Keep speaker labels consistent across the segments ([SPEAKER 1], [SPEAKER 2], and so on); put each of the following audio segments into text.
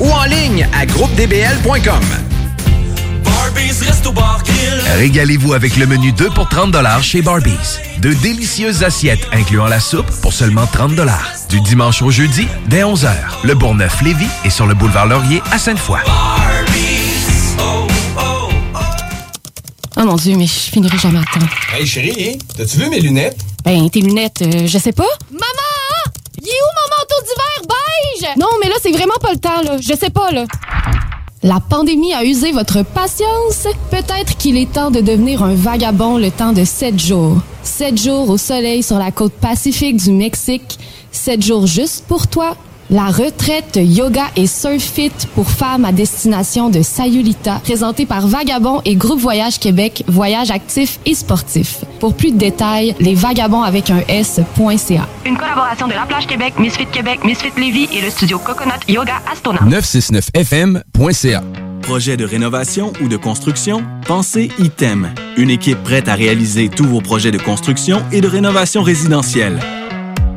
[SPEAKER 1] Ou en ligne à groupedbl.com.
[SPEAKER 2] Régalez-vous avec le menu 2 pour 30 chez Barbies. De délicieuses assiettes incluant la soupe pour seulement 30 Du dimanche au jeudi, dès 11h, le Bourgneuf-Lévis est sur le boulevard Laurier à Sainte-Foy.
[SPEAKER 3] Oh mon Dieu, mais je finirai jamais à temps.
[SPEAKER 4] Hey chérie, t'as-tu vu mes lunettes?
[SPEAKER 3] Ben, tes lunettes, euh, je sais pas.
[SPEAKER 5] Maman! Il est où beige?
[SPEAKER 3] Non, mais là, c'est vraiment pas le temps, là. Je sais pas, là. La pandémie a usé votre patience? Peut-être qu'il est temps de devenir un vagabond le temps de sept jours. Sept jours au soleil sur la côte pacifique du Mexique. Sept jours juste pour toi. La retraite yoga et surf fit pour femmes à destination de Sayulita, présentée par Vagabond et Groupe Voyage Québec, voyage actif et sportif. Pour plus de détails, les vagabonds avec un S.ca.
[SPEAKER 6] Une collaboration de La Plage Québec, Misfit Québec, Misfit Lévis et le studio Coconut Yoga Astona.
[SPEAKER 7] 969fm.ca
[SPEAKER 8] Projet de rénovation ou de construction? Pensez ITEM. Une équipe prête à réaliser tous vos projets de construction et de rénovation résidentielle.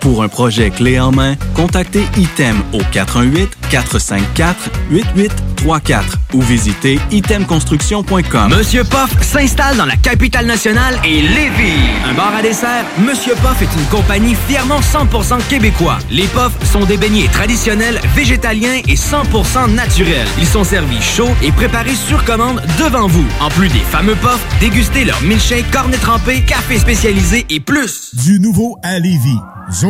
[SPEAKER 8] Pour un projet clé en main, contactez ITEM au 418-454-8834 ou visitez itemconstruction.com.
[SPEAKER 1] Monsieur Poff s'installe dans la capitale nationale et Lévis. Un bar à dessert, Monsieur Poff est une compagnie fièrement 100% québécois. Les Poffs sont des beignets traditionnels, végétaliens et 100% naturels. Ils sont servis chauds et préparés sur commande devant vous. En plus des fameux Poffs, dégustez leur milkshake, cornet trempé, café spécialisé et plus.
[SPEAKER 9] Du nouveau à Lévis. Zone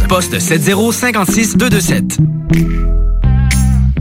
[SPEAKER 1] poste 7056 227.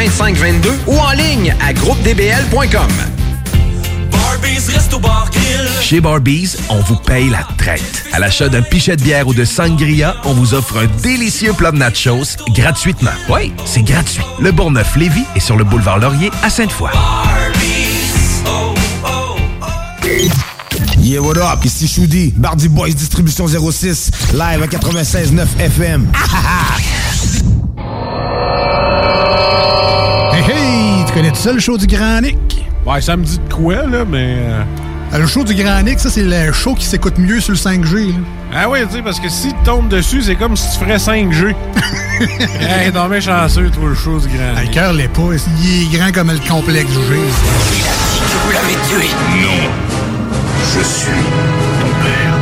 [SPEAKER 4] 2522 ou en ligne à groupedbl.com.
[SPEAKER 2] Chez Barbies, on vous paye la traite. À l'achat d'un pichet de bière ou de sangria, on vous offre un délicieux plat de nachos gratuitement. Oui, c'est gratuit. Le Bourgneuf-Lévis est sur le boulevard Laurier à Sainte-Foy.
[SPEAKER 10] Yeah, what up? Ici Choudi, Bardi Boys Distribution 06, live à 96.9 FM.
[SPEAKER 11] Hey, hey! Tu connais tout ça, le show du Grand Nick?
[SPEAKER 12] Ouais, ça me dit de quoi, là, mais... euh,
[SPEAKER 11] Le show du Grand Nick, ça, c'est le show qui s'écoute mieux sur le 5G. Là.
[SPEAKER 12] Ah oui, tu sais, parce que si tu tombes dessus, c'est comme si tu ferais 5G. hey, t'en mets chanceux, toi, le show du Grand
[SPEAKER 11] Le
[SPEAKER 12] Nick.
[SPEAKER 11] cœur l'est pas. Il est grand comme le complexe G.
[SPEAKER 13] que vous l'avez tué. Non. Je suis ton père.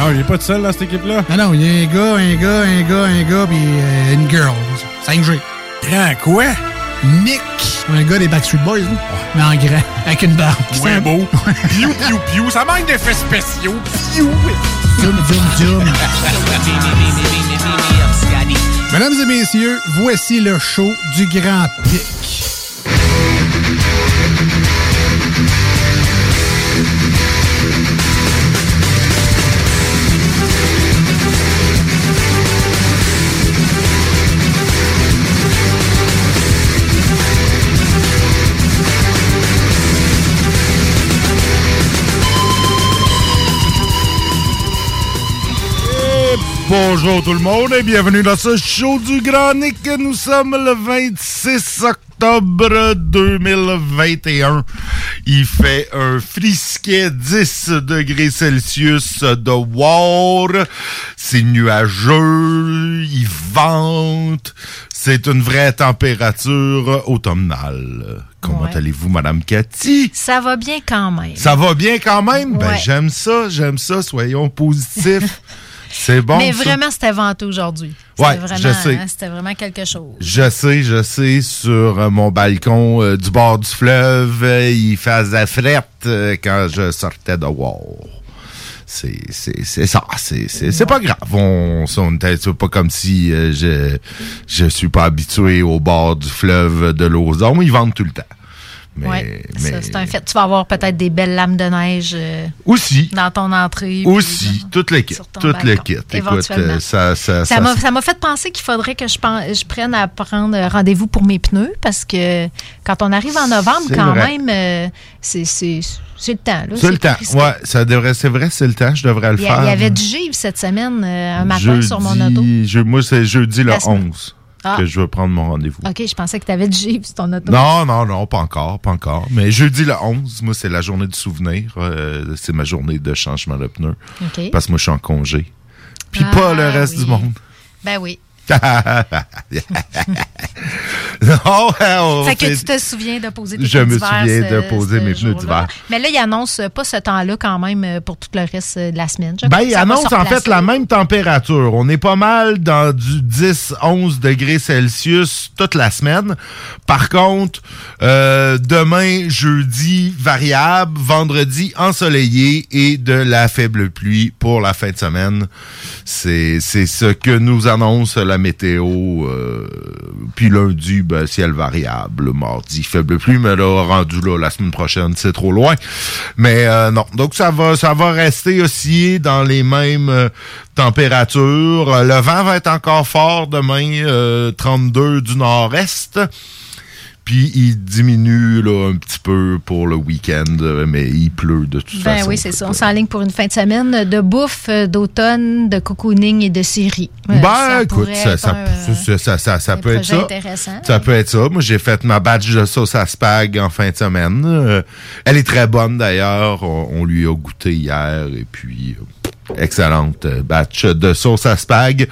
[SPEAKER 12] Ah, il est pas tout seul dans cette équipe-là?
[SPEAKER 11] Ah non, il y a un gars, un gars, un gars, un gars, puis euh, une girl. 5G.
[SPEAKER 12] Grand quoi?
[SPEAKER 11] Nick. Un gars des Backstreet Boys, là. mais en grand, avec une barbe.
[SPEAKER 12] Ouais, beau? Piou, piou, piou. Ça manque d'effets spéciaux. Piou.
[SPEAKER 11] Zoom, zoom, zoom. Mesdames et messieurs, voici le show du Grand Pic.
[SPEAKER 14] Bonjour tout le monde et bienvenue dans ce show du Grand Nick. Nous sommes le 26 octobre 2021. Il fait un frisquet 10 degrés Celsius de war. C'est nuageux, il vente. C'est une vraie température automnale. Comment
[SPEAKER 15] Ouais.
[SPEAKER 14] allez-vous, Madame Cathy?
[SPEAKER 15] Ça va bien quand même.
[SPEAKER 14] Ça va bien quand même? Ben, j'aime ça, j'aime ça. Soyons positifs. C'est bon.
[SPEAKER 15] Mais
[SPEAKER 14] ça.
[SPEAKER 15] vraiment, c'était venteux aujourd'hui. C'était
[SPEAKER 14] Ouais,
[SPEAKER 15] vraiment,
[SPEAKER 14] je sais.
[SPEAKER 15] hein, C'était vraiment quelque chose.
[SPEAKER 14] Je sais, je sais, sur euh, mon balcon euh, du bord du fleuve, euh, il faisait frette euh, quand je sortais de War. C'est c'est- c'est ça, c'est c'est- c'est pas grave. On, c'est pas comme si je je suis pas habitué au bord du fleuve de l'ozon. Ils vendent tout le temps. Mais,
[SPEAKER 15] Ouais,
[SPEAKER 14] mais
[SPEAKER 15] c'est un fait. Tu vas avoir peut-être des belles lames de neige euh,
[SPEAKER 14] aussi,
[SPEAKER 15] dans ton entrée.
[SPEAKER 14] aussi, toute l'équipe,
[SPEAKER 15] sur ton
[SPEAKER 14] toute l'équipe. Écoute, euh, ça, ça,
[SPEAKER 15] m'a ça m'a fait penser qu'il faudrait que je, prenne à prendre rendez-vous pour mes pneus parce que quand on arrive en novembre, quand
[SPEAKER 14] vrai.
[SPEAKER 15] même, euh, c'est c'est- le temps.
[SPEAKER 14] C'est le temps. ça devrait, c'est vrai, c'est le temps. Je devrais le
[SPEAKER 15] Il
[SPEAKER 14] faire.
[SPEAKER 15] il y avait du givre cette semaine, euh, un matin
[SPEAKER 14] Jeudi-
[SPEAKER 15] sur mon auto.
[SPEAKER 14] je- moi, c'est jeudi le
[SPEAKER 15] La semaine.
[SPEAKER 14] 11
[SPEAKER 15] Ah.
[SPEAKER 14] que je vais prendre mon rendez-vous.
[SPEAKER 15] OK, je pensais que tu avais du givre sur ton auto.
[SPEAKER 14] Non, non, non, pas encore, pas encore. Mais jeudi le 11, moi, c'est la journée du souvenir. Euh, c'est ma journée de changement de pneus.
[SPEAKER 15] OK.
[SPEAKER 14] Parce que moi, je suis en congé. Puis
[SPEAKER 15] Ah,
[SPEAKER 14] pas le reste
[SPEAKER 15] oui.
[SPEAKER 14] du monde.
[SPEAKER 15] Ben oui.
[SPEAKER 14] non, on
[SPEAKER 15] Fait que tu te souviens de poser tes
[SPEAKER 14] Je
[SPEAKER 15] pneus
[SPEAKER 14] me souviens de poser mes pneus d'hiver.
[SPEAKER 15] Mais là, il annonce pas ce temps-là quand même euh, pour tout le reste euh, de la semaine. Je
[SPEAKER 14] Ben, il annonce en fait la même température. On est pas mal dans du 10-11 degrés Celsius toute la semaine. Par contre, euh, demain, jeudi, variable. Vendredi, ensoleillé et de la faible pluie pour la fin de semaine. C'est c'est ce que nous annonce la météo. euh, puis lundi, ben, ciel variable. Mardi, faible pluie. Mais là, rendu là, la semaine prochaine, c'est trop loin. Mais euh, non. Donc, ça va, ça va rester aussi dans les mêmes euh, températures. Le vent va être encore fort demain, euh, 32 du nord-est. Puis il diminue là, un petit peu pour le week-end, euh, mais il pleut de toute
[SPEAKER 15] Ben
[SPEAKER 14] façon.
[SPEAKER 15] oui, c'est ça. On s'enligne pour une fin de semaine de bouffe, euh, d'automne, de cocooning et de série. Euh,
[SPEAKER 14] Ben,
[SPEAKER 15] ça
[SPEAKER 14] écoute,
[SPEAKER 15] pourrait
[SPEAKER 14] ça, ça,
[SPEAKER 15] un-
[SPEAKER 14] ça, ça, ça- peut être ça.
[SPEAKER 15] intéressant.
[SPEAKER 14] Ça peut être ça. Moi, j'ai fait ma batch de sauce à spag en fin de semaine. Euh, elle est très bonne d'ailleurs. On, on lui a goûté hier et puis euh, excellente euh, batch de sauce à spag.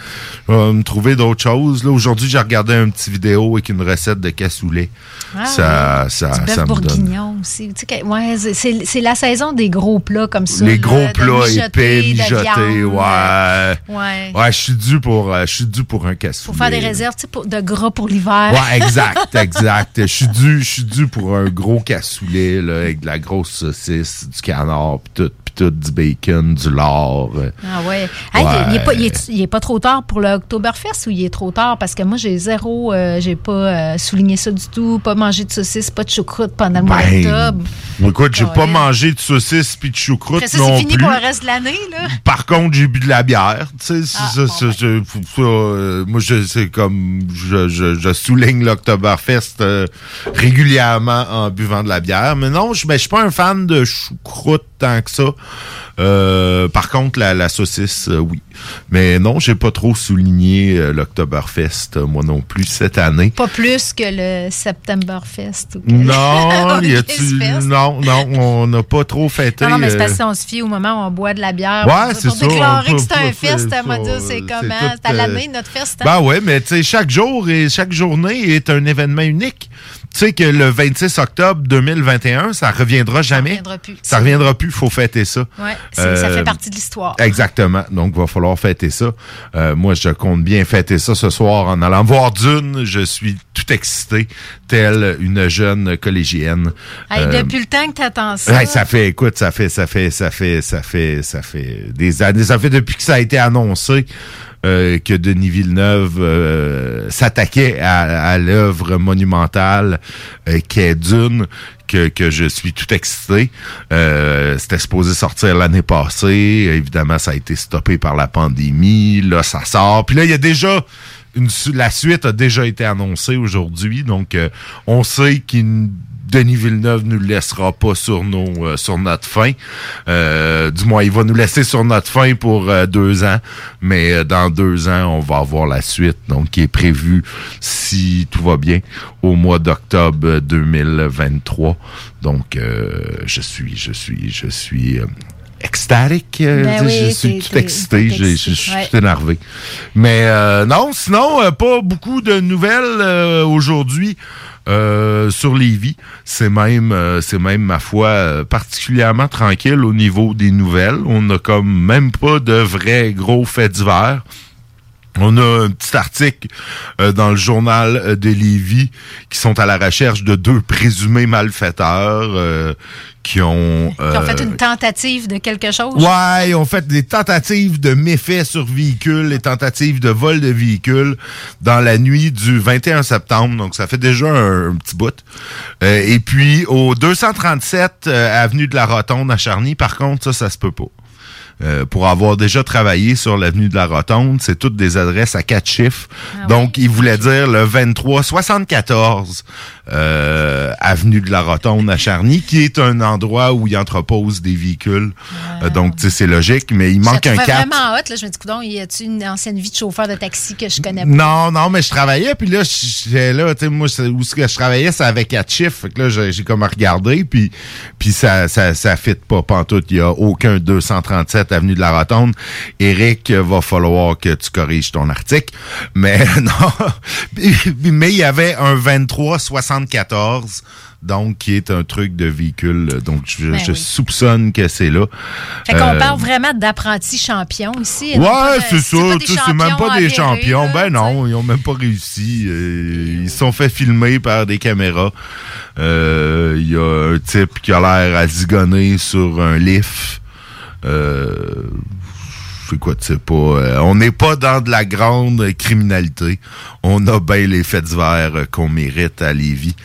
[SPEAKER 14] Je vais me trouver d'autres choses. Là, aujourd'hui, j'ai regardé une petite vidéo avec une recette de cassoulet.
[SPEAKER 15] Ah
[SPEAKER 14] ça, ça,
[SPEAKER 15] du bœuf
[SPEAKER 14] ça me donne.
[SPEAKER 15] aussi. Tu sais que- ouais, c'est- la saison des gros plats comme ça.
[SPEAKER 14] Les gros plats épais, mijotés, ouais.
[SPEAKER 15] Ouais.
[SPEAKER 14] Ouais, je suis dû pour, euh, je suis dû pour un cassoulet.
[SPEAKER 15] Faut faire des réserves tu sais, pour- de gras pour l'hiver.
[SPEAKER 14] Ouais, exact, exact. Je suis dû, je suis dû pour un gros cassoulet là, avec de la grosse saucisse, du canard, puis tout, puis tout du bacon, du lard.
[SPEAKER 15] Ah ouais. Hey,
[SPEAKER 14] Ouais.
[SPEAKER 15] Il, est pas, il, est, il est pas trop tard pour l'Octoberfest ou il est trop tard? Parce que moi, j'ai zéro, euh, j'ai pas euh, souligné ça du tout, pas mangé de saucisse, pas de choucroute pendant le mois
[SPEAKER 14] Ben,
[SPEAKER 15] d'octobre.
[SPEAKER 14] écoute, j'ai pas mangé de saucisse puis de choucroute
[SPEAKER 15] Après ça,
[SPEAKER 14] non
[SPEAKER 15] c'est fini
[SPEAKER 14] plus.
[SPEAKER 15] pour le reste de l'année, là.
[SPEAKER 14] Par contre, j'ai bu de la bière. Tu sais,
[SPEAKER 15] Ah,
[SPEAKER 14] je- euh, moi, je, c'est comme, je, je, je souligne l'Octoberfest euh, régulièrement en buvant de la bière. Mais non, je, ben, je suis pas un fan de choucroute tant que ça. Euh, par contre, la, la saucisse, euh, oui. Mais non, j'ai pas trop souligné euh, l'Octoberfest, euh, moi non plus, cette année.
[SPEAKER 15] Pas plus que le Septemberfest. Ou que
[SPEAKER 14] Non, y a-tu- non, non, on n'a pas trop fêté.
[SPEAKER 15] Non, non, mais c'est parce qu'on se fie au moment où on boit de la bière.
[SPEAKER 14] Ouais,
[SPEAKER 15] pour-
[SPEAKER 14] c'est
[SPEAKER 15] pour
[SPEAKER 14] ça,
[SPEAKER 15] déclarer
[SPEAKER 14] on
[SPEAKER 15] que c'est un fest,
[SPEAKER 14] c'est
[SPEAKER 15] comment? C'est à l'année, notre fest. hein?
[SPEAKER 14] Ben ouais, mais tu sais, chaque jour et chaque journée est un événement unique. Tu sais que le 26 octobre 2021, ça reviendra jamais?
[SPEAKER 15] reviendra plus.
[SPEAKER 14] Ça reviendra plus, faut fêter ça.
[SPEAKER 15] Ouais, ça
[SPEAKER 14] Euh,
[SPEAKER 15] fait partie de l'histoire.
[SPEAKER 14] Exactement. Donc, va falloir fêter ça. Euh, moi, je compte bien fêter ça ce soir en allant voir Dune. Je suis tout excité, telle une jeune collégienne.
[SPEAKER 15] Hey,
[SPEAKER 14] Euh,
[SPEAKER 15] depuis le temps que t'attends ça.
[SPEAKER 14] Ouais, ça fait, écoute, ça fait, ça fait, ça fait, ça fait, ça fait des années. Ça fait depuis que ça a été annoncé euh, que Denis Villeneuve euh, s'attaquait à, à l'œuvre monumentale euh, qu'est Dune. Que, que je suis tout excité. Euh, C'était supposé sortir l'année passée. Évidemment, ça a été stoppé par la pandémie. Là, ça sort. Puis là, il y a déjà la suite a déjà été annoncée aujourd'hui. Donc, euh, on sait qu'il Denis Villeneuve nous laissera pas sur nos euh, notre fin. Euh, du moins, il va nous laisser sur notre fin pour euh, deux ans, mais euh, dans deux ans, on va avoir la suite, donc qui est prévue, si tout va bien, au mois d'octobre 2023. Donc, euh, je suis, je suis, je suis extatique. euh,
[SPEAKER 15] Ben oui,
[SPEAKER 14] je suis tout excité, je suis
[SPEAKER 15] ouais.
[SPEAKER 14] énervé. Mais euh, non, sinon, euh, pas beaucoup de nouvelles euh, aujourd'hui. euh, sur Lévis, c'est même, euh, c'est même ma foi particulièrement tranquille au niveau des nouvelles. On n'a comme même pas de vrais gros faits divers. On a un petit article euh, dans le journal euh, de Lévis qui sont à la recherche de deux présumés malfaiteurs euh, qui ont...
[SPEAKER 15] Qui ont fait une tentative de quelque chose?
[SPEAKER 14] Ouais, ils ont fait des tentatives de méfaits sur véhicules, des tentatives de vol de véhicules dans la nuit du 21 septembre. Donc, ça fait déjà un, un petit bout. Euh, et puis, au 237 euh, avenue de la Rotonde à Charny, par contre, ça, ça se peut pas. Euh, pour avoir déjà travaillé sur l'avenue de la Rotonde, c'est toutes des adresses à quatre chiffres. Donc, il voulait dire le 2374 euh, avenue de la Rotonde à Charny, qui est un endroit où il entrepose des véhicules. Euh, donc, tu sais, c'est logique, mais il manque un 4.
[SPEAKER 15] vraiment hot. Là. Je me dis, y a-tu une ancienne vie de chauffeur de taxi que je connais pas?
[SPEAKER 14] Non, non, mais je travaillais, puis là, j'étais là, tu sais, moi, où ce que je travaillais, c'est avec quatre chiffres. Fait que là, j'ai comme regardé, puis puis ça, ça, ça fit pas pantoute. Il y a aucun 237 avenue de la Rotonde. Eric, va falloir que tu corriges ton article. Mais non, mais il y avait un 2374 donc qui est un truc de véhicule. Donc, je,
[SPEAKER 15] Ben
[SPEAKER 14] je
[SPEAKER 15] oui.
[SPEAKER 14] soupçonne que c'est là.
[SPEAKER 15] Fait qu'on
[SPEAKER 14] Euh,
[SPEAKER 15] parle vraiment d'apprentis champions ici.
[SPEAKER 14] Ouais,
[SPEAKER 15] de-
[SPEAKER 14] c'est ça. C'est même pas des champions.
[SPEAKER 15] là,
[SPEAKER 14] Ben non, ils ont même pas réussi. Euh, ils se sont fait filmer par des caméras. Euh, Il y a un type qui a l'air à zigonner sur un lift. Euh, c'est pas. euh, on n'est pas dans de la grande criminalité. On a bien les faits divers euh, qu'on mérite à Lévis.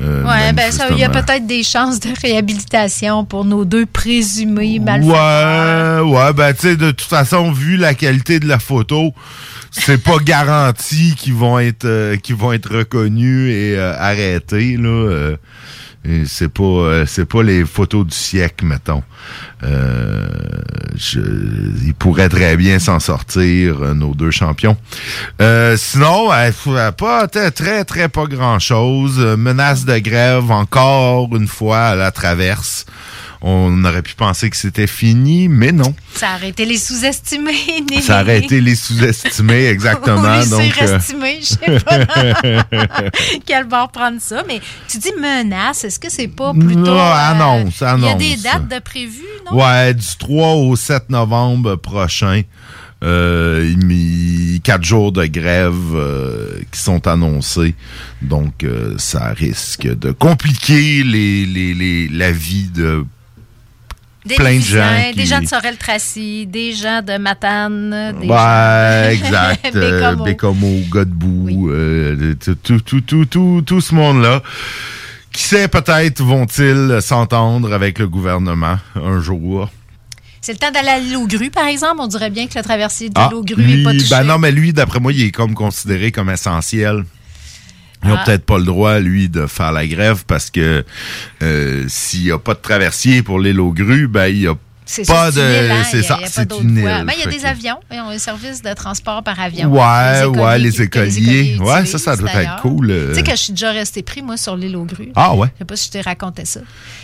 [SPEAKER 14] Euh,
[SPEAKER 15] Ouais, ben ça, il y a peut-être des chances de réhabilitation pour nos deux présumés malfaiteurs.
[SPEAKER 14] Ouais, ouais, ben tu sais, de toute façon, vu la qualité de la photo, c'est pas garanti qu'ils vont être euh, qu'ils vont être reconnus et arrêtés là. C'est pas euh, c'est pas les photos du siècle, mettons. Euh, je, ils pourraient très bien s'en sortir, euh, nos deux champions. Euh, sinon, faut- euh, pas très très très pas grand chose. menace de grève encore une fois à la traverse. On aurait pu penser que c'était fini, mais non.
[SPEAKER 15] Ça a arrêté les sous-estimés.
[SPEAKER 14] Ça aurait été les sous-estimés, exactement.
[SPEAKER 15] Ou les
[SPEAKER 14] donc, euh,
[SPEAKER 15] surestimés, je sais pas quel bord prendre ça. Mais tu dis menace, est-ce que c'est pas plutôt...
[SPEAKER 14] Non, annonce,
[SPEAKER 15] Il y a
[SPEAKER 14] annonce.
[SPEAKER 15] des dates de prévues, non?
[SPEAKER 14] Ouais, du 3 au 7 novembre prochain. Euh, quatre jours de grève euh, qui sont annoncés. Donc, euh, ça risque de compliquer les, les, les, la vie de
[SPEAKER 15] Des
[SPEAKER 14] plein de gens.
[SPEAKER 15] Des gens de Sorel-Tracy, des gens de Matane, des gens...
[SPEAKER 14] exact. euh,
[SPEAKER 15] Bécomo.
[SPEAKER 14] Bécomo, Godbout, euh, tout, tout, tout, tout, tout, ce monde-là. Qui sait, peut-être vont-ils s'entendre avec le gouvernement un jour?
[SPEAKER 15] C'est le temps d'aller à l'île par exemple. On dirait bien que le traversier de
[SPEAKER 14] Ah,
[SPEAKER 15] l'île
[SPEAKER 14] lui,
[SPEAKER 15] n'est pas touché.
[SPEAKER 14] ben non, mais lui, d'après moi, il est comme considéré comme essentiel. Il n'a
[SPEAKER 15] Ah.
[SPEAKER 14] peut-être pas le droit, lui, de faire la grève parce que euh, s'il n'y a pas de traversier pour l'île aux grues, ben il y a
[SPEAKER 15] C'est
[SPEAKER 14] pas de.
[SPEAKER 15] hein,
[SPEAKER 14] C'est ça, c'est une île.
[SPEAKER 15] Ben, il y a
[SPEAKER 14] fait
[SPEAKER 15] des avions, ils ont un service de transport par avion.
[SPEAKER 14] Ouais, ouais, les écoliers. Ouais, ça, ça doit être cool, euh.
[SPEAKER 15] Tu sais que je suis déjà restée pris, moi, sur l'île aux grues.
[SPEAKER 14] Ah, ouais.
[SPEAKER 15] Je sais pas si je t'ai raconté ça.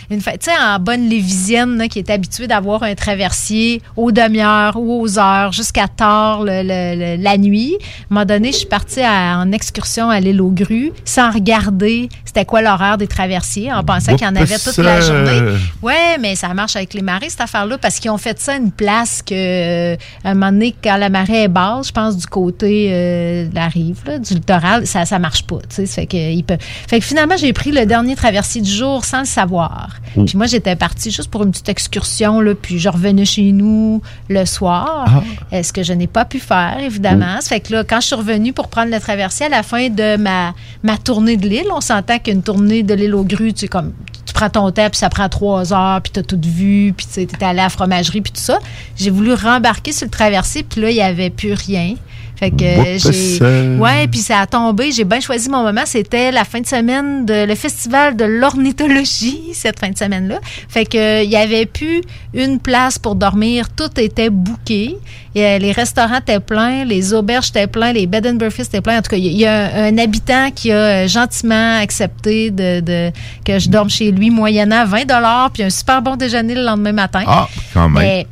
[SPEAKER 15] Une fois, tu sais, en bonne lévisienne, là, qui est habituée d'avoir un traversier aux demi-heures ou aux heures jusqu'à tard le- le- le- la nuit. À un moment donné, je suis partie à- en excursion à l'île aux grues sans regarder c'était quoi l'horaire des traversiers en pensant qu'il y en avait toute la journée. Ouais, mais ça marche avec les marées, cette affaire-là, parce qu'ils ont fait ça à une place que, euh, à un moment donné, quand la marée est basse, je pense, du côté euh, de la rive, là, du littoral, ça ça marche pas. tu sais. Fait que, il peut... fait que finalement, j'ai pris le dernier traversier du jour sans le savoir.
[SPEAKER 14] Oh.
[SPEAKER 15] Puis moi, j'étais partie juste pour une petite excursion, là, puis je revenais chez nous le soir.
[SPEAKER 14] Ah.
[SPEAKER 15] Ce que je n'ai pas pu faire, évidemment.
[SPEAKER 14] Oh.
[SPEAKER 15] Ça fait que là, quand je suis revenue pour prendre le traversier à la fin de ma, ma tournée de l'île, on s'entend qu'une tournée de l'île aux grues, tu sais, comme tu prends ton temps, puis ça prend trois heures, puis tu as tout vu, puis tu sais, t'es allé à la fromagerie, puis tout ça. J'ai voulu rembarquer sur le traversier, puis là, il n'y avait plus rien. Fait que euh, j'ai. Ouais, puis ça a tombé. J'ai bien choisi mon moment. C'était la fin de semaine de le festival de l'ornithologie, cette fin de semaine-là. Fait que euh, il y avait plus une place pour dormir. Tout était. Et, euh, les restaurants étaient pleins, les auberges étaient pleins, les bed and breakfast étaient pleins. En tout cas, il y, a un, un habitant qui a gentiment accepté de, de- que je dorme chez lui moyennant 20 puis un super bon déjeuner le lendemain matin.
[SPEAKER 14] Ah, quand même.
[SPEAKER 15] Mais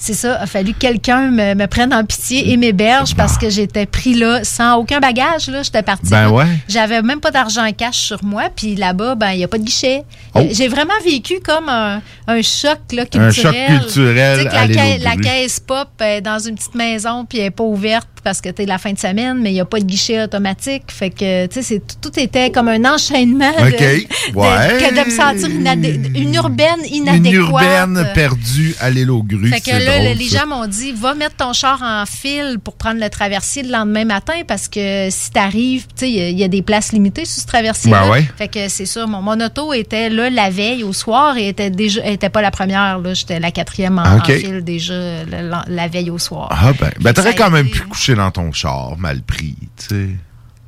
[SPEAKER 15] c'est ça, il a fallu que quelqu'un me, me prenne en pitié et m'héberge parce que j'étais pris là sans aucun bagage. Là, j'étais partie.
[SPEAKER 14] Ben
[SPEAKER 15] là.
[SPEAKER 14] ouais.
[SPEAKER 15] J'avais même pas d'argent cash sur moi. Puis là-bas, ben il n'y a pas de guichet.
[SPEAKER 14] Oh.
[SPEAKER 15] J'ai vraiment vécu comme un, un choc là, culturel.
[SPEAKER 14] Un choc culturel
[SPEAKER 15] Tu sais que la, caisse- la pop est dans une petite maison puis elle n'est pas ouverte parce que t'es la fin de semaine, mais il n'y a pas de guichet automatique. Fait que, tu sais, c'est- tout, était comme un enchaînement de-
[SPEAKER 14] OK.
[SPEAKER 15] de,
[SPEAKER 14] Ouais.
[SPEAKER 15] que de me sentir inadé- une urbaine inadéquate.
[SPEAKER 14] Une urbaine perdue à l'île aux grues.
[SPEAKER 15] Fait que là,
[SPEAKER 14] drôle,
[SPEAKER 15] les
[SPEAKER 14] ça.
[SPEAKER 15] gens m'ont dit, va mettre ton char en file pour prendre le traversier le lendemain matin parce que si t'arrives, tu sais, il y a- il y, a des places limitées sur ce traversier.
[SPEAKER 14] Ben ouais.
[SPEAKER 15] Fait que c'est sûr, mon, mon auto était là la veille au soir et était déjà, était pas la première. là. J'étais la quatrième en,
[SPEAKER 14] OK.
[SPEAKER 15] en file déjà la, la veille au soir.
[SPEAKER 14] Ah, ben, ben t'aurais quand même pu coucher dans ton char, mal pris, tu sais.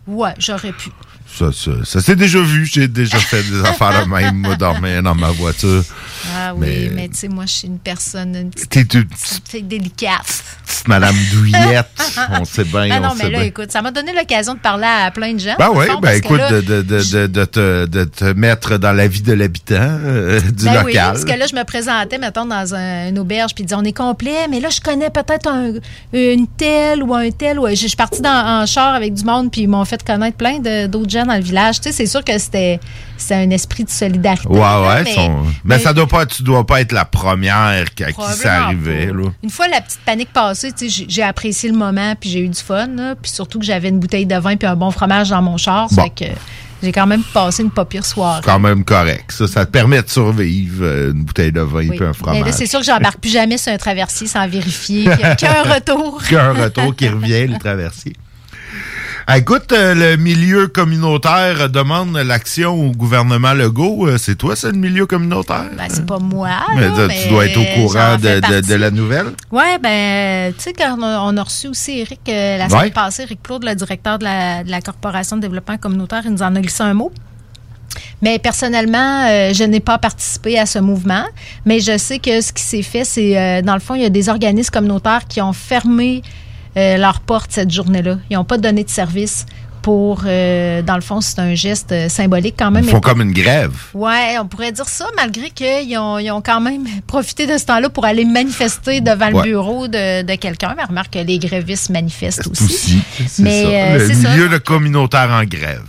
[SPEAKER 15] Ouais, j'aurais pu.
[SPEAKER 14] Ça, ça, ça s'est déjà vu. J'ai déjà fait des affaires de même, moi, dormir dans ma voiture.
[SPEAKER 15] Ah oui,
[SPEAKER 14] Mais-
[SPEAKER 15] mais, tu sais, moi, je suis une personne, une petite,
[SPEAKER 14] une
[SPEAKER 15] délicate.
[SPEAKER 14] petite Madame Douillette. On sait bien,
[SPEAKER 15] Ah non,
[SPEAKER 14] on
[SPEAKER 15] mais
[SPEAKER 14] sait
[SPEAKER 15] là,
[SPEAKER 14] bien.
[SPEAKER 15] écoute, ça m'a donné l'occasion de parler à plein de gens.
[SPEAKER 14] Ben oui,
[SPEAKER 15] fond,
[SPEAKER 14] ben écoute,
[SPEAKER 15] là,
[SPEAKER 14] de, te, de te mettre dans la vie de l'habitant euh, du
[SPEAKER 15] Ben oui,
[SPEAKER 14] local.
[SPEAKER 15] parce que là, je me présentais, mettons, dans un- une auberge, puis ils disaient, on est complet, mais là, je connais peut-être un- une telle ou un tel. Ou, je, je suis partie dans, en char avec du monde, puis ils m'ont fait connaître plein d'autres gens dans le village. Tu sais, c'est sûr que c'était c'était un esprit de solidarité.
[SPEAKER 14] Ouais,
[SPEAKER 15] là,
[SPEAKER 14] ouais.
[SPEAKER 15] mais-
[SPEAKER 14] sont-
[SPEAKER 15] mais-
[SPEAKER 14] Mais, ça doit pas, tu dois pas être la première qui- à qui ça arrivait. Là.
[SPEAKER 15] Une fois la petite panique passée, j'ai- apprécié le moment, puis j'ai eu du fun, là, puis surtout que j'avais une bouteille de vin puis un bon fromage dans mon char, ça
[SPEAKER 14] Bon.
[SPEAKER 15] fait que j'ai quand même passé une pas pire soirée.
[SPEAKER 14] C'est quand même correct. Ça, ça te permet de survivre euh, une bouteille de vin
[SPEAKER 15] Oui.
[SPEAKER 14] et un fromage.
[SPEAKER 15] c'est sûr que j'embarque plus jamais sur un traversier sans vérifier qu'un retour.
[SPEAKER 14] Qu'un retour qui revient, le traversier. Ah, écoute, euh, le milieu communautaire demande l'action au gouvernement Legault. Euh, c'est toi, ça, le milieu communautaire?
[SPEAKER 15] Ben, c'est pas moi.
[SPEAKER 14] Mais
[SPEAKER 15] là,
[SPEAKER 14] tu dois être au courant de, la nouvelle.
[SPEAKER 15] Oui, ben, tu sais, quand on a, reçu aussi Eric euh, la
[SPEAKER 14] Ouais.
[SPEAKER 15] semaine passée, Eric Claude, le directeur de la, de la Corporation de développement communautaire, il nous en a glissé un mot. Mais personnellement, euh, je n'ai pas participé à ce mouvement. Mais je sais que ce qui s'est fait, c'est, euh, dans le fond, il y a des organismes communautaires qui ont fermé euh, leurs portes cette journée-là. Ils n'ont pas donné de service pour, euh, dans le fond, c'est un geste euh, symbolique quand même.
[SPEAKER 14] Ils font comme une grève.
[SPEAKER 15] Ouais, on pourrait dire ça, malgré qu'ils ont, ils ont quand même profité de ce temps-là pour aller manifester devant le bureau de, de quelqu'un. Mais remarque que les grévistes manifestent aussi.
[SPEAKER 14] Aussi. C'est
[SPEAKER 15] Mais, euh,
[SPEAKER 14] le
[SPEAKER 15] ça.
[SPEAKER 14] milieu de communautaire en grève.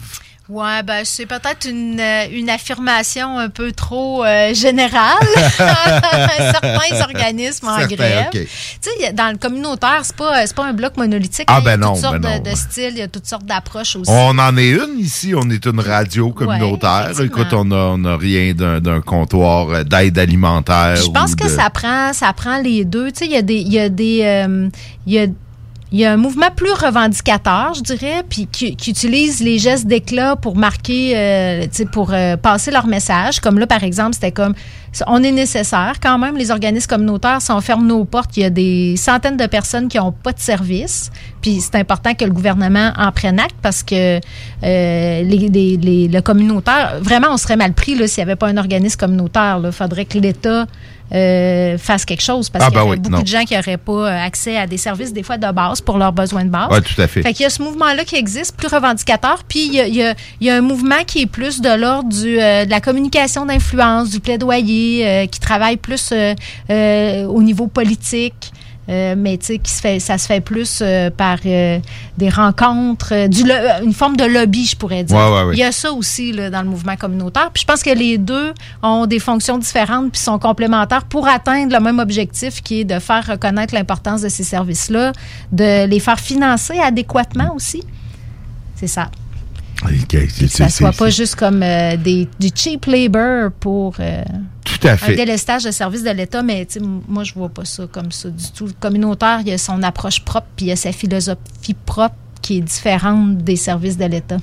[SPEAKER 15] Ouais, ben c'est peut-être une, euh, une affirmation un peu trop euh, générale. Certains organismes en
[SPEAKER 14] Certains,
[SPEAKER 15] grève. Tu sais, dans le communautaire, c'est pas, c'est pas un bloc monolithique.
[SPEAKER 14] Ah,
[SPEAKER 15] hein. Il y a
[SPEAKER 14] ben non,
[SPEAKER 15] toutes sortes
[SPEAKER 14] ben
[SPEAKER 15] de, de styles, il y a toutes sortes d'approches aussi.
[SPEAKER 14] On en est une ici. On est une radio communautaire. Écoute, on a, on a rien d'un comptoir euh, d'aide alimentaire.
[SPEAKER 15] Je pense que ça prend, ça prend les deux. Tu sais, il y a des, il y a des, euh, il y a il y a un mouvement plus revendicateur, je dirais, puis qui, qui utilise les gestes d'éclat pour marquer, euh, pour euh, passer leur message. Comme là, par exemple, c'était comme, on est nécessaire quand même. Les organismes communautaires, si on ferme nos portes, il y a des centaines de personnes qui n'ont pas de service. Puis c'est important que le gouvernement en prenne acte parce que euh, les, les- les- le communautaire, vraiment, on serait mal pris là, s'il n'y avait pas un organisme communautaire. Il faudrait que l'État euh, fasse quelque chose parce
[SPEAKER 14] Ah,
[SPEAKER 15] qu'il y
[SPEAKER 14] ben oui,
[SPEAKER 15] beaucoup
[SPEAKER 14] non.
[SPEAKER 15] de gens qui n'auraient pas accès à des services, des fois de base, pour leurs besoins de base.
[SPEAKER 14] Ouais, tout à fait.
[SPEAKER 15] Fait qu'il y a ce mouvement-là qui existe, plus revendicateur. Puis il y a, il y a- il y a un mouvement qui est plus de l'ordre du, euh, de la communication d'influence, du plaidoyer, euh, qui travaille plus euh, euh, au niveau politique. Euh, mais tu sais, qui se fait, ça se fait plus euh, par euh, des rencontres, du, une forme de lobby, je pourrais dire.
[SPEAKER 14] Ouais, ouais, ouais.
[SPEAKER 15] Il y a ça aussi là, dans le mouvement communautaire. Puis je pense que les deux ont des fonctions différentes puis sont complémentaires pour atteindre le même objectif qui est de faire reconnaître l'importance de ces services-là, de les faire financer adéquatement aussi. C'est ça.
[SPEAKER 14] Ok,
[SPEAKER 15] Que
[SPEAKER 14] c'est-
[SPEAKER 15] ça soit pas juste comme euh, des, du cheap labor pour euh,
[SPEAKER 14] Tout à
[SPEAKER 15] un
[SPEAKER 14] fait.
[SPEAKER 15] délestage de services de l'État, mais moi, je vois pas ça comme ça du tout. Le communautaire, il y a son approche propre, puis il y a sa philosophie propre qui est différente des services de l'État.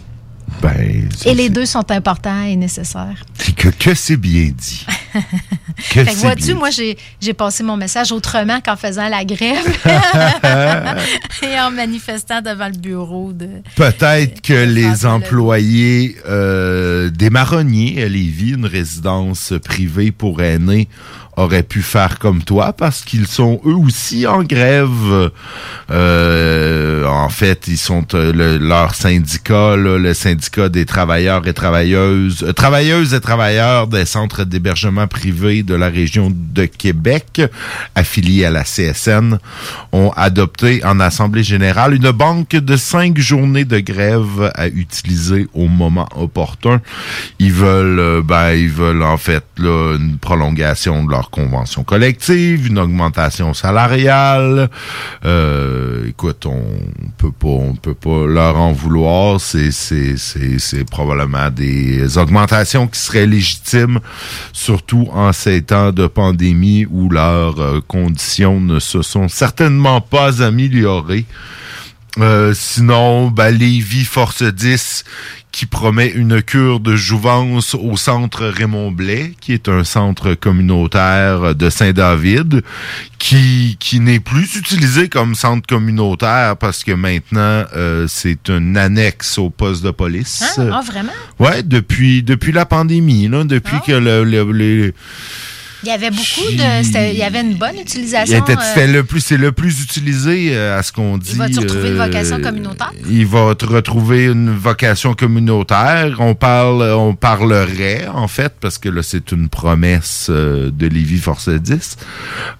[SPEAKER 14] Ben,
[SPEAKER 15] Et les deux sont importants et nécessaires.
[SPEAKER 14] c'est que, que c'est bien dit. Que
[SPEAKER 15] Fait vois-tu, moi, j'ai j'ai passé mon message autrement qu'en faisant la grève et en manifestant devant le bureau de.
[SPEAKER 14] Peut-être que les employés euh, des marronniers à Lévis, une résidence privée pour aînés, auraient pu faire comme toi parce qu'ils sont eux aussi en grève. Euh, en fait, ils sont euh, le- leur syndicat, là, le syndicat des travailleurs et travailleuses, euh, travailleuses et travailleurs des centres d'hébergement privés de la région de Québec, affiliés à la CSN, ont adopté en Assemblée générale une banque de cinq journées de grève à utiliser au moment opportun. Ils veulent, euh, ben, ils veulent en fait là, une prolongation de leur convention collective, une augmentation salariale. Euh, écoute, on peut pas, on peut pas leur en vouloir. C'est, c'est, c'est, c'est probablement des augmentations qui seraient légitimes, surtout en ces temps de pandémie où leurs euh, conditions ne se sont certainement pas améliorées. Euh, sinon, ben, Lévis Force 10 qui promet une cure de jouvence au centre Raymond Blais, qui est un centre communautaire de Saint-David, qui, qui n'est plus utilisé comme centre communautaire parce que maintenant, euh, c'est une annexe au poste de police.
[SPEAKER 15] Ah, ah, vraiment?
[SPEAKER 14] Ouais, depuis, depuis la pandémie, là, depuis
[SPEAKER 15] Ah.
[SPEAKER 14] que le, le- les-
[SPEAKER 15] Il y avait beaucoup de. c'était- Il y avait une bonne
[SPEAKER 14] il
[SPEAKER 15] utilisation.
[SPEAKER 14] était-
[SPEAKER 15] euh,
[SPEAKER 14] c'était le plus, c'est le plus utilisé euh, à ce qu'on dit.
[SPEAKER 15] Il va-tu retrouver une
[SPEAKER 14] euh,
[SPEAKER 15] vocation communautaire?
[SPEAKER 14] Il va te retrouver une vocation communautaire. On parle, on parlerait en fait parce que là c'est une promesse euh, de Lévis Force 10,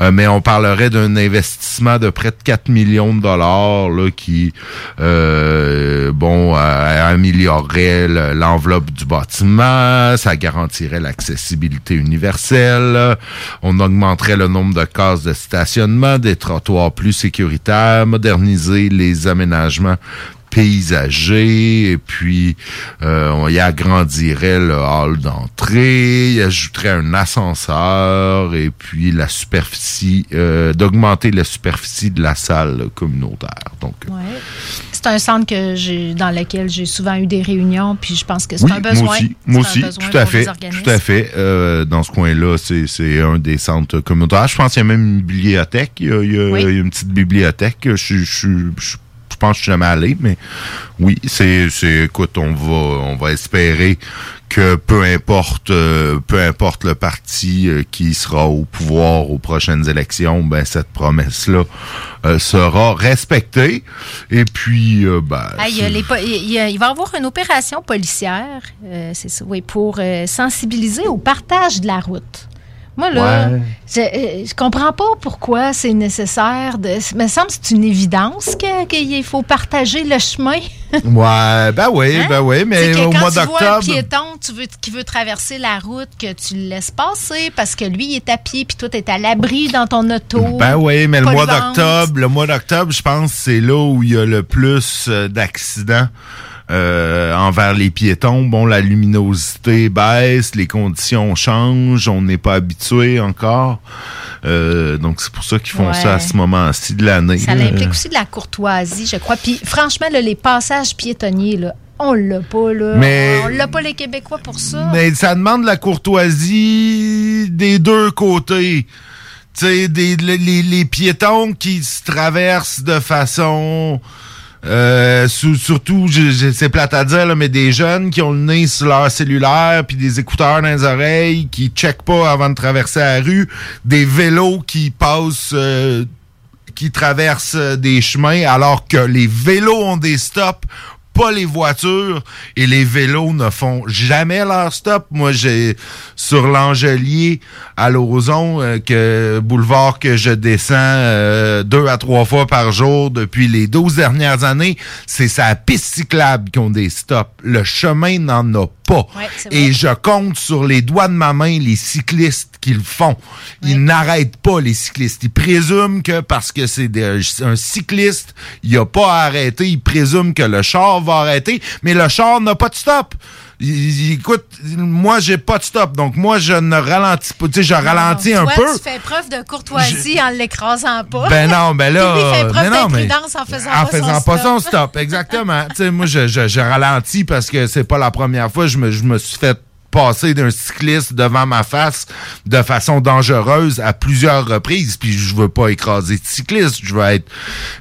[SPEAKER 14] Euh, mais on parlerait d'un investissement de près de 4 millions de dollars là qui, euh, bon, euh, améliorerait le- l'enveloppe du bâtiment, ça garantirait l'accessibilité universelle, on augmenterait le nombre de cases de stationnement, des trottoirs plus sécuritaires, moderniser les aménagements paysagers et puis euh, on y agrandirait le hall d'entrée, il ajouterait un ascenseur et puis la superficie euh, d'augmenter la superficie de la salle communautaire. Donc
[SPEAKER 15] Ouais. C'est un centre que j'ai dans lequel j'ai souvent eu des réunions, puis je pense que c'est
[SPEAKER 14] oui,
[SPEAKER 15] un besoin.
[SPEAKER 14] moi aussi, moi aussi, tout à fait, tout à fait. Euh, dans ce coin-là, c'est c'est un des centres communautaires. Je pense qu'il y a même une bibliothèque. Il y a, il y a-
[SPEAKER 15] Oui.
[SPEAKER 14] il y a une petite bibliothèque. Je, je- je pense que je suis jamais allé, mais oui, c'est, c'est, écoute, on va, on va espérer que peu importe, euh, peu importe le parti euh, qui sera au pouvoir aux prochaines élections, ben cette promesse-là euh, sera respectée. Et puis, ben,
[SPEAKER 15] Ah, il, y a les po- il y a- il va y avoir une opération policière, c'est ça, oui, pour sensibiliser au partage de la route. Moi, là,
[SPEAKER 14] Ouais.
[SPEAKER 15] je, euh, je comprends pas pourquoi c'est nécessaire de. Me semble que c'est une évidence qu'il faut partager le chemin.
[SPEAKER 14] ouais, ben oui, ben oui, mais au
[SPEAKER 15] quand
[SPEAKER 14] mois
[SPEAKER 15] tu vois un
[SPEAKER 14] d'octobre.
[SPEAKER 15] piéton tu veux, qui veut traverser la route, que tu le laisses passer parce que lui, il est à pied, puis toi, tu es à l'abri dans ton auto.
[SPEAKER 14] Ben oui, mais le mois d'octobre, le mois d'octobre, je pense, c'est là où il y a le plus euh, d'accidents. Euh, envers les piétons, bon, la luminosité baisse, les conditions changent, on n'est pas habitué encore. Euh, donc c'est pour ça qu'ils font
[SPEAKER 15] Ouais.
[SPEAKER 14] ça à ce moment-ci de l'année.
[SPEAKER 15] Ça implique aussi de la courtoisie, je crois. Puis franchement, là, les passages piétonniers, là, on l'a pas, là.
[SPEAKER 14] Mais-
[SPEAKER 15] On l'a pas les Québécois pour ça.
[SPEAKER 14] Mais ça demande la courtoisie des deux côtés. Tu sais, les- les piétons qui se traversent de façon Euh, surtout, c'est plate à dire, mais des jeunes qui ont le nez sur leur cellulaire, puis des écouteurs dans les oreilles, qui checkent pas avant de traverser la rue, des vélos qui passent, euh, qui traversent euh, des chemins, alors que les vélos ont des stops pas les voitures et les vélos ne font jamais leur stop. Moi, j'ai sur l'Angelier à Lauson, euh, que boulevard que je descends euh, deux à trois fois par jour depuis les 12 dernières années, c'est sa piste cyclable qui ont des stops. Le chemin n'en a pas.
[SPEAKER 15] Ouais,
[SPEAKER 14] et je compte sur les doigts de ma main les cyclistes qui le font. Ils n'arrêtent pas les cyclistes. Ils présument que parce que c'est un cycliste, il a pas à arrêter. Ils présument que le char va arrêter, mais le char n'a pas de stop. Il- il- écoute, moi j'ai pas de stop, donc moi je ne ralentis pas. Tu sais, je ralentis un peu.
[SPEAKER 15] tu fais preuve de courtoisie en l'écrasant pas.
[SPEAKER 14] Ben non, ben là.
[SPEAKER 15] Puis lui fait preuve
[SPEAKER 14] mais non, mais-
[SPEAKER 15] en faisant
[SPEAKER 14] en
[SPEAKER 15] pas
[SPEAKER 14] faisant
[SPEAKER 15] son
[SPEAKER 14] pas
[SPEAKER 15] stop.
[SPEAKER 14] son stop, exactement. tu sais, moi, je, je, je ralentis parce que c'est pas la première fois. Je me, je me suis fait passer d'un cycliste devant ma face de façon dangereuse à plusieurs reprises. Puis je veux pas écraser de cycliste. Je veux être,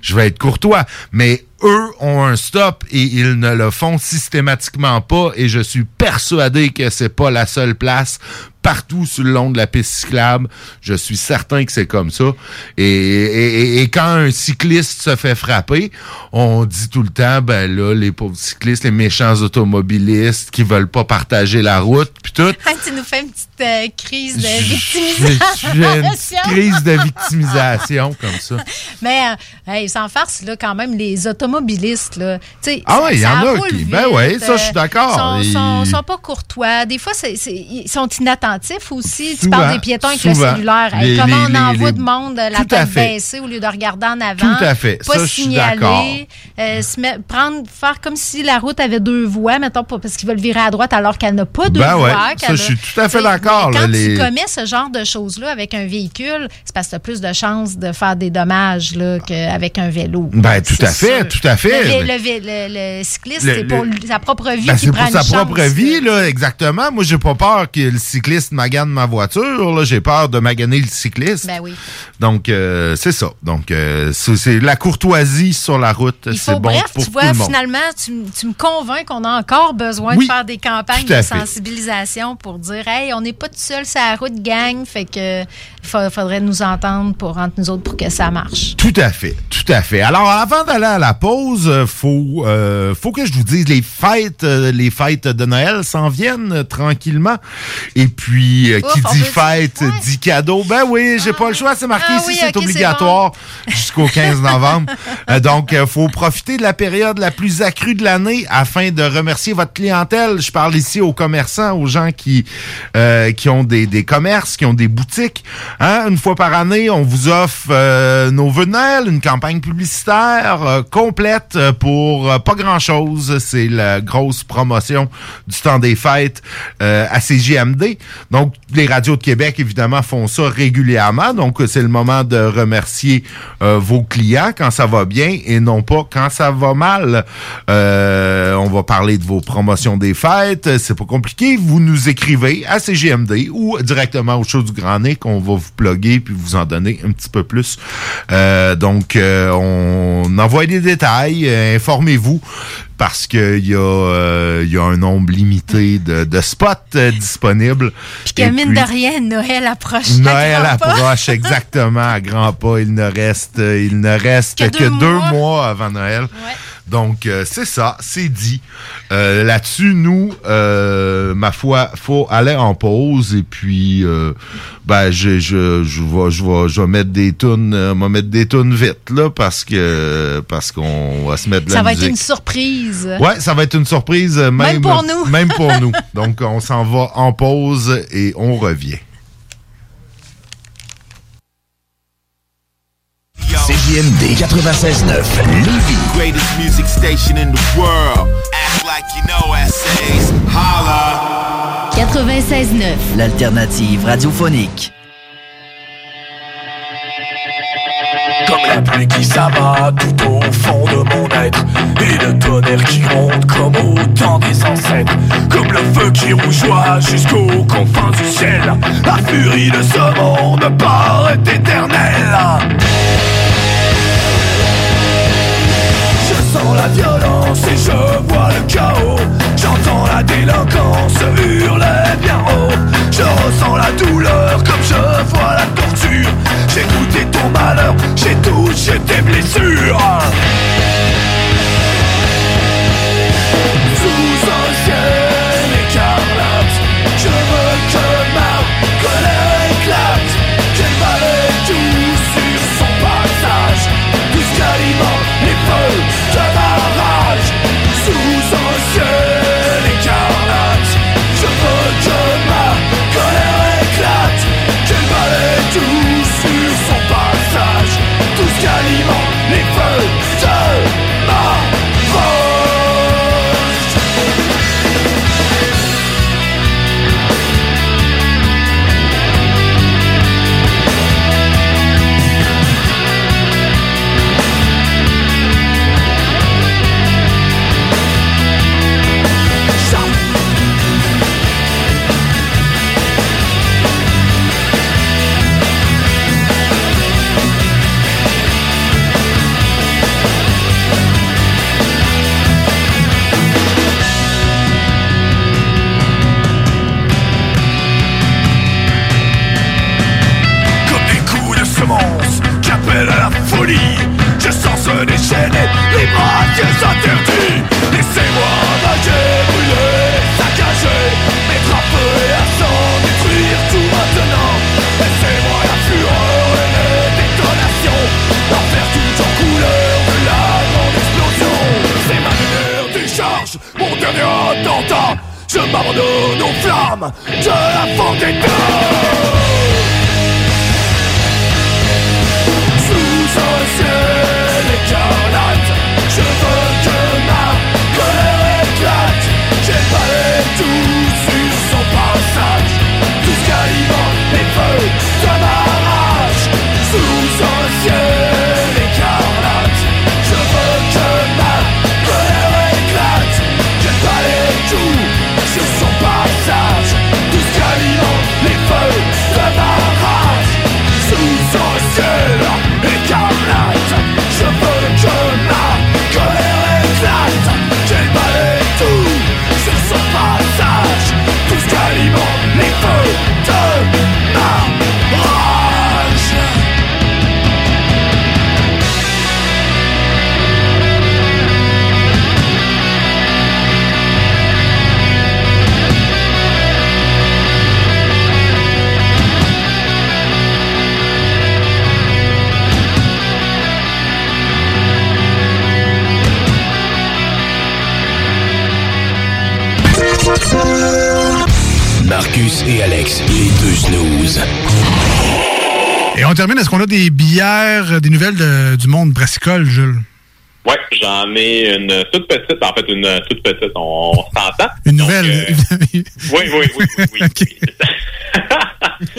[SPEAKER 14] je veux être courtois. Mais eux ont un stop et ils ne le font systématiquement pas. Et je suis persuadé que c'est pas la seule place partout sur le long de la piste cyclable. Je suis certain que c'est comme ça. Et, et- et- quand un cycliste se fait frapper, on dit tout le temps, ben là, les pauvres cyclistes, les méchants automobilistes qui veulent pas partager la route, puis tout.
[SPEAKER 15] Ah, tu nous fais une petite euh, crise de victimisation.
[SPEAKER 14] une petite crise de victimisation comme ça.
[SPEAKER 15] Mais, euh, hey, sans farce, là, quand même, les automobilistes, là, tu sais,
[SPEAKER 14] Ah ouais, il y en a qui-
[SPEAKER 15] vite,
[SPEAKER 14] ben ouais, ça, je suis
[SPEAKER 15] euh,
[SPEAKER 14] d'accord. Ils-
[SPEAKER 15] sont, sont pas courtois. Des fois, c'est, c'est- ils sont inattentifs aussi. tu
[SPEAKER 14] Souvent,
[SPEAKER 15] parles des piétons avec le
[SPEAKER 14] souvent.
[SPEAKER 15] cellulaire. Hey,
[SPEAKER 14] Les-
[SPEAKER 15] comment
[SPEAKER 14] les-
[SPEAKER 15] on envoie
[SPEAKER 14] les-
[SPEAKER 15] de monde euh, la tête baissée au lieu de regarder en avant?
[SPEAKER 14] Tout à fait.
[SPEAKER 15] Pas
[SPEAKER 14] Ça,
[SPEAKER 15] signaler. euh, se prendre, faire comme si la route avait deux voies, mettons, parce qu'ils veulent virer à droite alors qu'elle n'a pas deux
[SPEAKER 14] Ben ouais,
[SPEAKER 15] voies.
[SPEAKER 14] ça, je suis tout à fait
[SPEAKER 15] tu
[SPEAKER 14] d'accord, là,
[SPEAKER 15] Quand tu commets ce genre de choses-là avec un véhicule, c'est parce que tu as plus de chances de faire des dommages là, qu'avec un vélo.
[SPEAKER 14] Ben, tout à fait. Tout à fait.
[SPEAKER 15] Le, vé- le vé- le- le cycliste, c'est pour sa propre vie
[SPEAKER 14] Ben, c'est
[SPEAKER 15] prend
[SPEAKER 14] pour sa
[SPEAKER 15] une
[SPEAKER 14] propre
[SPEAKER 15] chance,
[SPEAKER 14] vie, là, exactement. Moi, j'ai pas peur que le cycliste magane ma voiture. Là, j'ai peur de maganer le cycliste.
[SPEAKER 15] Ben oui.
[SPEAKER 14] Donc, euh, c'est ça. Donc, euh, c'est la courtoisie sur la route. C'est bon
[SPEAKER 15] bref,
[SPEAKER 14] pour
[SPEAKER 15] tu
[SPEAKER 14] tout
[SPEAKER 15] vois,
[SPEAKER 14] le monde.
[SPEAKER 15] finalement, tu, me convaincs qu'on a encore besoin
[SPEAKER 14] Oui,
[SPEAKER 15] de faire des campagnes de
[SPEAKER 14] fait.
[SPEAKER 15] sensibilisation pour dire, hey, on n'est pas tout seul sur la route, gang, fait que faudrait nous entendre pour entre nous autres pour que ça marche.
[SPEAKER 14] Tout à fait, tout à fait. Alors, avant d'aller à la pause, euh, faut euh, faut que je vous dise les fêtes, euh, les fêtes de Noël s'en viennent tranquillement. Et puis,
[SPEAKER 15] Ouf,
[SPEAKER 14] qui dit fête dit cadeau. Ben oui, j'ai pas le choix, c'est marqué
[SPEAKER 15] Ah
[SPEAKER 14] ici,
[SPEAKER 15] oui,
[SPEAKER 14] c'est obligatoire jusqu'au 15 novembre. Donc, faut profiter de la période la plus accrue de l'année afin de remercier votre clientèle. Je parle ici aux commerçants, aux gens qui euh, qui ont des, des commerces, qui ont des boutiques. Hein? Une fois par année, on vous offre euh, nos vœux de Noël, une campagne publicitaire euh, complète euh, pour euh, pas grand-chose. C'est la grosse promotion du temps des fêtes euh, à CJMD. Donc, les radios de Québec, évidemment, font ça régulièrement. Donc, c'est le moment de remercier vos clients quand ça va bien et non pas quand ça va mal. On va parler de vos promotions des fêtes. C'est pas compliqué. Vous nous écrivez à CGMD ou directement au show du Grand Nez qu'on va vous plugger puis vous en donner un petit peu plus. Donc, on envoie des détails. Euh, Informez-vous parce qu'il y, a, euh, y a un nombre limité de, de spots euh, disponibles.
[SPEAKER 15] Puis que mine
[SPEAKER 14] puis-
[SPEAKER 15] de rien, Noël approche.
[SPEAKER 14] Noël
[SPEAKER 15] à grands pas.
[SPEAKER 14] approche exactement à grands pas. Il ne reste, il ne reste
[SPEAKER 15] Que
[SPEAKER 14] que,
[SPEAKER 15] deux
[SPEAKER 14] deux,
[SPEAKER 15] mois.
[SPEAKER 14] mois. avant Noël. Donc euh, c'est ça, c'est dit. Euh, Là-dessus, nous, euh, ma foi, faut aller en pause et puis euh, ben je je je vais je vais je vais mettre des tunes, euh, va mettre des tunes vite là parce que parce qu'on va se mettre de
[SPEAKER 15] Ça
[SPEAKER 14] la
[SPEAKER 15] va être une surprise.
[SPEAKER 14] Ouais, ça va être une surprise même,
[SPEAKER 15] Même pour nous.
[SPEAKER 14] Même pour nous. Donc on s'en va en pause et on revient.
[SPEAKER 13] CJMD 96.9 Lévis.
[SPEAKER 16] Greatest music station in the world. Act like you know essays. Holla.
[SPEAKER 17] 96.9. L'alternative radiophonique.
[SPEAKER 13] Comme la pluie qui s'abat tout au fond de mon être Et le tonnerre qui gronde comme au temps des ancêtres Comme le feu qui rougeoie jusqu'aux confins du ciel La furie de ce monde paraît éternelle la violence et je vois le chaos. J'entends la délinquance hurler bien haut. Je ressens la douleur comme je vois la torture. J'ai goûté ton malheur, j'ai touché tes blessures. Sous un
[SPEAKER 18] toute petite, en fait, une euh, toute petite, on, on s'entend.
[SPEAKER 11] Une nouvelle.
[SPEAKER 18] Euh, oui, oui, oui, oui. oui.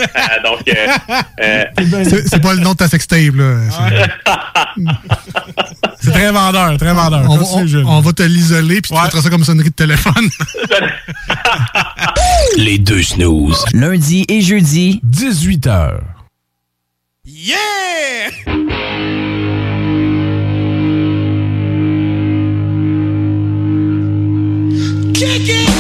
[SPEAKER 18] Euh, donc,
[SPEAKER 11] c'est pas le nom de ta sextape, là. c'est très vendeur, très vendeur. On, va te l'isoler, puis ouais. tu feras ça comme sonnerie de téléphone.
[SPEAKER 7] Les deux snooze.
[SPEAKER 17] Lundi et jeudi,
[SPEAKER 7] 18h.
[SPEAKER 19] Yeah! chicken.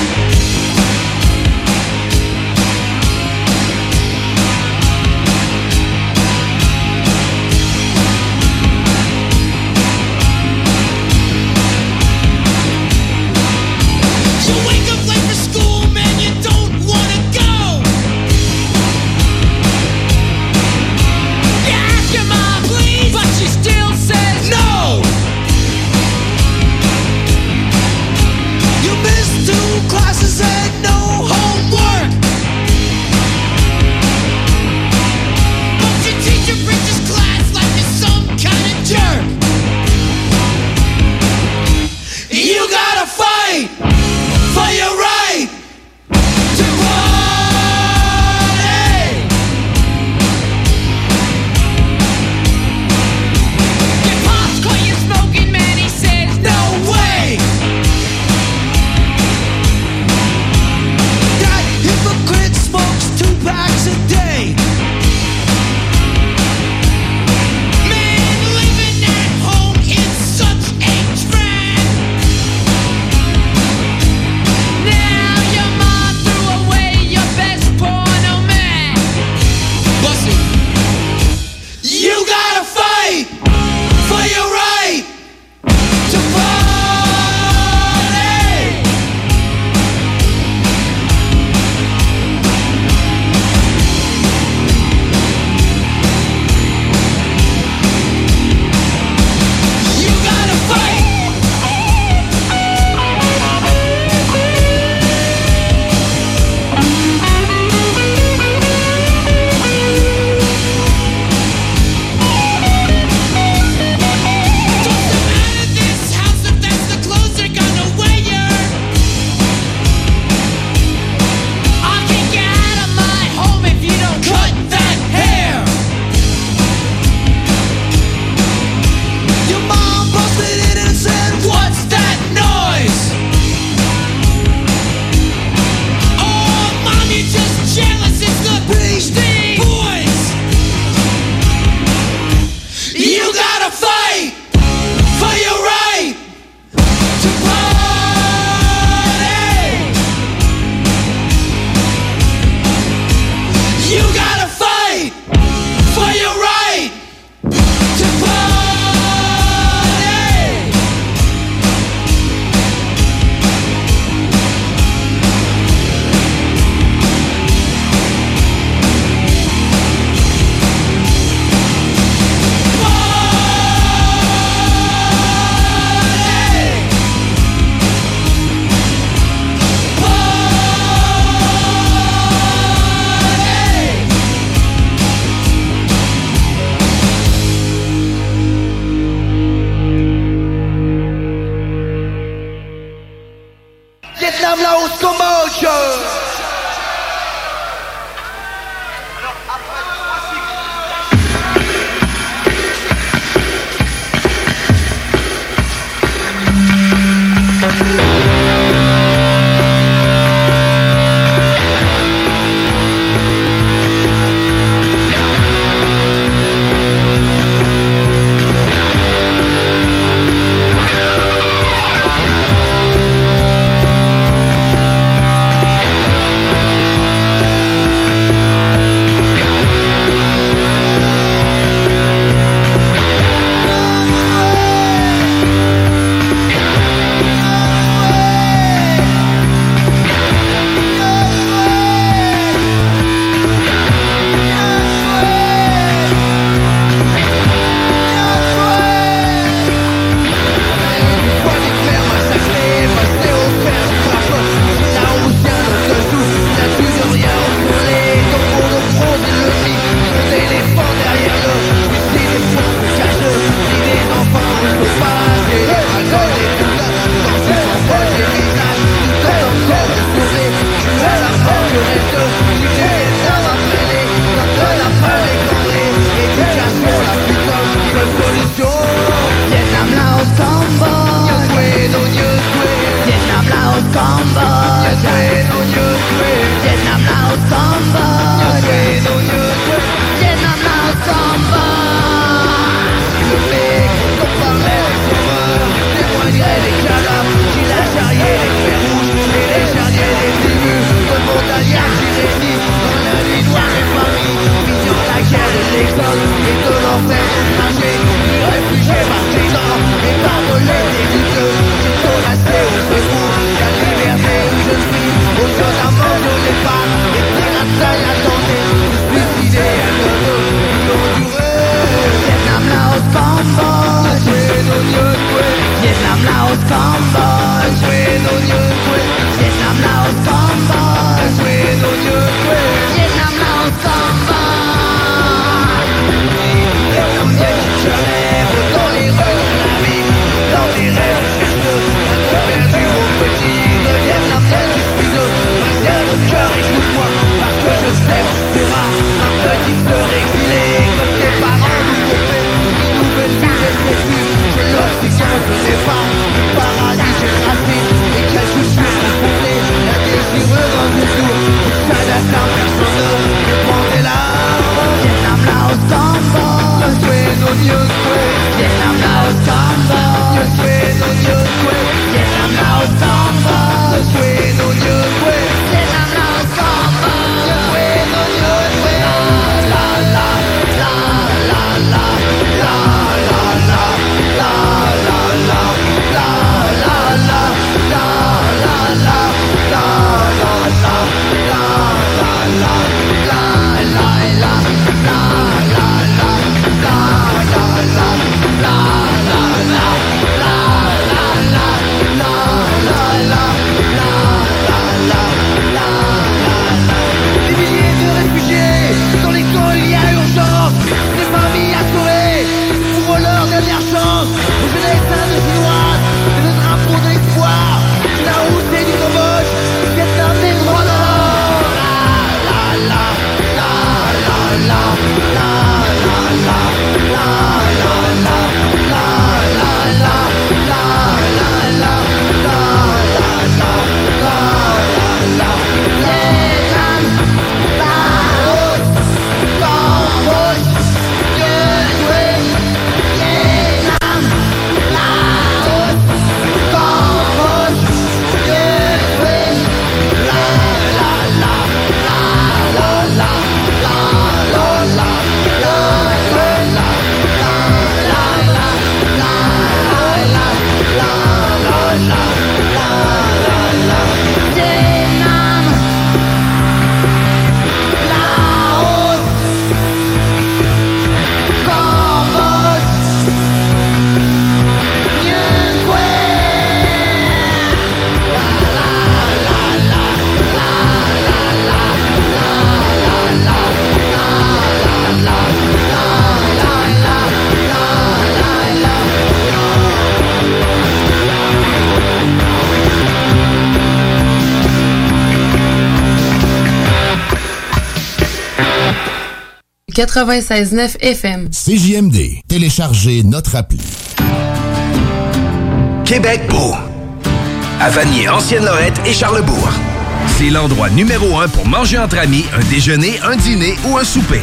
[SPEAKER 20] 96.9 FM.
[SPEAKER 9] CJMD. Téléchargez notre appli.
[SPEAKER 2] Québec beau. À Vanier, Ancienne-Lorette et Charlebourg. C'est l'endroit numéro un pour manger entre amis, un déjeuner, un dîner ou un souper.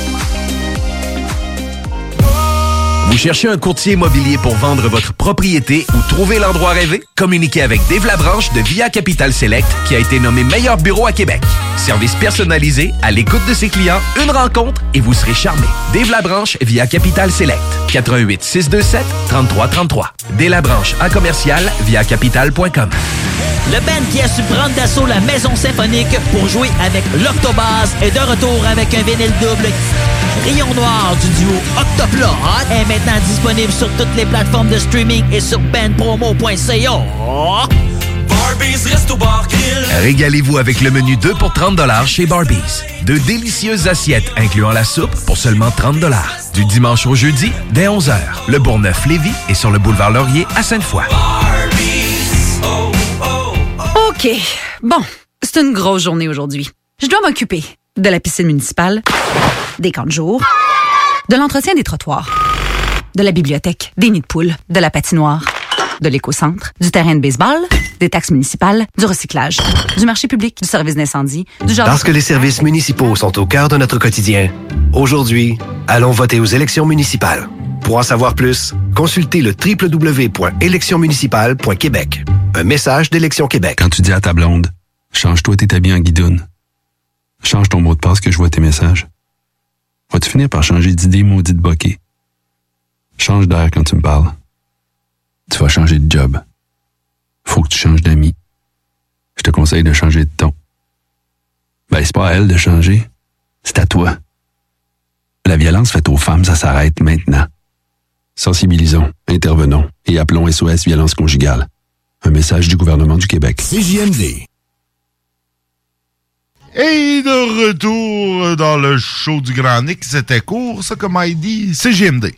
[SPEAKER 2] Vous cherchez un courtier immobilier pour vendre votre propriété ou trouver l'endroit rêvé? Communiquez avec Dave Labranche de Via Capital Select qui a été nommé meilleur bureau à Québec. Service personnalisé, à l'écoute de ses clients, une rencontre et vous serez charmé. Dave Labranche via Capital Select. 88 627 3333. Dave Labranche à commercial via capital.com.
[SPEAKER 21] Le band qui a su prendre d'assaut la maison symphonique pour jouer avec l'Octobase est de retour avec un vinyle double. Rayon Noir du duo Octoplot est maintenant disponible sur toutes les plateformes de streaming et sur bandpromo.ca.
[SPEAKER 2] Régalez-vous avec le menu 2 pour 30 chez Barbies. De délicieuses assiettes incluant la soupe pour seulement 30 Du dimanche au jeudi, dès 11h. Le Bourgneuf-Lévis est sur le boulevard Laurier à Sainte-Foy.
[SPEAKER 22] OK. Bon, c'est une grosse journée aujourd'hui. Je dois m'occuper de la piscine municipale, des camps de jour, de l'entretien des trottoirs, de la bibliothèque, des nids de poules, de la patinoire, de l'éco-centre, du terrain de baseball, des taxes municipales, du recyclage, du marché public, du service d'incendie, du jardin...
[SPEAKER 23] Parce que les services municipaux sont au cœur de notre quotidien, aujourd'hui, allons voter aux élections municipales. Pour en savoir plus, consultez le www.électionsmunicipales.québec. Un message d'Élection Québec.
[SPEAKER 24] Quand tu dis à ta blonde, change-toi tes habits en guidoune. Change ton mot de passe que je vois tes messages. Vas-tu finir par changer d'idée maudite bokeh? Change d'air quand tu me parles. Tu vas changer de job. Faut que tu changes d'amis. Je te conseille de changer de ton. Ben, c'est pas à elle de changer. C'est à toi. La violence faite aux femmes, ça s'arrête maintenant. Sensibilisons, intervenons et appelons SOS Violence Conjugale. Un message du gouvernement du Québec.
[SPEAKER 9] CJMD.
[SPEAKER 14] Et de retour dans le show du Grand Nick, c'était court, ça, comme dit, CJMD.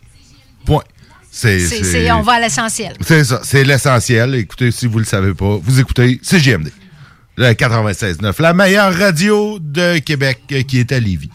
[SPEAKER 14] Point. C'est,
[SPEAKER 15] C'est- c'est- on va à l'essentiel.
[SPEAKER 14] C'est ça, c'est l'essentiel. Écoutez, si vous le savez pas, vous écoutez CJMD. Le 96.9, la meilleure radio de Québec euh, qui est à Lévis.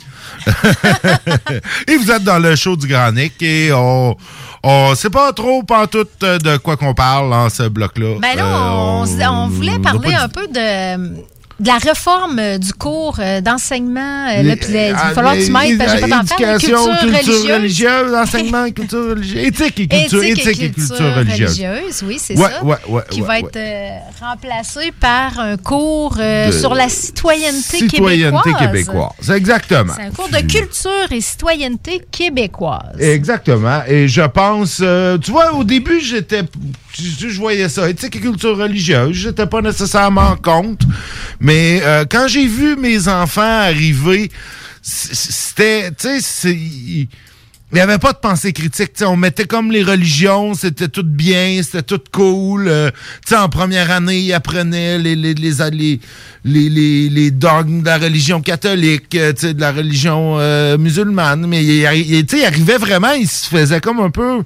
[SPEAKER 14] et vous êtes dans le show du Grand Nick et on, on sait pas trop pantoute euh, de quoi qu'on parle dans ce bloc-là.
[SPEAKER 15] Ben là,
[SPEAKER 14] Euh,
[SPEAKER 15] on, on voulait parler
[SPEAKER 14] pas
[SPEAKER 15] un peu de, de la réforme euh, du cours euh, d'enseignement. euh, là, puis là, il va
[SPEAKER 14] Ah,
[SPEAKER 15] falloir que tu m'aides, parce que j'ai pas
[SPEAKER 14] éducation,
[SPEAKER 15] Culture,
[SPEAKER 14] culture
[SPEAKER 15] religieuse.
[SPEAKER 14] religieuse, enseignement, culture religieuse, éthique et culture, éthique et culture religieuse.
[SPEAKER 15] oui, c'est
[SPEAKER 14] Ouais,
[SPEAKER 15] ça.
[SPEAKER 14] ouais, ouais,
[SPEAKER 15] qui va être euh, remplacé par un cours euh, sur la citoyenneté,
[SPEAKER 14] Citoyenneté
[SPEAKER 15] québécoise.
[SPEAKER 14] québécoise. Exactement.
[SPEAKER 15] C'est un cours de culture et citoyenneté québécoise.
[SPEAKER 14] Exactement. Et je pense, euh, tu vois, au début, j'étais, je, je voyais ça, éthique et culture religieuse, j'étais pas nécessairement contre, mais euh, quand j'ai vu mes enfants arriver, c'était, tu sais, il n'y avait pas de pensée critique. on mettait comme les religions, c'était tout bien, c'était tout cool. euh, tu sais, en première année, ils apprenaient les, les, les, les, les, dogmes de la religion catholique, euh, de la religion euh, musulmane. Mais il, il- tu sais, il arrivait vraiment, il se faisait comme un peu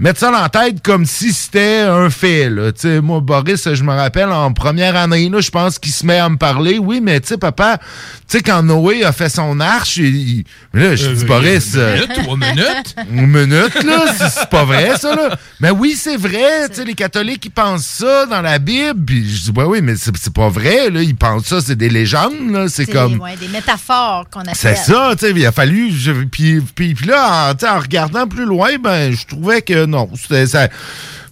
[SPEAKER 14] mettre ça dans la tête comme si c'était un fait. Là. Tu sais, moi, Boris, je me rappelle, en première année, là, je pense qu'il se met à me parler. Oui, mais tu sais, papa, tu sais, quand Noé a fait son arche, il, il- mais là, je dis,
[SPEAKER 25] Euh,
[SPEAKER 14] Boris...
[SPEAKER 25] une
[SPEAKER 14] euh,
[SPEAKER 25] minute, trois minutes?
[SPEAKER 14] Une minute, là, c'est- pas vrai, ça, là. Mais oui, c'est vrai, tu sais, les catholiques, ils pensent ça dans la Bible, puis je dis, ouais, oui, mais c'est pas vrai, là, ils pensent ça, c'est des légendes, là, c'est comme...
[SPEAKER 15] ouais, des métaphores qu'on appelle.
[SPEAKER 14] C'est ça, tu sais, il a fallu. je- puis, puis, puis là, en, en regardant plus loin, ben, je trouvais que non.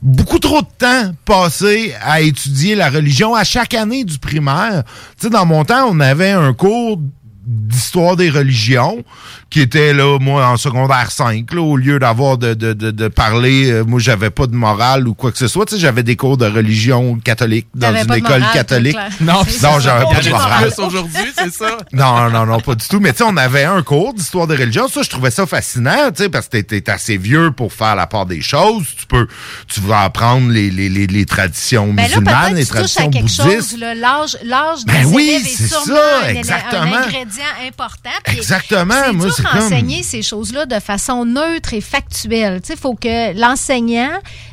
[SPEAKER 14] Beaucoup trop de temps passé à étudier la religion à chaque année du primaire. Tu sais, dans mon temps, on avait un cours d'histoire des religions qui était là, moi, en secondaire 5, là, au lieu d'avoir de, de, de, de parler, euh, moi, j'avais pas de morale ou quoi que ce soit. Tu sais, j'avais des cours de religion catholique dans une école
[SPEAKER 15] morale,
[SPEAKER 14] catholique. Non, non, j'avais pas de morale.
[SPEAKER 25] aujourd'hui, c'est ça?
[SPEAKER 14] Non, non, non, pas du tout. Mais tu sais, on avait un cours d'histoire des religions. Ça, je trouvais ça fascinant, tu sais, parce que t'es assez vieux pour faire la part des choses. Tu peux, tu vas apprendre les, les, les, les traditions
[SPEAKER 15] Ben là,
[SPEAKER 14] musulmanes, les traditions
[SPEAKER 15] à quelque
[SPEAKER 14] bouddhistes.
[SPEAKER 15] l'âge, l'âge des
[SPEAKER 14] Ben oui, c'est ça, exactement.
[SPEAKER 15] un ingrédient important. Puis
[SPEAKER 14] Exactement,
[SPEAKER 15] C'est
[SPEAKER 14] moi,
[SPEAKER 15] dur
[SPEAKER 14] c'est comme-
[SPEAKER 15] enseigner ces choses-là de façon neutre et factuelle. Il faut que l'enseignant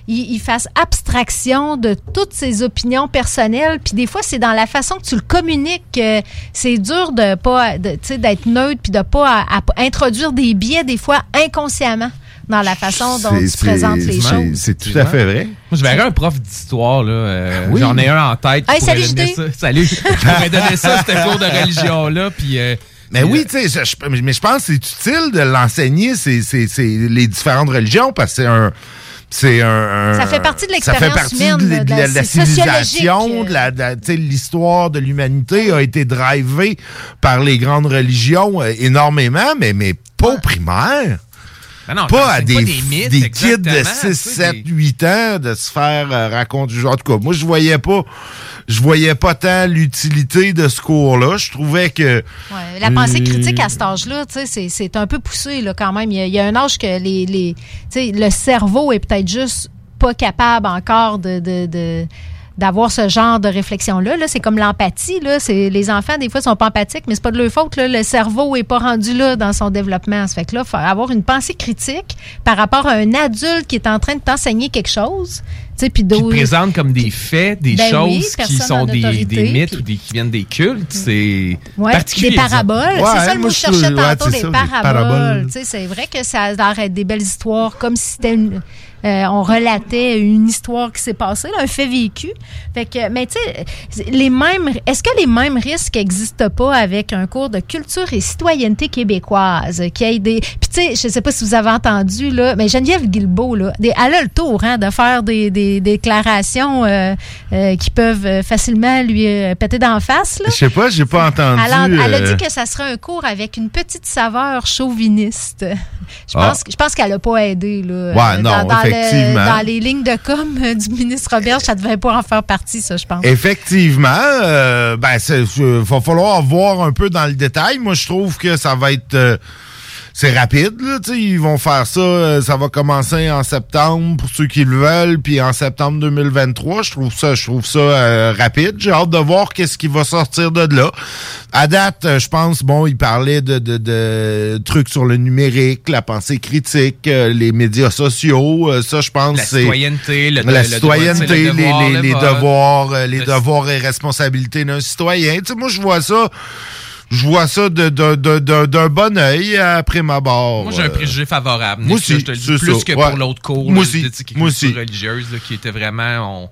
[SPEAKER 15] il, il fasse abstraction de toutes ses opinions personnelles. Puis des fois, c'est dans la façon que tu le communiques que c'est dur de pas, d'être neutre puis de pas à- à introduire des biais des fois inconsciemment dans la façon dont tu présentes les choses.
[SPEAKER 14] C'est tout à fait vrai.
[SPEAKER 25] Moi, je verrais un prof d'histoire, là. euh,
[SPEAKER 14] Oui.
[SPEAKER 25] J'en ai un en tête. qui
[SPEAKER 15] Hey,
[SPEAKER 25] pourrait
[SPEAKER 15] salut,
[SPEAKER 25] ça. Salut. Qui pourrait donner ça, ce cours de religion-là. Puis. euh,
[SPEAKER 14] Mais oui, tu sais, je- je- mais je pense que c'est utile de l'enseigner, c'est, c'est, c'est les différentes religions, parce que c'est un. C'est un, un-
[SPEAKER 15] Ça fait partie de
[SPEAKER 14] ça fait
[SPEAKER 15] l'expérience
[SPEAKER 14] partie
[SPEAKER 15] humaine,
[SPEAKER 14] de,
[SPEAKER 15] de
[SPEAKER 14] de
[SPEAKER 15] la-
[SPEAKER 14] la, de la
[SPEAKER 15] c'est
[SPEAKER 14] civilisation, de la, de la- tu sais, l'histoire de l'humanité a été drivée par les grandes religions euh, énormément, mais, mais pas au primaire.
[SPEAKER 25] Ben non,
[SPEAKER 14] pas à des,
[SPEAKER 25] pas des mythes,
[SPEAKER 14] des kids de
[SPEAKER 25] exactement,
[SPEAKER 14] 6,
[SPEAKER 25] tu sais,
[SPEAKER 14] 7, 8 ans de se faire euh, raconter. En tout cas, moi, je voyais pas, je voyais pas tant l'utilité de ce cours-là. Je trouvais que.
[SPEAKER 15] Ouais, la pensée
[SPEAKER 14] Euh,
[SPEAKER 15] critique à cet âge-là, tu sais, c'est- c'est un peu poussé là, quand même. Il y, a, il y a un âge que les, les, tu sais, le cerveau est peut-être juste pas capable encore de, de, de, d'avoir ce genre de réflexion-là. Là, c'est comme l'empathie. Là. C'est, les enfants, des fois, sont pas empathiques, mais c'est pas de leur faute. Là. Le cerveau est pas rendu là dans son développement. Ça fait que là, faut avoir une pensée critique par rapport à un adulte qui est en train de t'enseigner quelque chose. Tu sais, puis
[SPEAKER 25] Qui
[SPEAKER 15] d'autres-
[SPEAKER 25] présentent comme des faits, des
[SPEAKER 15] Ben oui,
[SPEAKER 25] choses qui sont des, mythes
[SPEAKER 15] puis-
[SPEAKER 25] ou des, qui viennent des cultes. C'est
[SPEAKER 15] Ouais,
[SPEAKER 25] particulier.
[SPEAKER 15] des paraboles. c'est ça le mot que je cherchais tantôt, des
[SPEAKER 25] des
[SPEAKER 15] paraboles. Tu sais, C'est vrai que ça a l'air d'être des belles histoires, comme si c'était une. Euh, on relatait une histoire qui s'est passée, là, un fait vécu. Fait que, mais tu sais, les mêmes, est-ce que les mêmes risques n'existent pas avec un cours de culture et citoyenneté québécoise qui a des, puis tu sais, je sais pas si vous avez entendu là, mais Geneviève Guilbeault là, des- elle a le tour hein, de faire des, des déclarations euh, euh, qui peuvent euh, facilement lui euh, péter d'en face.
[SPEAKER 14] Je sais pas, j'ai pas entendu.
[SPEAKER 15] Elle a, elle a
[SPEAKER 14] euh,
[SPEAKER 15] dit que ça serait un cours avec une petite saveur chauviniste. Je
[SPEAKER 14] Ah.
[SPEAKER 15] pense, je pense qu'elle n'a pas aidé. Là,
[SPEAKER 14] Ouais, non,
[SPEAKER 15] dans, le-
[SPEAKER 14] effectivement.
[SPEAKER 15] dans les lignes de com euh, du ministre Roberge, ça devait pas en faire partie, ça, je pense.
[SPEAKER 14] Effectivement, euh, ben, il va falloir voir un peu dans le détail. Moi, je trouve que ça va être. euh, c'est rapide, là, tu sais, ils vont faire ça, euh, ça va commencer en septembre pour ceux qui le veulent, puis en septembre 2023, je trouve ça, je trouve ça euh, rapide. J'ai hâte de voir qu'est-ce qui va sortir de là. À date, euh, je pense, bon, il parlait de, de, de trucs sur le numérique, la pensée critique, euh, les médias sociaux, ça, je pense,
[SPEAKER 25] La
[SPEAKER 14] c'est
[SPEAKER 25] citoyenneté, le-
[SPEAKER 14] la
[SPEAKER 25] le-
[SPEAKER 14] citoyenneté,
[SPEAKER 25] droit, le
[SPEAKER 14] les,
[SPEAKER 25] devoir,
[SPEAKER 14] les-
[SPEAKER 25] le
[SPEAKER 14] les devoirs, les devoirs et responsabilités d'un citoyen. Tu sais, moi, je vois ça, je vois ça de- de- de- de- d'un bon œil après ma barre.
[SPEAKER 25] Moi, j'ai un
[SPEAKER 14] Euh,
[SPEAKER 25] préjugé favorable.
[SPEAKER 14] moi aussi,
[SPEAKER 25] là, je te le dis plus
[SPEAKER 14] ça,
[SPEAKER 25] que
[SPEAKER 14] ouais.
[SPEAKER 25] pour l'autre cours.
[SPEAKER 14] Moi
[SPEAKER 25] là,
[SPEAKER 14] aussi, moi aussi.
[SPEAKER 25] religieuse, là, qui était vraiment on-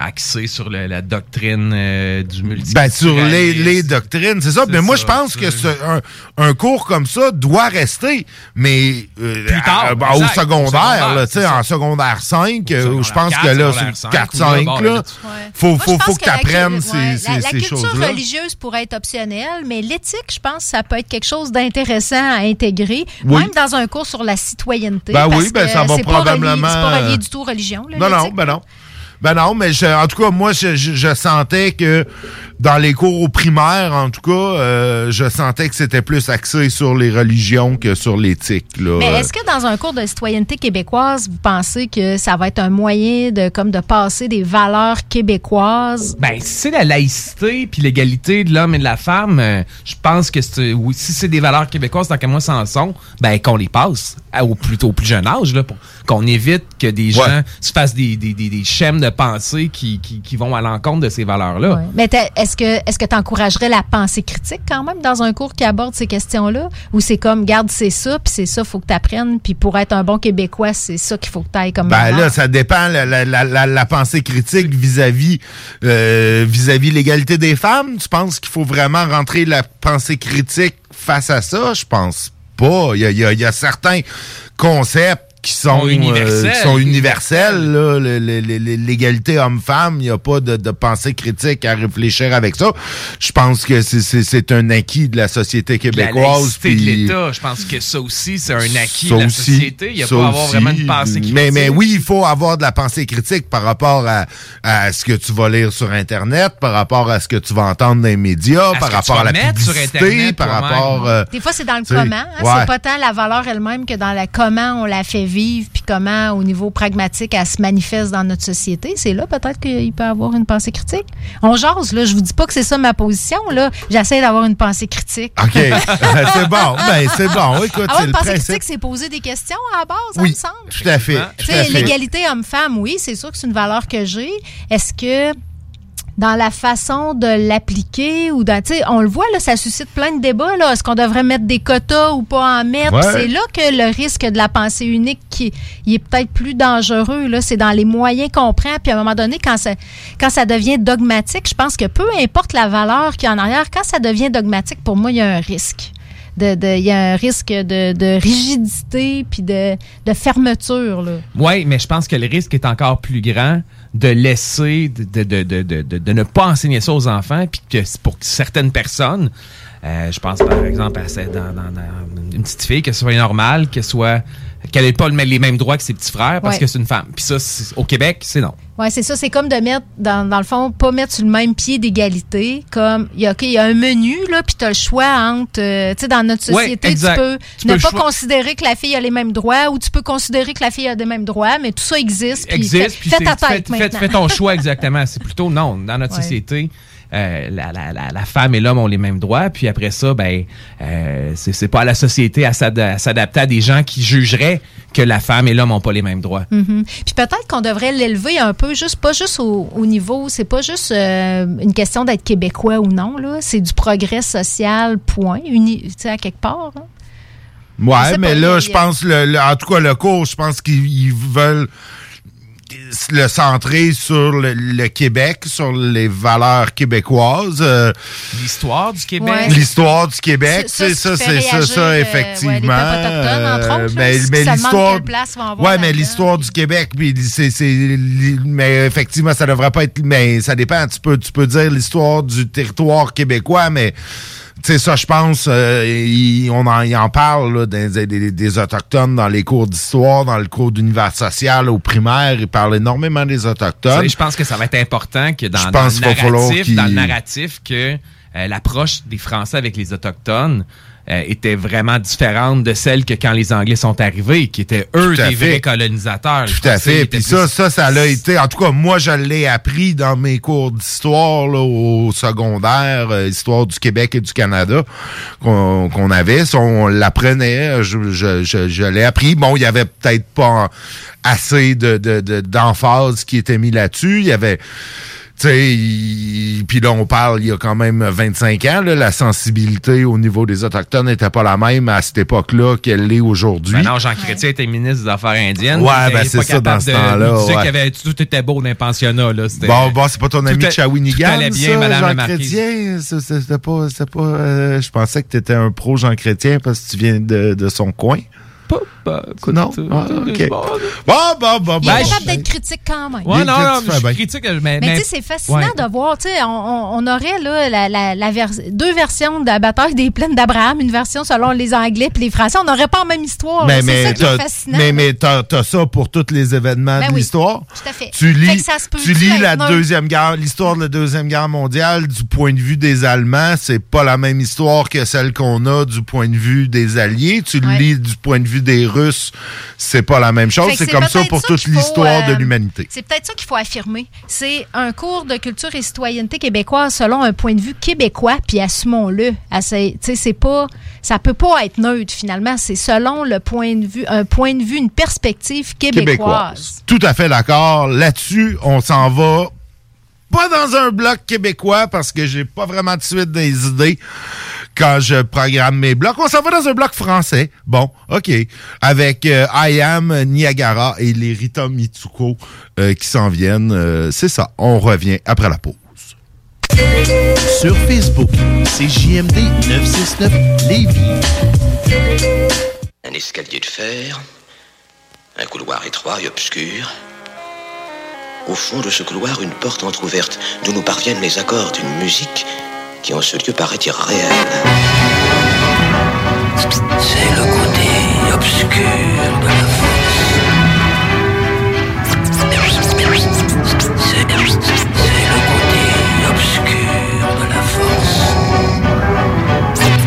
[SPEAKER 25] axé sur le- la doctrine euh, du multi
[SPEAKER 14] Ben, sur les, les doctrines, c'est ça. Mais moi, je pense que ce- un, un cours comme ça doit rester, mais euh,
[SPEAKER 25] tard,
[SPEAKER 14] à- à- au
[SPEAKER 25] exact, au
[SPEAKER 14] secondaire,
[SPEAKER 25] secondaire,
[SPEAKER 14] là, en secondaire 5, euh, je pense que là,
[SPEAKER 25] secondaire
[SPEAKER 14] c'est
[SPEAKER 25] cinq,
[SPEAKER 14] 4-5,
[SPEAKER 25] ou là,
[SPEAKER 14] faut, faut, faut que tu
[SPEAKER 15] la
[SPEAKER 14] apprennes
[SPEAKER 15] ouais,
[SPEAKER 14] ces,
[SPEAKER 15] la-
[SPEAKER 14] ces,
[SPEAKER 15] la,
[SPEAKER 14] ces
[SPEAKER 15] culture
[SPEAKER 14] choses-là.
[SPEAKER 15] religieuse pourrait être optionnelle, mais l'éthique, je pense, ça peut être quelque chose d'intéressant à intégrer,
[SPEAKER 14] Oui.
[SPEAKER 15] même dans un cours sur la citoyenneté.
[SPEAKER 14] Ben
[SPEAKER 15] parce
[SPEAKER 14] oui, ben
[SPEAKER 15] que
[SPEAKER 14] ça va probablement.
[SPEAKER 15] C'est pas relié du tout aux religions. là,
[SPEAKER 14] Non, non, ben non. Ben non, mais en tout cas, moi, je sentais que dans les cours au primaire, en tout cas, euh, je sentais que c'était plus axé sur les religions que sur l'éthique. là.
[SPEAKER 15] Mais est-ce que dans un cours de citoyenneté québécoise, vous pensez que ça va être un moyen de comme de passer des valeurs québécoises?
[SPEAKER 25] Ben, si c'est la laïcité puis l'égalité de l'homme et de la femme, euh, je pense que oui, si c'est des valeurs québécoises, tant qu'à moi, ça en sont, ben, qu'on les passe à- au, plus, au plus jeune âge, là, pour qu'on évite que des
[SPEAKER 14] Ouais.
[SPEAKER 25] gens se fassent des, des, des, des schèmes de pensée qui, qui, qui vont à l'encontre de ces valeurs-là.
[SPEAKER 15] Ouais. Mais t'as- est-ce que est-ce que tu encouragerais la pensée critique quand même dans un cours qui aborde ces questions-là? Ou c'est comme, garde, c'est ça, puis c'est ça, faut que tu apprennes, puis pour être un bon Québécois, c'est ça qu'il faut que tu ailles comme
[SPEAKER 14] Ben là, ça dépend la, la, la, la, la pensée critique vis-à-vis euh, vis-à-vis l'égalité des femmes. Tu penses qu'il faut vraiment rentrer la pensée critique face à ça? Je pense pas. Il y a, il y a- il y a certains concepts qui sont,
[SPEAKER 25] universels.
[SPEAKER 14] euh, qui sont là. Le- L'égalité homme-femme, il n'y a pas de, de pensée critique à réfléchir avec ça. Je pense que c'est- c'est c'est un acquis de la société
[SPEAKER 25] La
[SPEAKER 14] québécoise.
[SPEAKER 25] laïcité de l'État, je pense que ça aussi, c'est un acquis
[SPEAKER 14] ça
[SPEAKER 25] de la
[SPEAKER 14] aussi,
[SPEAKER 25] société. Il n'y a pas à avoir
[SPEAKER 14] aussi.
[SPEAKER 25] vraiment une pensée critique.
[SPEAKER 14] Mais, mais oui, il faut avoir de la pensée critique par rapport à, à ce que tu vas lire sur Internet, par rapport à ce que tu vas entendre dans les médias,
[SPEAKER 25] À
[SPEAKER 14] par rapport à la
[SPEAKER 25] sur
[SPEAKER 14] publicité,
[SPEAKER 25] Internet
[SPEAKER 14] par rapport... euh,
[SPEAKER 15] Des fois, c'est dans le comment. hein.
[SPEAKER 14] ouais.
[SPEAKER 15] C'est pas tant la valeur elle-même que dans la comment on la fait vivre, puis comment, au niveau pragmatique, elle se manifeste dans notre société. C'est là peut-être qu'il peut avoir une pensée critique. On jase, là. Je vous dis pas que c'est ça ma position, là. J'essaie d'avoir une pensée critique.
[SPEAKER 14] OK, c'est bon. Ben, c'est bon. Écoute,
[SPEAKER 15] Avoir une pensée
[SPEAKER 14] principe.
[SPEAKER 15] critique, c'est poser des questions à la base, ça
[SPEAKER 14] Oui,
[SPEAKER 15] me semble.
[SPEAKER 14] tout à fait.
[SPEAKER 15] l'égalité homme-femme, oui, c'est sûr que c'est une valeur que j'ai. Est-ce que dans la façon de l'appliquer ou dans, on le voit, là, ça suscite plein de débats, là. Est-ce qu'on devrait mettre des quotas ou pas en mettre?
[SPEAKER 14] Ouais.
[SPEAKER 15] C'est là que le risque de la pensée unique qui, il est peut-être plus dangereux, là. C'est dans les moyens qu'on prend. Puis à un moment donné, quand ça, quand ça devient dogmatique, je pense que peu importe la valeur qu'il y a en arrière, quand ça devient dogmatique, pour moi, il y a un risque. De, de- il y a un risque de, de rigidité puis de, de fermeture.
[SPEAKER 25] Oui, mais je pense que le risque est encore plus grand de laisser, de, de, de, de, de- ne pas enseigner ça aux enfants, puis que pour certaines personnes, euh, je pense par exemple à cette- dans, dans- dans une petite fille, que ce soit normal, qu'elle soit qu'elle n'ait pas le- les mêmes droits que ses petits frères parce
[SPEAKER 15] Ouais.
[SPEAKER 25] que c'est une femme. Puis ça, au Québec, c'est non.
[SPEAKER 15] Oui, c'est ça. C'est comme de mettre, dans, dans le fond, pas mettre sur le même pied d'égalité. Comme, il y, a, y a un menu, là, puis tu as le choix entre. euh, tu sais, dans notre
[SPEAKER 25] Ouais,
[SPEAKER 15] société, tu peux
[SPEAKER 25] Tu
[SPEAKER 15] ne
[SPEAKER 25] peux
[SPEAKER 15] pas considérer que la fille a les mêmes droits ou tu peux considérer que la fille a les mêmes droits, mais tout ça existe.
[SPEAKER 25] existe. puis
[SPEAKER 15] Fais ta
[SPEAKER 25] fais-
[SPEAKER 15] tête
[SPEAKER 25] fais-
[SPEAKER 15] maintenant.
[SPEAKER 25] fais ton choix exactement. C'est plutôt non. Dans notre
[SPEAKER 15] Ouais.
[SPEAKER 25] société, euh, la, la- la- la femme et l'homme ont les mêmes droits. Puis après ça, ben, euh, c'est c'est pas à la société à s'ad- à s'adapter à des gens qui jugeraient que la femme et l'homme n'ont pas les mêmes droits.
[SPEAKER 15] Mhm. Puis peut-être qu'on devrait l'élever un peu, juste pas juste au, au niveau, c'est pas juste euh, une question d'être québécois ou non, là. C'est du progrès social, point, uni, tu sais, à quelque part. hein. Je
[SPEAKER 14] Ouais, mais là, je pense, le, le- en tout cas, le cours, je pense qu'ils ils veulent le centrer sur le, le Québec, sur les valeurs québécoises. euh,
[SPEAKER 25] L'histoire du Québec.
[SPEAKER 15] Ouais.
[SPEAKER 14] L'histoire du Québec,
[SPEAKER 15] Ça-
[SPEAKER 14] c'est
[SPEAKER 15] ça,
[SPEAKER 14] c'est ça, ça,
[SPEAKER 15] euh,
[SPEAKER 14] effectivement.
[SPEAKER 15] ouais, les peuples autochtones, entre
[SPEAKER 14] Euh,
[SPEAKER 15] autres, demande
[SPEAKER 14] l'histoire, ouais, mais l'histoire du Québec, puis c'est, mais effectivement, ça devrait pas être, mais ça dépend. Tu peux, tu peux dire l'histoire du territoire québécois, mais sais, ça, je pense, euh, il- on en, il en parle là, des, des- des Autochtones dans les cours d'histoire, dans le cours d'univers social au primaire. Ils parlent énormément des Autochtones.
[SPEAKER 25] Je pense que ça va être important que dans,
[SPEAKER 14] Je
[SPEAKER 25] dans
[SPEAKER 14] pense
[SPEAKER 25] le narratif, dans le narratif que euh, l'approche des Français avec les Autochtones euh, était vraiment différente de celle que quand les Anglais sont arrivés, qui étaient eux des
[SPEAKER 14] fait.
[SPEAKER 25] vrais colonisateurs.
[SPEAKER 14] Tout à fait. Puis ça,
[SPEAKER 25] plus-
[SPEAKER 14] ça, ça l'a été. En tout cas, moi, je l'ai appris dans mes cours d'histoire au secondaire, euh, histoire du Québec et du Canada qu'on avait. Ça, on l'apprenait. Je, je, je, je l'ai appris. Bon, il y avait peut-être pas assez de de- de- d'emphase qui était mis là-dessus. Il y avait puis là, on parle, il y a quand même 25 ans, là, la sensibilité au niveau des Autochtones n'était pas la même à cette époque-là qu'elle l'est aujourd'hui.
[SPEAKER 25] Ben non, Jean Chrétien était ministre des Affaires indiennes.
[SPEAKER 14] Ouais, ben c'est ça, dans ce temps-là, ouais.
[SPEAKER 25] avait- tout était beau dans les pensionnats. Là.
[SPEAKER 14] Bon, bon, c'est pas ton ami Shawinigan,
[SPEAKER 25] tout allait bien,
[SPEAKER 14] ça,
[SPEAKER 25] Madame
[SPEAKER 14] Jean
[SPEAKER 25] la.
[SPEAKER 14] Chrétien? C'était pas, pas. euh, je pensais que t'étais un pro Jean Chrétien parce que tu viens de, de son coin. Non. Ah, ok. Bon, bon, bon,
[SPEAKER 15] Il est
[SPEAKER 14] bon.
[SPEAKER 15] capable d'être critique quand même.
[SPEAKER 25] Ouais,
[SPEAKER 14] Il-
[SPEAKER 25] non,
[SPEAKER 14] tu
[SPEAKER 25] non,
[SPEAKER 14] fais
[SPEAKER 25] je suis
[SPEAKER 14] bien.
[SPEAKER 25] critique, mais...
[SPEAKER 15] Mais, tu sais, c'est fascinant
[SPEAKER 25] Ouais.
[SPEAKER 15] de voir, tu sais, on, aurait là, la, la, la vers- deux versions de la bataille des plaines d'Abraham, une version selon les Anglais puis les Français. On n'aurait pas la même histoire.
[SPEAKER 14] Mais,
[SPEAKER 15] C'est
[SPEAKER 14] mais,
[SPEAKER 15] ça qui est
[SPEAKER 14] t'as-
[SPEAKER 15] fascinant.
[SPEAKER 14] mais, mais t'as, t'as ça pour tous les événements
[SPEAKER 15] Ben
[SPEAKER 14] de
[SPEAKER 15] oui,
[SPEAKER 14] l'histoire.
[SPEAKER 15] tout à fait.
[SPEAKER 14] Tu lis,
[SPEAKER 15] que ça se peut
[SPEAKER 14] tu lis la deuxième guerre, l'histoire de la deuxième guerre mondiale du point de vue des Allemands, c'est pas la même histoire que celle qu'on a du point de vue des Alliés. Tu le
[SPEAKER 15] Ouais.
[SPEAKER 14] lis du point de vue des Russes, c'est pas la même chose. C'est comme ça pour toute l'histoire de
[SPEAKER 15] euh,
[SPEAKER 14] l'humanité.
[SPEAKER 15] C'est peut-être ça qu'il faut affirmer. C'est un cours de culture et citoyenneté québécoise selon un point de vue québécois, puis assumons-le. C'est pas, ça peut pas être neutre finalement. C'est selon le point de vue, un point de vue, une perspective québécoise.
[SPEAKER 14] Tout à fait d'accord. Là-dessus, on s'en va pas dans un bloc québécois parce que j'ai pas vraiment de suite des idées quand je programme mes blocs. On s'en va dans un bloc français. Bon, OK. Avec euh, I Am, Niagara et les Rita Mitsuko euh, qui s'en viennent. Euh, C'est ça. On revient après la pause.
[SPEAKER 7] Sur Facebook, c'est JMD 969 Lévis.
[SPEAKER 26] Un escalier de fer, un couloir étroit et obscur. Au fond de ce couloir, une porte entr'ouverte d'où nous parviennent les accords d'une musique qui en ce lieu paraît irréelle. C'est le côté obscur de la force. C'est c'est le côté obscur de la force. C'est-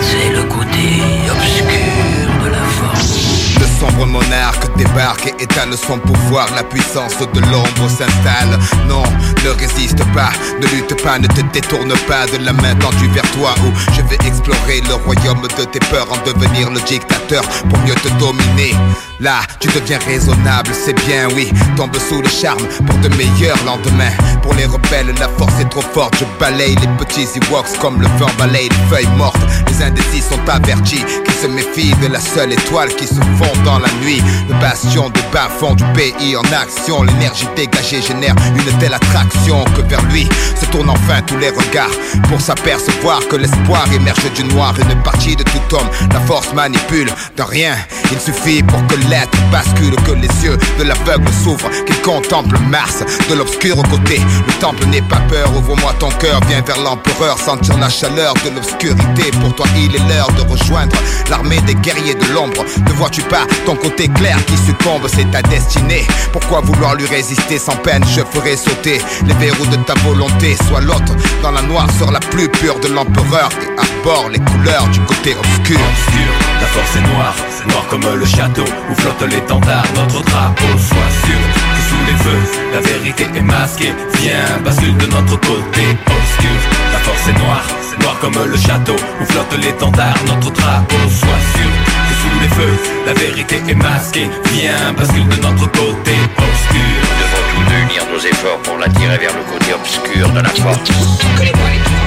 [SPEAKER 26] C'est le côté obscur de la force.
[SPEAKER 27] Le sombre monarque débarque et étale son pouvoir. La puissance de l'ombre s'installe. Non, ne résiste pas, ne lutte pas, ne te détourne pas de la main tendue vers toi. Où je vais explorer le royaume de tes peurs en devenir le dictateur pour mieux te dominer. Là, tu deviens raisonnable, c'est bien, oui. Tombe sous le charme pour de meilleurs lendemains. Pour les rebelles, la force est trop forte. Je balaye les petits Ewoks comme le vent balaye les feuilles mortes. Les indécis sont avertis qu'ils se méfient de la seule étoile qui se fond dans la nuit. Le bastion de bas fond du pays en action. L'énergie dégagée génère une telle attraction que vers lui se tournent enfin tous les regards pour s'apercevoir que l'espoir émerge du noir. Une partie de tout homme, la force manipule de rien. Il suffit pour que basculent, que les yeux de l'aveugle s'ouvrent, qu'il contemple Mars de l'obscur côté. Le temple n'est pas peur, ouvre-moi ton cœur, viens vers l'empereur, sentir la chaleur de l'obscurité. Pour toi, il est l'heure de rejoindre l'armée des guerriers de l'ombre. Ne vois-tu pas ton côté clair qui succombe, c'est ta destinée. Pourquoi vouloir lui résister sans peine Je ferai sauter les verrous de ta volonté. Sois l'autre dans la noire sur la plus pure de l'empereur et arbore les couleurs du côté obscur.
[SPEAKER 28] Obscur, la force est noire, noir comme le château où flotte l'étendard, notre drapeau. Sois sûr que sous les feux, la vérité est masquée. Viens, bascule de notre côté obscur. La force est noire, c'est noir comme le château où flotte l'étendard, notre drapeau. Sois sûr que sous les feux, la vérité est masquée. Viens, bascule de notre côté obscur.
[SPEAKER 26] Nous devons tous unir nos efforts pour l'attirer vers le côté obscur de la force.
[SPEAKER 29] Les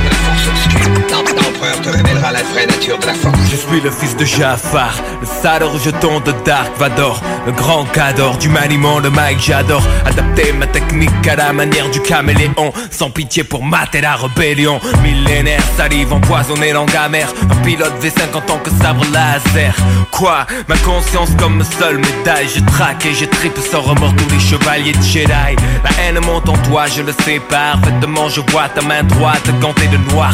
[SPEAKER 29] L'empereur te révélera la vraie nature de force.
[SPEAKER 28] Je suis le fils de Jafar, le sale rejeton de Dark Vador, le grand cador du maniement de Mike J'adore adapter ma technique à la manière du caméléon, sans pitié pour mater la rébellion. Millénaire, salive empoisonnée, langue amère, un pilote V5 en tant que sabre laser. Quoi? Ma conscience comme seule médaille, je traque et je tripe sans remords tous les chevaliers de Jedi. La haine monte en toi, je le sais parfaitement, je vois ta main droite gantée de noir.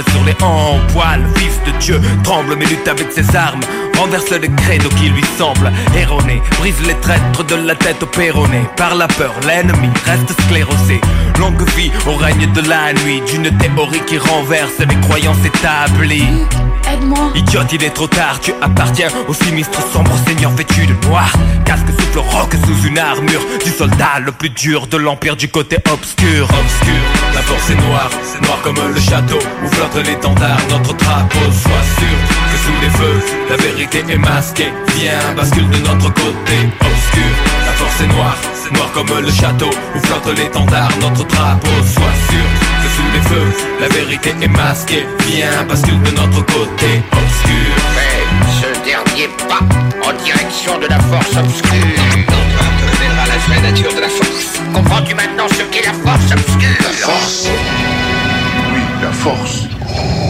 [SPEAKER 28] sur les hanches poil Fils de Dieu tremble mais lutte avec ses armes Renverse les credos qui lui semblent erronés Brise les traîtres de la tête au péroné Par la peur l'ennemi reste sclérosé Longue vie au règne de la nuit D'une théorie qui renverse les croyances établies
[SPEAKER 30] Aide-moi.
[SPEAKER 28] Idiote, il est trop tard, tu appartiens au sinistre sombre seigneur vêtu de noir. Casque souffle roc sous une armure du soldat le plus dur de l'empire du côté obscur. Obscur, la force est noire, c'est noir comme le château où flotte l'étendard, notre drapeau. Sois sûr que sous les feux, la vérité est masquée. Viens, bascule de notre côté obscur. La force est noire, c'est noir comme le château où flotte l'étendard, notre drapeau. Sois sûr que sous les feux, la vérité est masquée. Viens, bascule de notre côté obscur.
[SPEAKER 26] Fais ce dernier pas en direction de la force obscure.
[SPEAKER 29] Révélera la vraie nature de la force.
[SPEAKER 26] Comprends-tu maintenant ce qu'est la force obscure?
[SPEAKER 31] La force Oui, la force.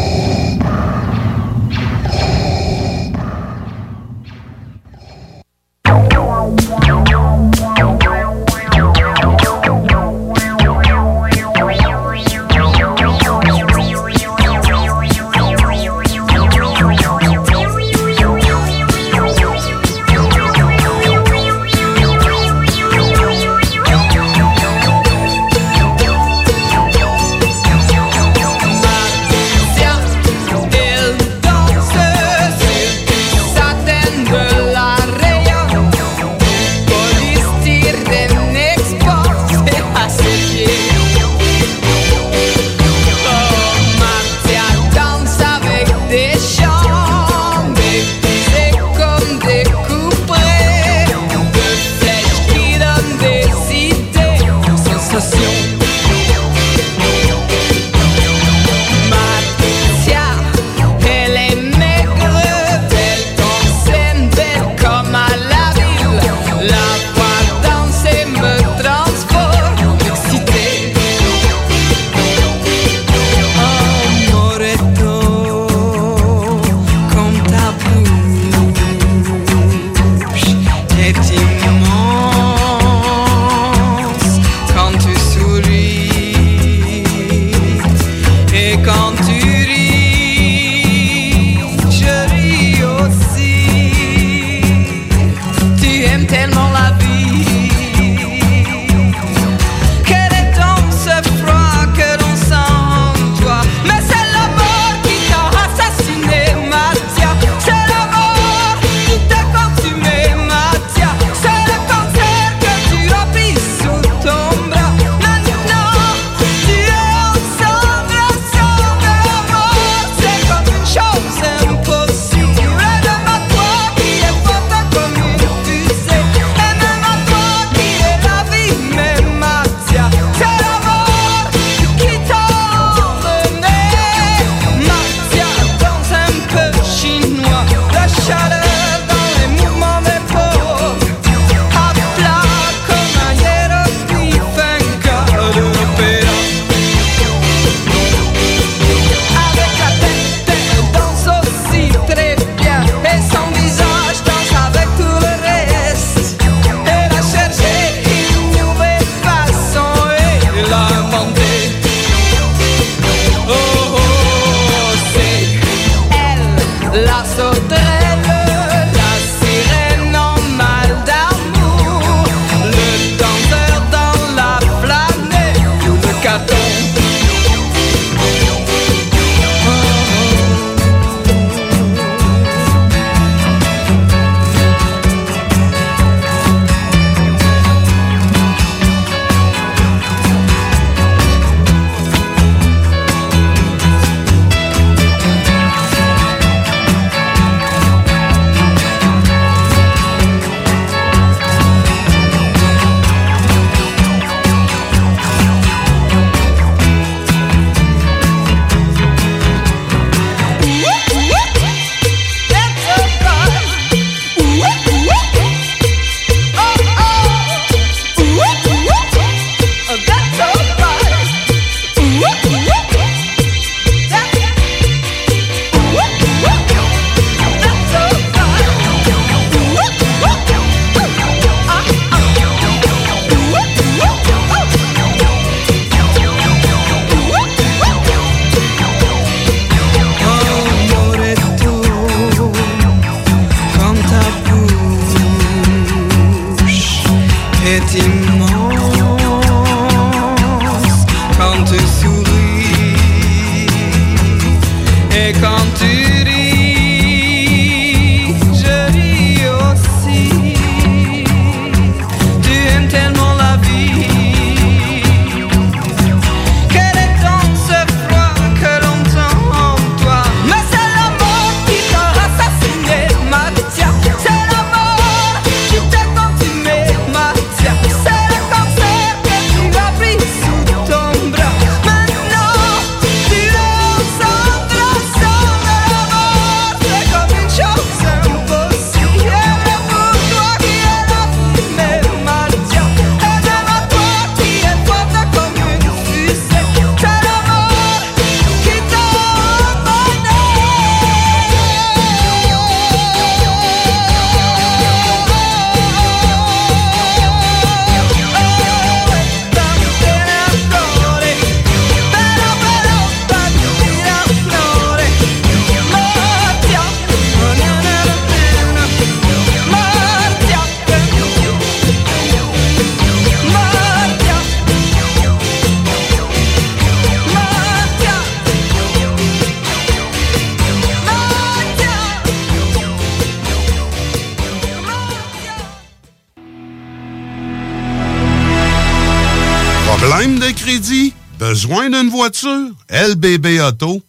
[SPEAKER 10] lbbauto.com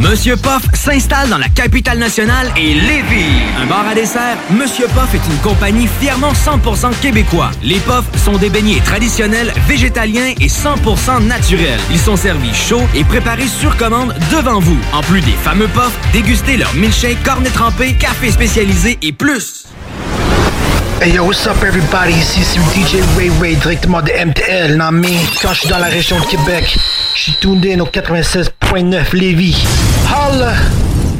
[SPEAKER 1] Monsieur Poff s'installe dans la capitale nationale et Lévis. Un bar à dessert, Monsieur Poff est une compagnie fièrement 100% québécois. Les Poffs sont des beignets traditionnels, végétaliens et 100% naturels. Ils sont servis chauds et préparés sur commande devant vous. En plus des fameux Poffs, dégustez leur milkshake, cornet trempé, café spécialisé et plus.
[SPEAKER 32] Hey yo, what's up everybody? Ici c'est DJ Ray Ray directement de MTL, non mais quand je suis dans la région de Québec, tourné au 96.9 Lévis. Holla!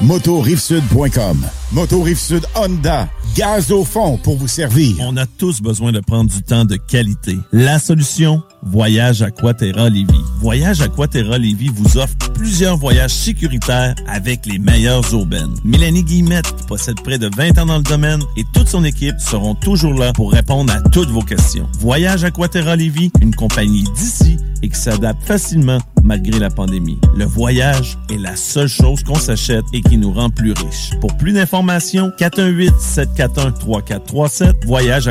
[SPEAKER 9] motorivesud.com. Moto Rive-Sud Honda, gaz au fond pour vous servir.
[SPEAKER 33] On a tous besoin de prendre du temps de qualité. La solution, Voyage Aquaterra Lévis. Voyage Aquaterra Lévis vous offre plusieurs voyages sécuritaires avec les meilleures urbaines. Mélanie Guillemette, possède près de 20 ans dans le domaine, et toute son équipe seront toujours là pour répondre à toutes vos questions. Voyage Aquaterra Lévis, une compagnie d'ici et qui s'adapte facilement malgré la pandémie. Le voyage est la seule chose qu'on s'achète et qui nous rend plus riches. Pour plus d'informations, 418-741-3437, voyage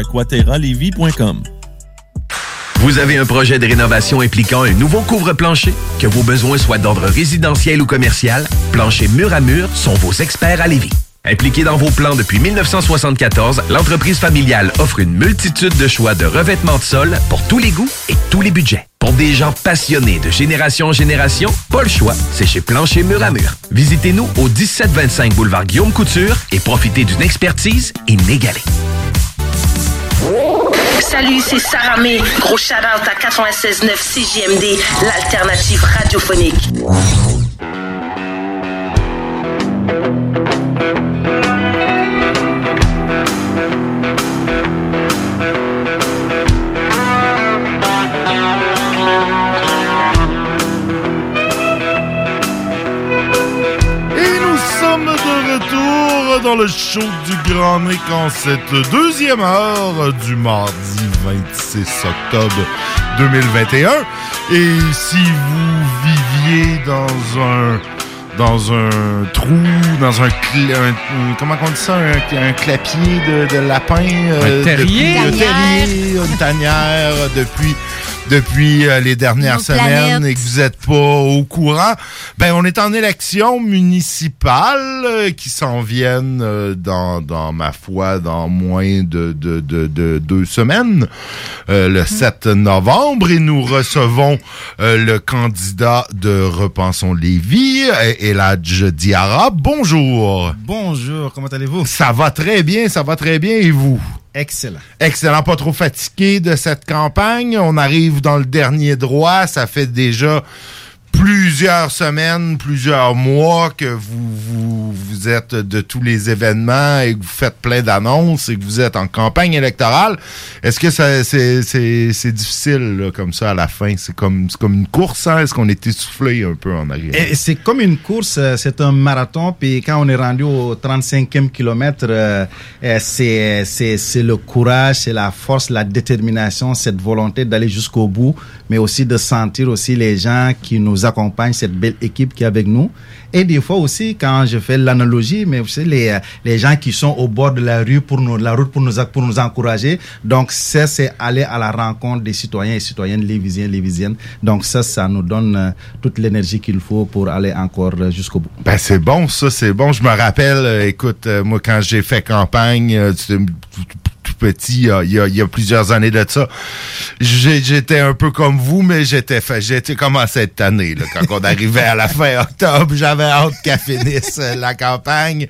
[SPEAKER 2] Vous avez un projet de rénovation impliquant un nouveau couvre-plancher? Que vos besoins soient d'ordre résidentiel ou commercial, Plancher Mur à Mur sont vos experts à Lévis. Impliquée dans vos plans depuis 1974, l'entreprise familiale offre une multitude de choix de revêtements de sol pour tous les goûts et tous les budgets. Pour des gens passionnés de génération en génération, pas le choix, c'est chez Plancher Mur à Mur. Visitez-nous au 1725 boulevard Guillaume Couture et profitez d'une expertise inégalée.
[SPEAKER 34] Salut, c'est Sarah May. Gros shout-out à 96.9 CJMD, l'alternative radiophonique.
[SPEAKER 14] Dans le show du Grand Nick en cette deuxième heure du mardi 26 octobre 2021. Et si vous viviez dans un dans un trou, dans un, cl- un- un- comment on dit ça, un, un clapier de, de lapin, euh,
[SPEAKER 25] terrier?
[SPEAKER 14] depuis- un
[SPEAKER 25] Tanière.
[SPEAKER 14] terrier, une tanière depuis depuis euh, les dernières semaines et que vous n'êtes pas au courant, ben on est en élection municipale euh, qui s'en viennent euh, dans, dans ma foi dans moins de, de, de, de deux semaines, euh, le 7 novembre, et nous recevons euh, le candidat de Repensons Lévis, euh, Eladj Diarra. Bonjour.
[SPEAKER 35] Bonjour, comment allez-vous?
[SPEAKER 14] Ça va très bien, ça va très bien, et vous?
[SPEAKER 36] Excellent.
[SPEAKER 14] Excellent, pas trop fatigué de cette campagne. On arrive dans le dernier droit. Ça fait déjà plusieurs semaines, plusieurs mois que vous, vous, vous êtes de tous les événements et que vous faites plein d'annonces et que vous êtes en campagne électorale. Est-ce que c'est, c'est, c'est difficile là, comme ça à la fin? C'est comme, c'est comme une course, hein? Est-ce qu'on est essoufflé un peu en arrière?
[SPEAKER 36] C'est comme une course, euh, c'est un marathon. Puis quand on est rendu au 35e kilomètre, euh, euh, c'est, c'est, c'est le courage, c'est la force, la détermination, cette volonté d'aller jusqu'au bout, mais aussi de sentir aussi les gens qui nous accompagnent, cette belle équipe qui est avec nous. Et des fois aussi, quand je fais l'analogie, mais vous savez, les, euh, les gens qui sont au bord de la rue pour nous, la route pour nous, pour nous encourager. Donc, ça, c'est aller à la rencontre des citoyens et citoyennes lévisiens, lévisiennes. Donc, ça, ça nous donne euh, toute l'énergie qu'il faut pour aller encore euh, jusqu'au bout.
[SPEAKER 14] Ben c'est bon, ça c'est bon. Je me rappelle, écoute, moi quand j'ai fait campagne, tout- tout petit, il y, a, plusieurs années de ça, j'étais un peu comme vous, mais j'étais j'étais commencé cette année quand on arrivait à la fin octobre, j'avais hâte qu'elle finisse euh, la campagne.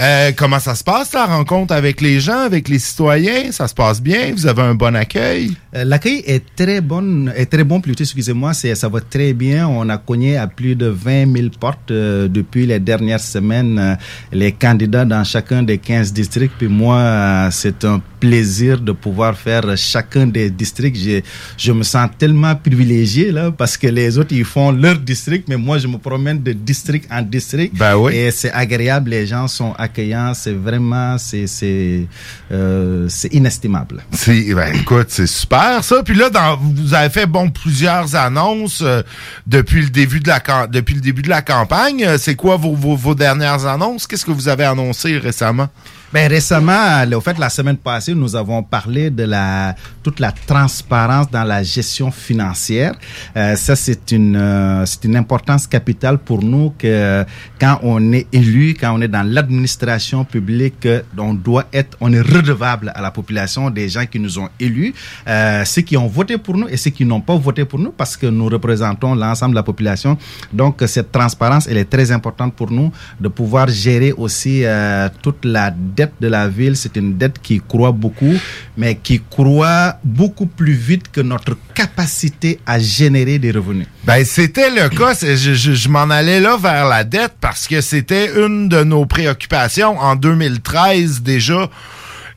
[SPEAKER 14] Euh, comment ça se passe la rencontre avec les gens, avec les citoyens? Ça se passe bien? Vous avez un bon accueil?
[SPEAKER 36] Euh, L'accueil est très bon, est très bon plutôt, excusez-moi, ça va très bien. On a cogné à plus de 20 000 portes depuis les dernières semaines, les candidats dans chacun des 15 districts. Puis moi, c'est un plaisir de pouvoir faire chacun des districts. Je, je me sens tellement privilégié là parce que les autres ils font leur district, mais moi je me promène de district en district.
[SPEAKER 14] Ben oui.
[SPEAKER 36] Et c'est agréable, les gens sont accueillants, c'est vraiment, c'est, c'est, euh, c'est inestimable.
[SPEAKER 14] C'est, ben, écoute, c'est super ça. Puis là, dans, vous avez fait bon plusieurs annonces euh, depuis le début de la depuis le début de la campagne. Euh, C'est quoi vos, vos, vos dernières annonces? Qu'est-ce que vous avez annoncé récemment?
[SPEAKER 36] Ben, récemment, au fait, la semaine passée, nous avons parlé de la, toute la transparence dans la gestion financière. Euh, ça, c'est une, euh, c'est une importance capitale pour nous que quand on est élu, quand on est dans l'administration publique, on doit être, on est redevable à la population des gens qui nous ont élus, euh, ceux qui ont voté pour nous et ceux qui n'ont pas voté pour nous parce que nous représentons l'ensemble de la population. Donc, cette transparence, elle est très importante pour nous de pouvoir gérer aussi euh, toute la dette de la ville. C'est une dette qui croît beaucoup, mais qui croît beaucoup plus vite que notre capacité à générer des revenus.
[SPEAKER 14] Ben, c'était le cas. Je, je m'en allais là vers la dette parce que c'était une de nos préoccupations en 2013 déjà.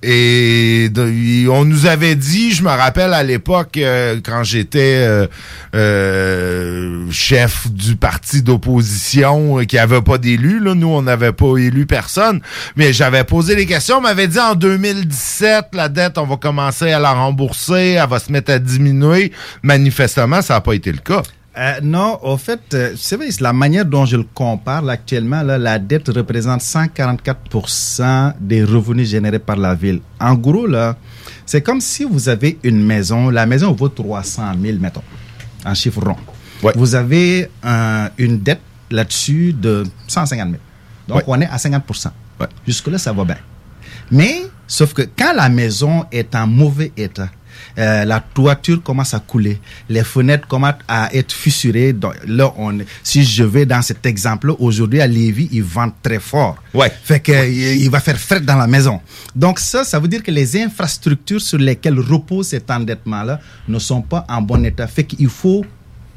[SPEAKER 14] Et on nous avait dit, je me rappelle à l'époque, euh, quand j'étais euh, euh, chef du parti d'opposition qui avait pas d'élus, là, nous on n'avait pas élu personne, mais j'avais posé les questions, on m'avait dit en 2017, la dette, on va commencer à la rembourser, elle va se mettre à diminuer. Manifestement, ça n'a pas été le cas.
[SPEAKER 36] Euh, non, au fait, euh, c'est vrai, la manière dont je le compare là, actuellement, là, la dette représente 144% des revenus générés par la ville. En gros, là, c'est comme si vous avez une maison, la maison vaut 300 000, mettons, en chiffre rond. Vous avez euh, une dette là-dessus de 150 000. Donc,
[SPEAKER 14] Ouais.
[SPEAKER 36] on est à 50%. Jusque-là, ça va bien. Mais, sauf que quand la maison est en mauvais état, euh, la toiture commence à couler, les fenêtres commencent à être fissurées. Donc, là, on, si je vais dans cet exemple, aujourd'hui à Lévis, ils vendent très fort.
[SPEAKER 14] Ouais.
[SPEAKER 36] Fait que il il va faire fret dans la maison. Donc ça, ça veut dire que les infrastructures sur lesquelles repose cet endettement-là ne sont pas en bon état. Fait qu'il faut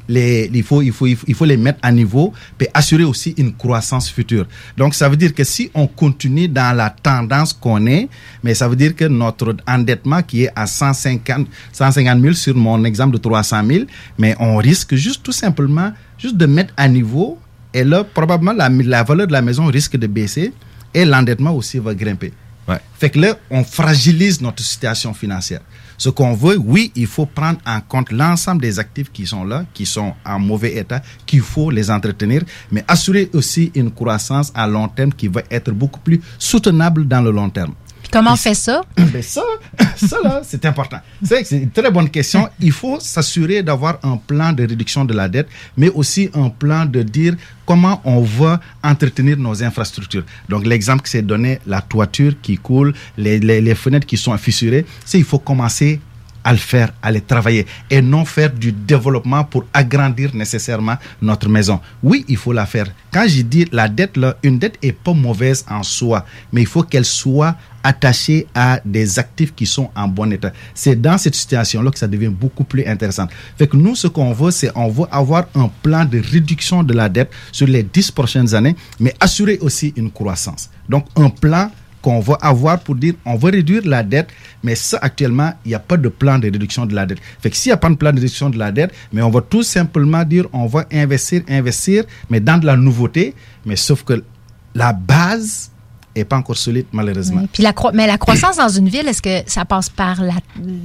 [SPEAKER 36] les, il, faut, il, faut, il, faut, il faut les mettre à niveau et assurer aussi une croissance future. Donc, ça veut dire que si on continue dans la tendance qu'on est, mais ça veut dire que notre endettement qui est à 150, 150 000 sur mon exemple de 300 000, mais on risque juste tout simplement juste de mettre à niveau et là, probablement, la, la valeur de la maison risque de baisser et l'endettement aussi va grimper. Fait que là, on fragilise notre situation financière. Ce qu'on veut, oui, il faut prendre en compte l'ensemble des actifs qui sont là, qui sont en mauvais état, qu'il faut les entretenir, mais assurer aussi une croissance à long terme qui va être beaucoup plus soutenable dans le long terme.
[SPEAKER 15] Comment on fait ça?
[SPEAKER 36] Ben ça, ça là, c'est important. C'est c'est une très bonne question. Il faut s'assurer d'avoir un plan de réduction de la dette, mais aussi un plan de dire comment on va entretenir nos infrastructures. Donc l'exemple que c'est donné, la toiture qui coule, les, les, les fenêtres qui sont fissurées, c'est il faut commencer à le faire, à les travailler et non faire du développement pour agrandir nécessairement notre maison. Oui, il faut la faire. Quand je dis la dette, là, une dette est pas mauvaise en soi, mais il faut qu'elle soit attachée à des actifs qui sont en bon état. C'est dans cette situation-là que ça devient beaucoup plus intéressant. Fait que nous, ce qu'on veut, c'est on veut avoir un plan de réduction de la dette sur les 10 prochaines années, mais assurer aussi une croissance. Donc, un plan qu'on va avoir pour dire on va réduire la dette, mais ça actuellement, il n'y a pas de plan de réduction de la dette. Fait que s'il n'y a pas de plan de réduction de la dette, mais on va tout simplement dire on va investir, investir, mais dans de la nouveauté, mais sauf que la base est pas encore solide malheureusement.
[SPEAKER 15] Puis la cro- mais la croissance dans une ville, est-ce que ça passe par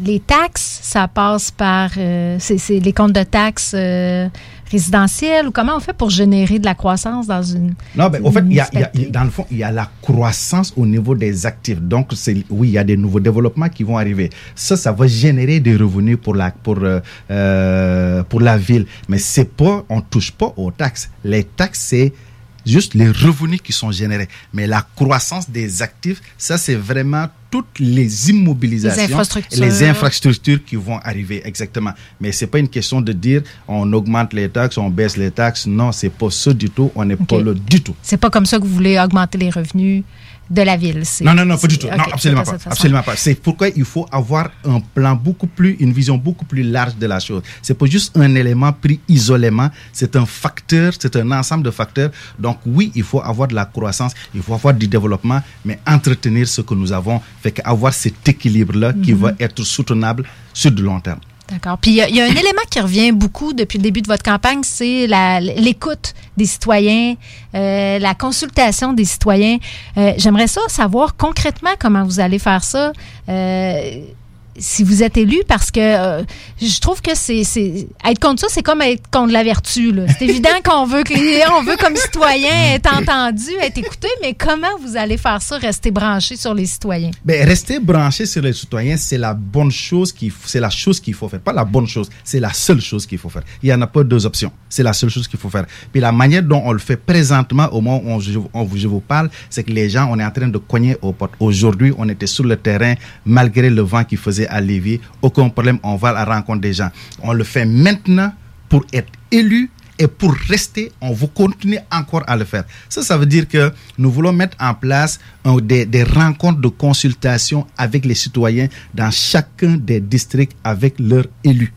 [SPEAKER 15] les taxes, ça passe par euh, c'est les comptes de taxes euh, résidentielles ou comment on fait pour générer de la croissance dans une
[SPEAKER 36] Non, ben, au fait, y a, il y a-
[SPEAKER 15] municipalité?
[SPEAKER 36] il y a- dans le fond, il y a la croissance au niveau des actifs. Donc, oui, il y a des nouveaux développements qui vont arriver. Ça, ça va générer des revenus pour la, pour, euh, euh, pour la ville. Mais c'est pas, on touche pas aux taxes. Les taxes, c'est juste les revenus qui sont générés. Mais la croissance des actifs, ça, c'est vraiment toutes les immobilisations,
[SPEAKER 15] Les infrastructures.
[SPEAKER 36] les infrastructures qui vont arriver exactement. Mais c'est pas une question de dire on augmente les taxes, on baisse les taxes. Non, c'est pas ça du tout. On n'est pas là du tout.
[SPEAKER 15] C'est pas comme ça que vous voulez augmenter les revenus de la ville.
[SPEAKER 36] Non, non, non, pas du tout. non, absolument pas. Absolument pas. C'est pourquoi il faut avoir un plan beaucoup plus, une vision beaucoup plus large de la chose. C'est pas juste un élément pris isolément. C'est un facteur, c'est un ensemble de facteurs. Donc oui, il faut avoir de la croissance, il faut avoir du développement, mais entretenir ce que nous avons, fait qu'avoir cet équilibre-là qui
[SPEAKER 15] Mhm.
[SPEAKER 36] va être soutenable sur du long terme.
[SPEAKER 15] D'accord. Puis il y, a- il y a un élément qui revient beaucoup depuis le début de votre campagne, c'est la- l'écoute des citoyens, euh, la consultation des citoyens. Euh, J'aimerais ça savoir concrètement comment vous allez faire ça. euh, si vous êtes élu, parce que euh, je trouve que c'est être contre ça, c'est comme être contre la vertu. C'est évident qu'on veut que veut comme citoyen être entendu, être écouté, mais comment vous allez faire ça, rester branché sur les citoyens?
[SPEAKER 36] Ben, rester branché sur les citoyens, c'est la bonne chose qu'il c'est la chose qu'il faut faire. Pas la bonne chose, c'est la seule chose qu'il faut faire. Il n'y en a pas deux options. C'est la seule chose qu'il faut faire. Puis la manière dont on le fait présentement, au moment où on- je, on je vous parle, c'est que les gens, on est en train de cogner aux portes. Aujourd'hui, on était sur le terrain, malgré le vent qui faisait à Lévis. Aucun problème, on va à la rencontre des gens. On le fait maintenant pour être élu et pour rester, on va continuer encore à le faire. Ça, ça veut dire que nous voulons mettre en place un- des, des rencontres de consultation avec les citoyens dans chacun des districts avec leurs élus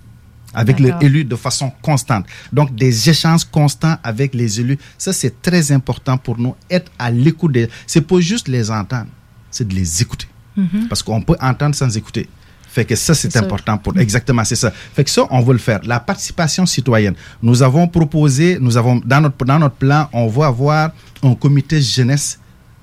[SPEAKER 36] avec leurs
[SPEAKER 31] D'accord.
[SPEAKER 36] élus de façon constante. Donc, des échanges constants avec les élus, ça, c'est très important pour nous, être à l'écoute des... C'est pas juste les entendre, c'est de les écouter.
[SPEAKER 31] Mhm.
[SPEAKER 36] Parce qu'on peut entendre sans écouter. Fait que ça, c'est important pour. Exactement, c'est ça. Fait que ça, on veut le faire. La participation citoyenne. Nous avons proposé, nous avons, dans notre, dans notre plan, on va avoir un comité jeunesse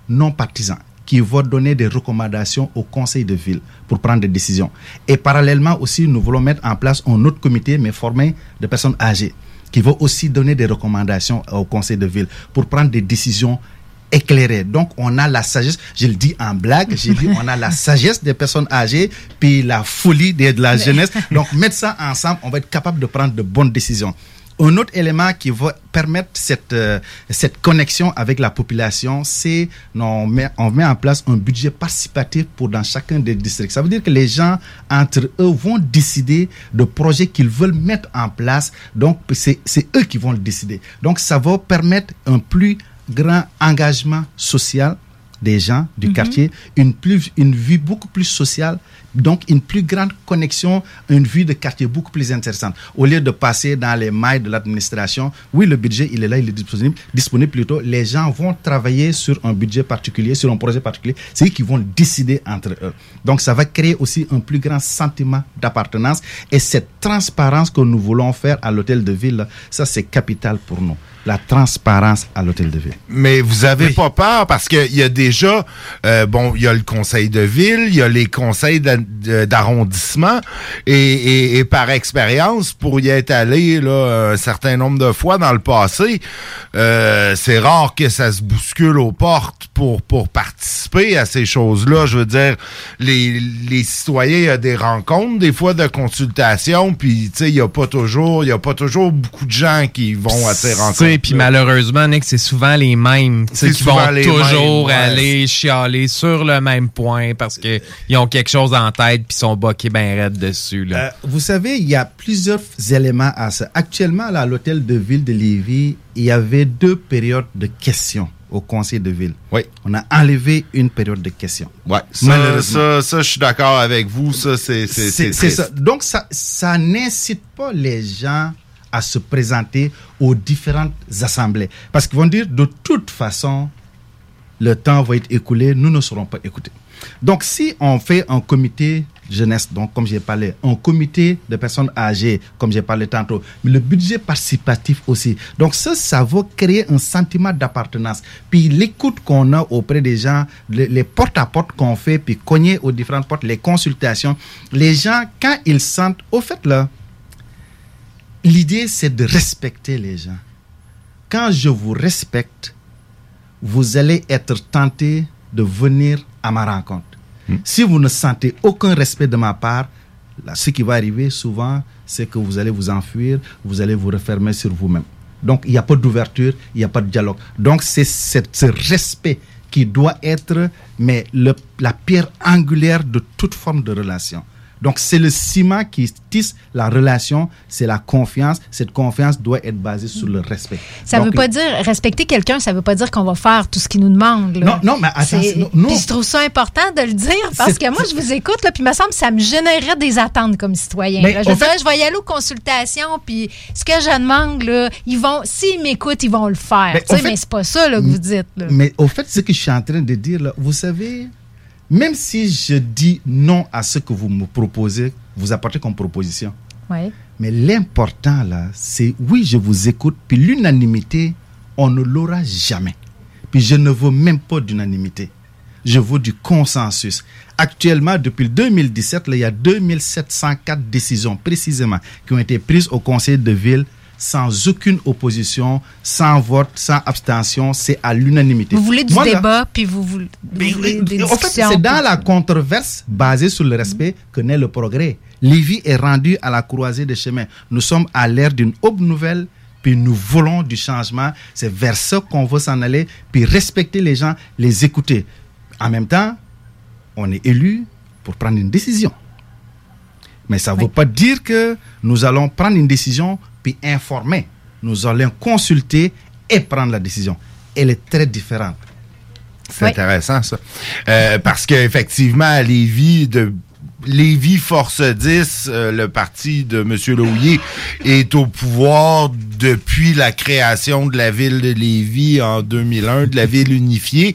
[SPEAKER 36] non partisan qui va donner des recommandations au conseil de ville pour prendre des décisions. Et parallèlement aussi, nous voulons mettre en place un autre comité, mais formé de personnes âgées, qui va aussi donner des recommandations au conseil de ville pour prendre des décisions éclairées. Donc, on a la sagesse, je le dis en blague, j'ai dit, on a la sagesse des personnes âgées, puis la folie de, de la jeunesse. Donc, mettre ça ensemble, on va être capable de prendre de bonnes décisions. Un autre élément qui va permettre cette, euh, cette connexion avec la population, c'est on met, on met en place un budget participatif pour dans chacun des districts. Ça veut dire que les gens, entre eux, vont décider de projets qu'ils veulent mettre en place. Donc, c'est c'est eux qui vont le décider. Donc, ça va permettre un plus grand engagement social des gens du
[SPEAKER 31] Mhm.
[SPEAKER 36] quartier, une, plus, une vie beaucoup plus sociale, donc une plus grande connexion, une vie de quartier beaucoup plus intéressante. Au lieu de passer dans les mailles de l'administration, oui, le budget, il est là, il est disponible, disponible plutôt. Les gens vont travailler sur un budget particulier, sur un projet particulier. C'est eux qui vont décider entre eux. Donc, ça va créer aussi un plus grand sentiment d'appartenance. Et cette transparence que nous voulons faire à l'hôtel de ville, ça, c'est capital pour nous. La transparence à l'hôtel de ville.
[SPEAKER 14] Mais vous avez pas peur parce qu'il y a déjà, euh, bon, il y a le conseil de ville, il y a les conseils d'a- de- d'arrondissement et, et- et par expérience, pour y être allé là, un certain nombre de fois dans le passé, euh, c'est rare que ça se bouscule aux portes pour, pour participer à ces choses-là. Je veux dire, les, les citoyens, il y a des rencontres, des fois de consultation, puis tu sais, il y a pas toujours, il y a pas toujours beaucoup de gens qui vont à ces rencontres.
[SPEAKER 25] Puis malheureusement, Nick, c'est souvent les mêmes tu sais,
[SPEAKER 14] C'est
[SPEAKER 25] qui vont toujours
[SPEAKER 14] mêmes, ouais.
[SPEAKER 25] aller chialer sur le même point parce qu'ils ont quelque chose en en tête puis sont boqués ben raides dessus. Là.
[SPEAKER 36] Euh, vous savez, il y a plusieurs éléments à ça. Actuellement, là, à l'hôtel de ville de Lévis, il y avait deux périodes de questions au conseil de ville.
[SPEAKER 14] Oui.
[SPEAKER 36] On a enlevé une période de questions.
[SPEAKER 14] Ouais, ça,
[SPEAKER 36] Malheureusement.
[SPEAKER 14] ça, ça, je suis d'accord avec vous. Ça, c'est
[SPEAKER 36] ça. Donc, ça, ça n'incite pas les gens à se présenter aux différentes assemblées. Parce qu'ils vont dire, de toute façon, le temps va être écoulé, nous ne serons pas écoutés. Donc, si on fait un comité jeunesse, donc comme j'ai parlé, un comité de personnes âgées, comme j'ai parlé tantôt, mais le budget participatif aussi. Donc, ça, ça va créer un sentiment d'appartenance. Puis l'écoute qu'on a auprès des gens, les, porte-à-porte qu'on fait, puis cogner aux différentes portes, les consultations, les gens, quand ils sentent, au fait là, l'idée c'est de respecter les gens. Quand je vous respecte, vous allez être tenté de venir à ma rencontre. Si vous ne sentez aucun respect de ma part, ce qui va arriver souvent, c'est que vous allez vous enfuir, vous allez vous refermer sur vous-même. Donc, il n'y a pas d'ouverture, il n'y a pas de dialogue. Donc, c'est ce respect qui doit être mais la pierre angulaire de toute forme de relation. Donc, c'est le ciment qui tisse la relation, c'est la confiance. Cette confiance doit être basée sur le respect.
[SPEAKER 15] Ça
[SPEAKER 36] Donc,
[SPEAKER 15] veut pas dire respecter quelqu'un, ça veut pas dire qu'on va faire tout ce qu'il nous demande. là.
[SPEAKER 36] Non, non, mais attends,
[SPEAKER 15] C'est-
[SPEAKER 36] non.
[SPEAKER 15] Puis je trouve ça important de le dire parce que moi, je vous écoute, là, puis il me semble que ça me générerait des attentes comme citoyen.
[SPEAKER 36] Mais
[SPEAKER 15] là. Je
[SPEAKER 36] fait-
[SPEAKER 15] je vais y aller aux consultations, puis ce que je demande, là, ils vont, s'ils m'écoutent, ils vont le faire.
[SPEAKER 36] Mais
[SPEAKER 15] Tu sais,
[SPEAKER 36] en fait-
[SPEAKER 15] mais c'est pas ça là, que vous dites. là.
[SPEAKER 36] Mais au fait, ce que je suis en train de dire, là, vous savez, même si je dis non à ce que vous me proposez, vous apportez comme proposition.
[SPEAKER 15] Ouais.
[SPEAKER 36] Mais l'important, là, c'est oui, je vous écoute, puis l'unanimité, on ne l'aura jamais. Puis je ne veux même pas d'unanimité. Je veux du consensus. Actuellement, depuis le 2017, là, il y a 2704 décisions précisément qui ont été prises au conseil de ville sans aucune opposition, sans vote, sans abstention. C'est à l'unanimité.
[SPEAKER 15] Vous voulez du
[SPEAKER 36] Moi, là,
[SPEAKER 15] débat, puis vous, vous, vous voulez des
[SPEAKER 36] en fait, c'est dans la controverse basée sur le respect que naît le progrès. Lévis est rendu à la croisée des chemins. Nous sommes à l'ère d'une aube nouvelle, puis nous voulons du changement. C'est vers ça qu'on veut s'en aller, puis respecter les gens, les écouter. En même temps, on est élu pour prendre une décision. Mais ça ne veut pas dire que nous allons prendre une décision puis informer. Nous allons consulter et prendre la décision. Elle est très différente.
[SPEAKER 14] C'est intéressant, ça. Euh, parce qu'effectivement, à Lévis, de Lévis Force 10, euh, le parti de M. Laulier, est au pouvoir depuis la création de la ville de Lévis en 2001, de la ville unifiée.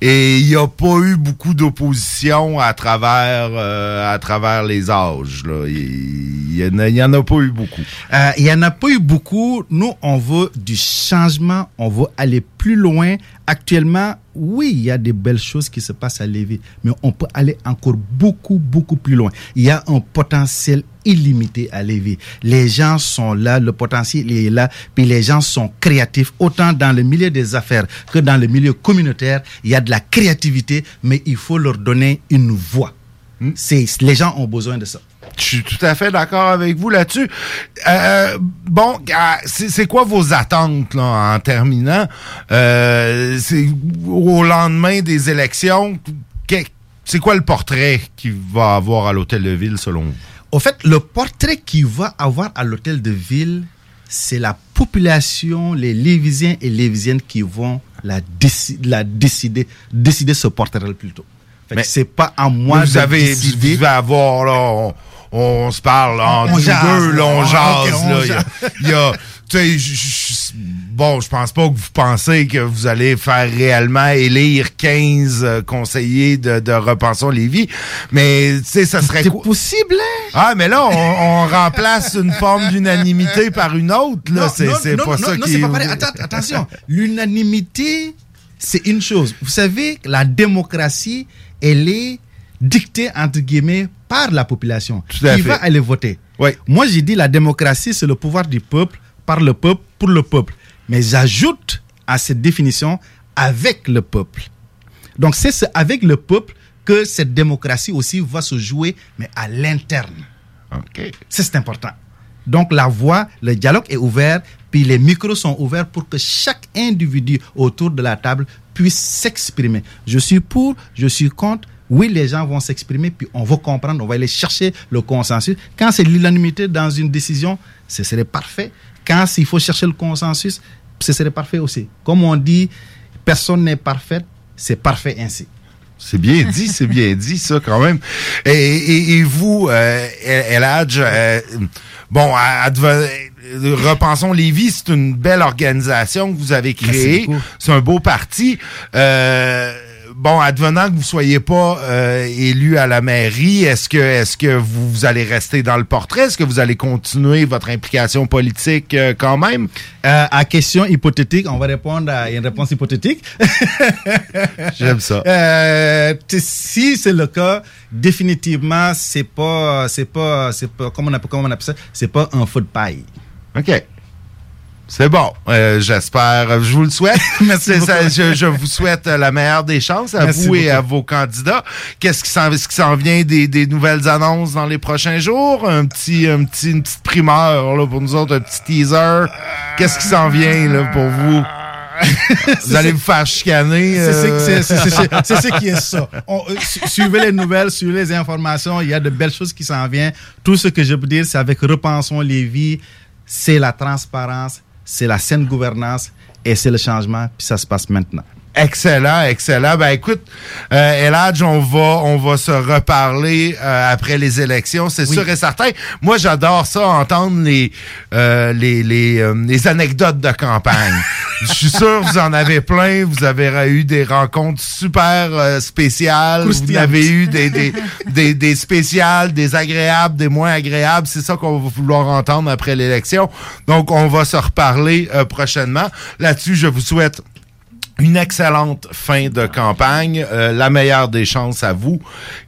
[SPEAKER 14] Et il n'y a pas eu beaucoup d'opposition à travers euh, à travers les âges. là. Il y, en en a pas eu beaucoup.
[SPEAKER 36] Euh, Il n'y en a pas eu beaucoup. Nous, on veut du changement. On veut aller plus loin. Actuellement, oui, il y a des belles choses qui se passent à Lévis, mais on peut aller encore beaucoup, beaucoup plus loin. Il y a un potentiel illimité à Lévis. Les gens sont là, le potentiel est là, puis les gens sont créatifs, autant dans le milieu des affaires que dans le milieu communautaire. Il y a de la créativité, mais il faut leur donner une voix. C'est, les gens ont besoin de ça.
[SPEAKER 14] Je suis tout à fait d'accord avec vous là-dessus. Euh, bon, ah, c'est quoi vos attentes là, en terminant? Euh, c'est au lendemain des élections, c'est quoi le portrait qu'il va avoir à l'hôtel de ville selon vous?
[SPEAKER 36] Au fait, le portrait qu'il va avoir à l'hôtel de ville, c'est la population, les Lévisiens et Lévisiennes qui vont la, déci- la décider, décider ce portrait plutôt. Fait
[SPEAKER 14] Mais
[SPEAKER 36] c'est pas à moi
[SPEAKER 14] vous
[SPEAKER 36] de
[SPEAKER 14] avez,
[SPEAKER 36] décider.
[SPEAKER 14] vous devez avoir là, on, on se parle
[SPEAKER 36] On jase,
[SPEAKER 14] deux, là, on
[SPEAKER 36] là.
[SPEAKER 14] jase, là. Il y a- tu sais, bon, je pense pas que vous pensez que vous allez faire réellement élire 15 euh, conseillers de, de Repensons Lévis, mais tu sais, ça serait quoi?
[SPEAKER 36] possible, hein?
[SPEAKER 14] Ah, mais là, on, on remplace une forme d'unanimité par une autre, là.
[SPEAKER 36] Non,
[SPEAKER 14] C'est
[SPEAKER 36] non,
[SPEAKER 14] c'est
[SPEAKER 36] non,
[SPEAKER 14] pas
[SPEAKER 36] non,
[SPEAKER 14] ça
[SPEAKER 36] non,
[SPEAKER 14] qui
[SPEAKER 36] c'est
[SPEAKER 14] est-
[SPEAKER 36] pas attention. L'unanimité, c'est une chose. Vous savez, la démocratie, elle est dictée, entre guillemets, par la population
[SPEAKER 14] à
[SPEAKER 36] qui
[SPEAKER 14] fait.
[SPEAKER 36] va aller voter. Moi, j'ai dit la démocratie, c'est le pouvoir du peuple, par le peuple, pour le peuple. Mais j'ajoute à cette définition avec le peuple. Donc, c'est ce- avec le peuple que cette démocratie aussi va se jouer, mais à l'interne. Ça, c'est important. Donc, la voix, le dialogue est ouvert, puis les micros sont ouverts pour que chaque individu autour de la table puisse s'exprimer. Je suis pour, je suis contre, oui, les gens vont s'exprimer, puis on va comprendre, on va aller chercher le consensus. Quand c'est l'unanimité dans une décision, ce serait parfait. Quand il faut chercher le consensus, ce serait parfait aussi. Comme on dit, personne n'est parfait, c'est parfait ainsi.
[SPEAKER 14] C'est bien dit, c'est bien dit, ça, quand même. Et, et- et vous, euh, El El Hadj, euh, bon, adve- repensons Lévis, c'est une belle organisation que vous avez créée. C'est un beau parti. Euh, bon, advenant que vous soyez pas euh, élu à la mairie, est-ce que est-ce que vous, vous allez rester dans le portrait? Est-ce que vous allez continuer votre implication politique euh, quand même?
[SPEAKER 36] Euh, à question hypothétique, on va répondre à une réponse hypothétique.
[SPEAKER 14] J'aime ça.
[SPEAKER 36] Euh, si c'est le cas, définitivement, c'est pas, c'est pas, c'est pas, comment on appelle, comment on appelle ça, c'est pas un feu de paille.
[SPEAKER 14] OK. C'est bon. Euh, J'espère. Je vous le souhaite.
[SPEAKER 36] Merci
[SPEAKER 14] ça, je, je vous souhaite euh, la meilleure des chances à
[SPEAKER 36] Merci
[SPEAKER 14] vous et à vos candidats. Qu'est-ce qui s'en est-ce qui s'en vient des, des nouvelles annonces dans les prochains jours? Un petit, un petit, une petite primeur là, pour nous autres, un petit teaser. Qu'est-ce qui s'en vient là, pour vous? vous allez vous faire chicaner.
[SPEAKER 36] C'est ce-
[SPEAKER 14] euh,
[SPEAKER 36] ce qui est ça. On- euh, su- suivez les nouvelles, suivez les informations. Il y a de belles choses qui s'en viennent. Tout ce que je peux dire, c'est avec Repensons les vies, c'est la transparence, c'est la saine gouvernance et c'est le changement. Puis ça se passe maintenant.
[SPEAKER 14] Excellent, excellent. Ben écoute, euh, Eladj, on va, on va se reparler euh, après les élections, c'est sûr et certain. Moi, j'adore ça, entendre les, euh, les, les, euh, les anecdotes de campagne. Je suis sûr vous en avez plein. Vous avez eu des rencontres super euh, spéciales. Vous avez eu des, des, des, des spéciales, des agréables, des moins agréables. C'est ça qu'on va vouloir entendre après l'élection. Donc, on va se reparler euh, prochainement. Là-dessus, je vous souhaite une excellente fin de campagne, euh, la meilleure des chances à vous.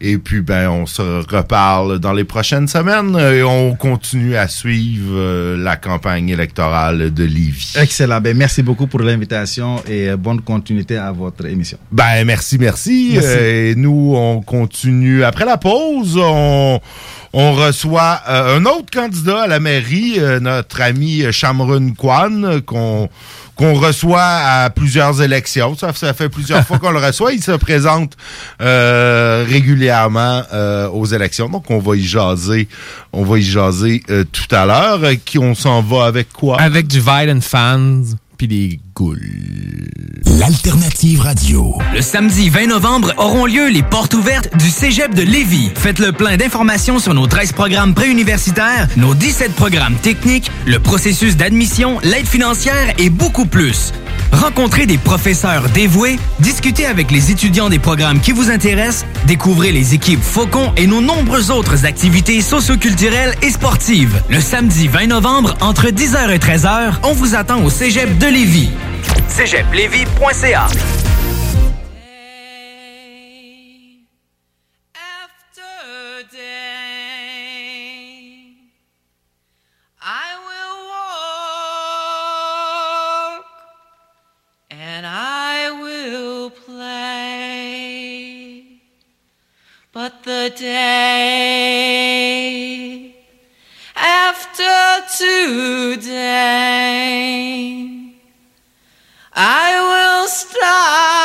[SPEAKER 14] Et puis, ben, on se reparle dans les prochaines semaines et on continue à suivre euh, la campagne électorale de Lévis.
[SPEAKER 36] Excellent. Ben, merci beaucoup pour l'invitation et euh, bonne continuité à votre émission.
[SPEAKER 14] Ben, merci, merci.
[SPEAKER 36] Merci.
[SPEAKER 14] Et nous, on continue. Après la pause, on, on reçoit un autre candidat à la mairie, notre ami Shamrun Kwan, qu'on qu'on reçoit à plusieurs élections. Ça, ça fait plusieurs fois qu'on le reçoit. Il se présente euh, régulièrement euh, aux élections. Donc, on va y jaser. On va y jaser euh, tout à l'heure. Euh, Qui on s'en va avec quoi?
[SPEAKER 25] Avec du Violent Fans, puis des goules.
[SPEAKER 1] L'alternative radio. Le samedi 20 novembre auront lieu les portes ouvertes du Cégep de Lévis. Faites le plein d'informations sur nos 13 programmes préuniversitaires, nos 17 programmes techniques, le processus d'admission, l'aide financière et beaucoup plus. Rencontrez des professeurs dévoués, discutez avec les étudiants des programmes qui vous intéressent, découvrez les équipes Faucon et nos nombreuses autres activités socioculturelles et sportives. Le samedi 20 novembre, entre 10h et 13h, on vous attend au Cégep de Lévis.
[SPEAKER 31] Day after today, I will stop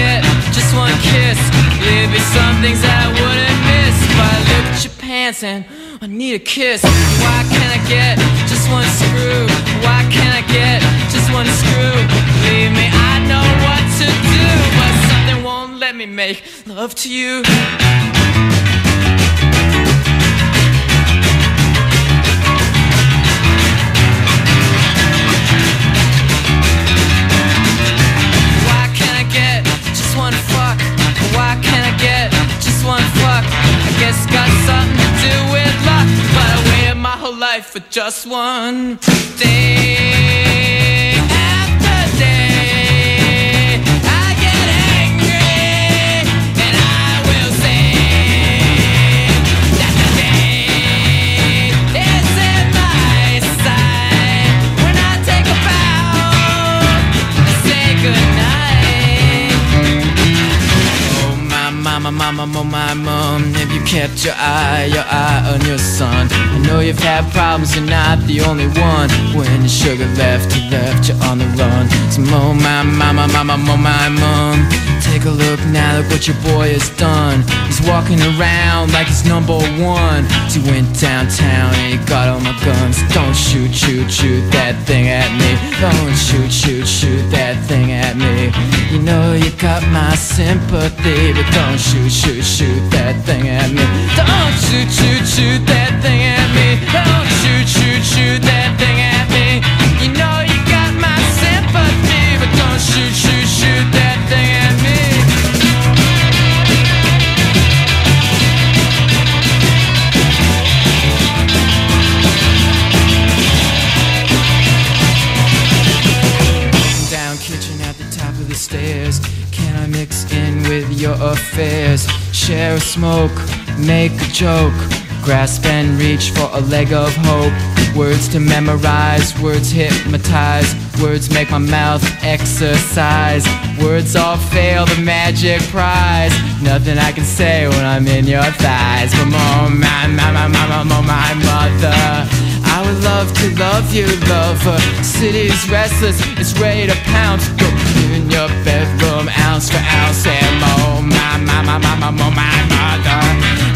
[SPEAKER 31] get just one kiss? There'd be some things I wouldn't miss if I looked at your pants and I need a kiss. Why can't I get just one screw? Why can't I get just one screw? Believe me, I know what to do, but something won't let me make love to you. Get just one fuck? I guess got something to do with luck. But I waited my whole life for just one day after day. Mama, mama, my mom. Have you kept your eye, your eye on your son? I know you've had problems, you're not the only one. When your sugar left, you left you on the run. So, oh my mama, mama, oh my mom. Take a look now, look what your boy has done. He's walking around like he's number one. He went downtown and he got all my guns. Don't shoot, shoot, shoot that thing at me. Don't shoot, shoot, shoot that thing at me. You know you got my sympathy, but don't shoot, shoot, shoot that thing at me. Don't shoot, shoot, shoot that thing at me. Don't shoot, shoot, shoot that thing at me. You know you got my sympathy, stairs. Can I mix in with your affairs? Share a smoke, make a joke. Grasp and reach for a leg of hope. Words to memorize, words hypnotize. Words make my mouth exercise. Words all fail the magic prize. Nothing I can say when I'm in your thighs. But oh my, my, my, my, my, my, mother. I would love to love you, lover. City's restless, it's ready to pounce. Go in your bedroom, ounce for ounce, and oh my, my, my, my, my, my, my mother.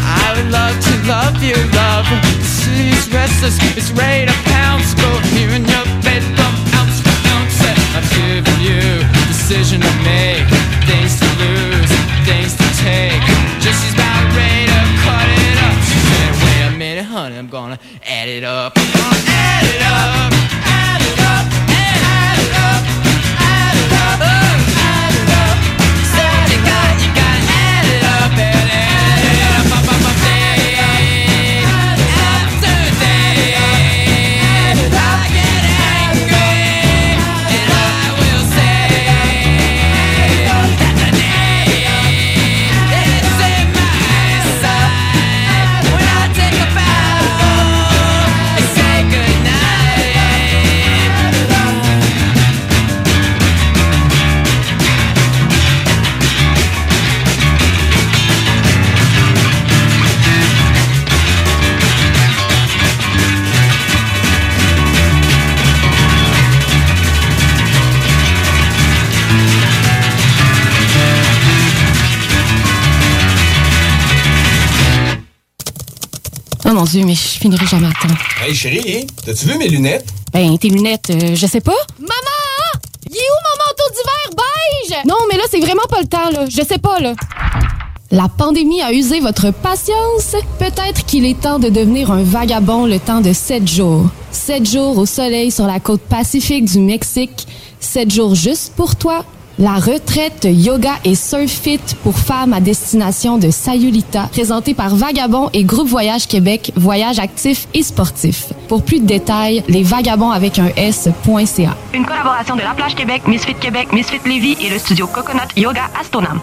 [SPEAKER 31] I would love to love you, love. lover. City's restless, it's ready to pounce. Go here in your bedroom, ounce for ounce, and I'm giving you decision to make, things to lose, things to take. Just she's about ready to cut it up. She said, wait a minute, honey, I'm gonna add it up. I'm gonna add it up. Add it up.
[SPEAKER 3] Mon Dieu, mais je finirai jamais à temps.
[SPEAKER 37] Hey chérie, t'as-tu vu mes lunettes?
[SPEAKER 3] Ben, tes lunettes, euh, je sais pas.
[SPEAKER 6] Maman! Il est où mon manteau d'hiver beige?
[SPEAKER 3] Non, mais là, c'est vraiment pas le temps, là. Je sais pas, là. La pandémie a usé votre patience. Peut-être qu'il est temps de devenir un vagabond le temps de sept jours. Sept jours au soleil sur la côte pacifique du Mexique. Sept jours juste pour toi. La retraite yoga et surf fit pour femmes à destination de Sayulita, présentée par Vagabond et Groupe Voyage Québec, voyage actif et sportif. Pour plus de détails, les vagabonds avec un S.ca.
[SPEAKER 6] Une collaboration de La Plage Québec, Misfit Québec, Misfit Lévis et le studio Coconut Yoga Astonam.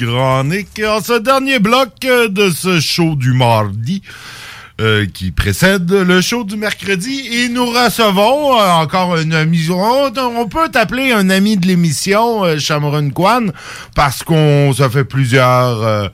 [SPEAKER 14] Nick, en ce dernier bloc de ce show du mardi. euh, qui précède le show du mercredi et nous recevons euh, encore une émission. On, peut t'appeler un ami de l'émission, euh, Cameron Kwan, parce qu'on ça fait plusieurs euh,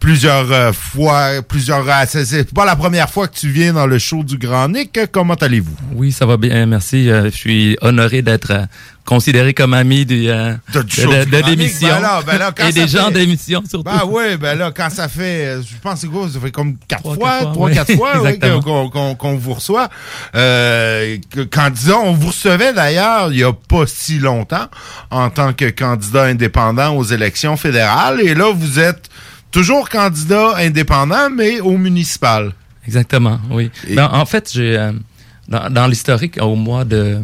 [SPEAKER 14] plusieurs euh, fois, plusieurs. euh, c'est- pas la première fois que tu viens dans le show du Grand Nick. Comment allez-vous?
[SPEAKER 38] Oui, ça va bien, merci. Euh, je suis honoré d'être euh, considéré comme ami du, euh, de, de- l'émission
[SPEAKER 14] ben là, ben là, quand
[SPEAKER 38] et des gens
[SPEAKER 14] fait-
[SPEAKER 38] de l'émission surtout.
[SPEAKER 14] Ben oui, ben là, quand ça fait, euh, je pense que c'est quoi, ça fait comme quatre fois, trois, quatre fois qu'on vous reçoit. Euh, que- candidat, on vous recevait d'ailleurs il y a pas si longtemps en tant que candidat indépendant aux élections fédérales. Et là, vous êtes toujours candidat indépendant, mais au municipal.
[SPEAKER 38] Exactement, oui. Ben, en fait, j'ai euh, dans, dans l'historique au mois de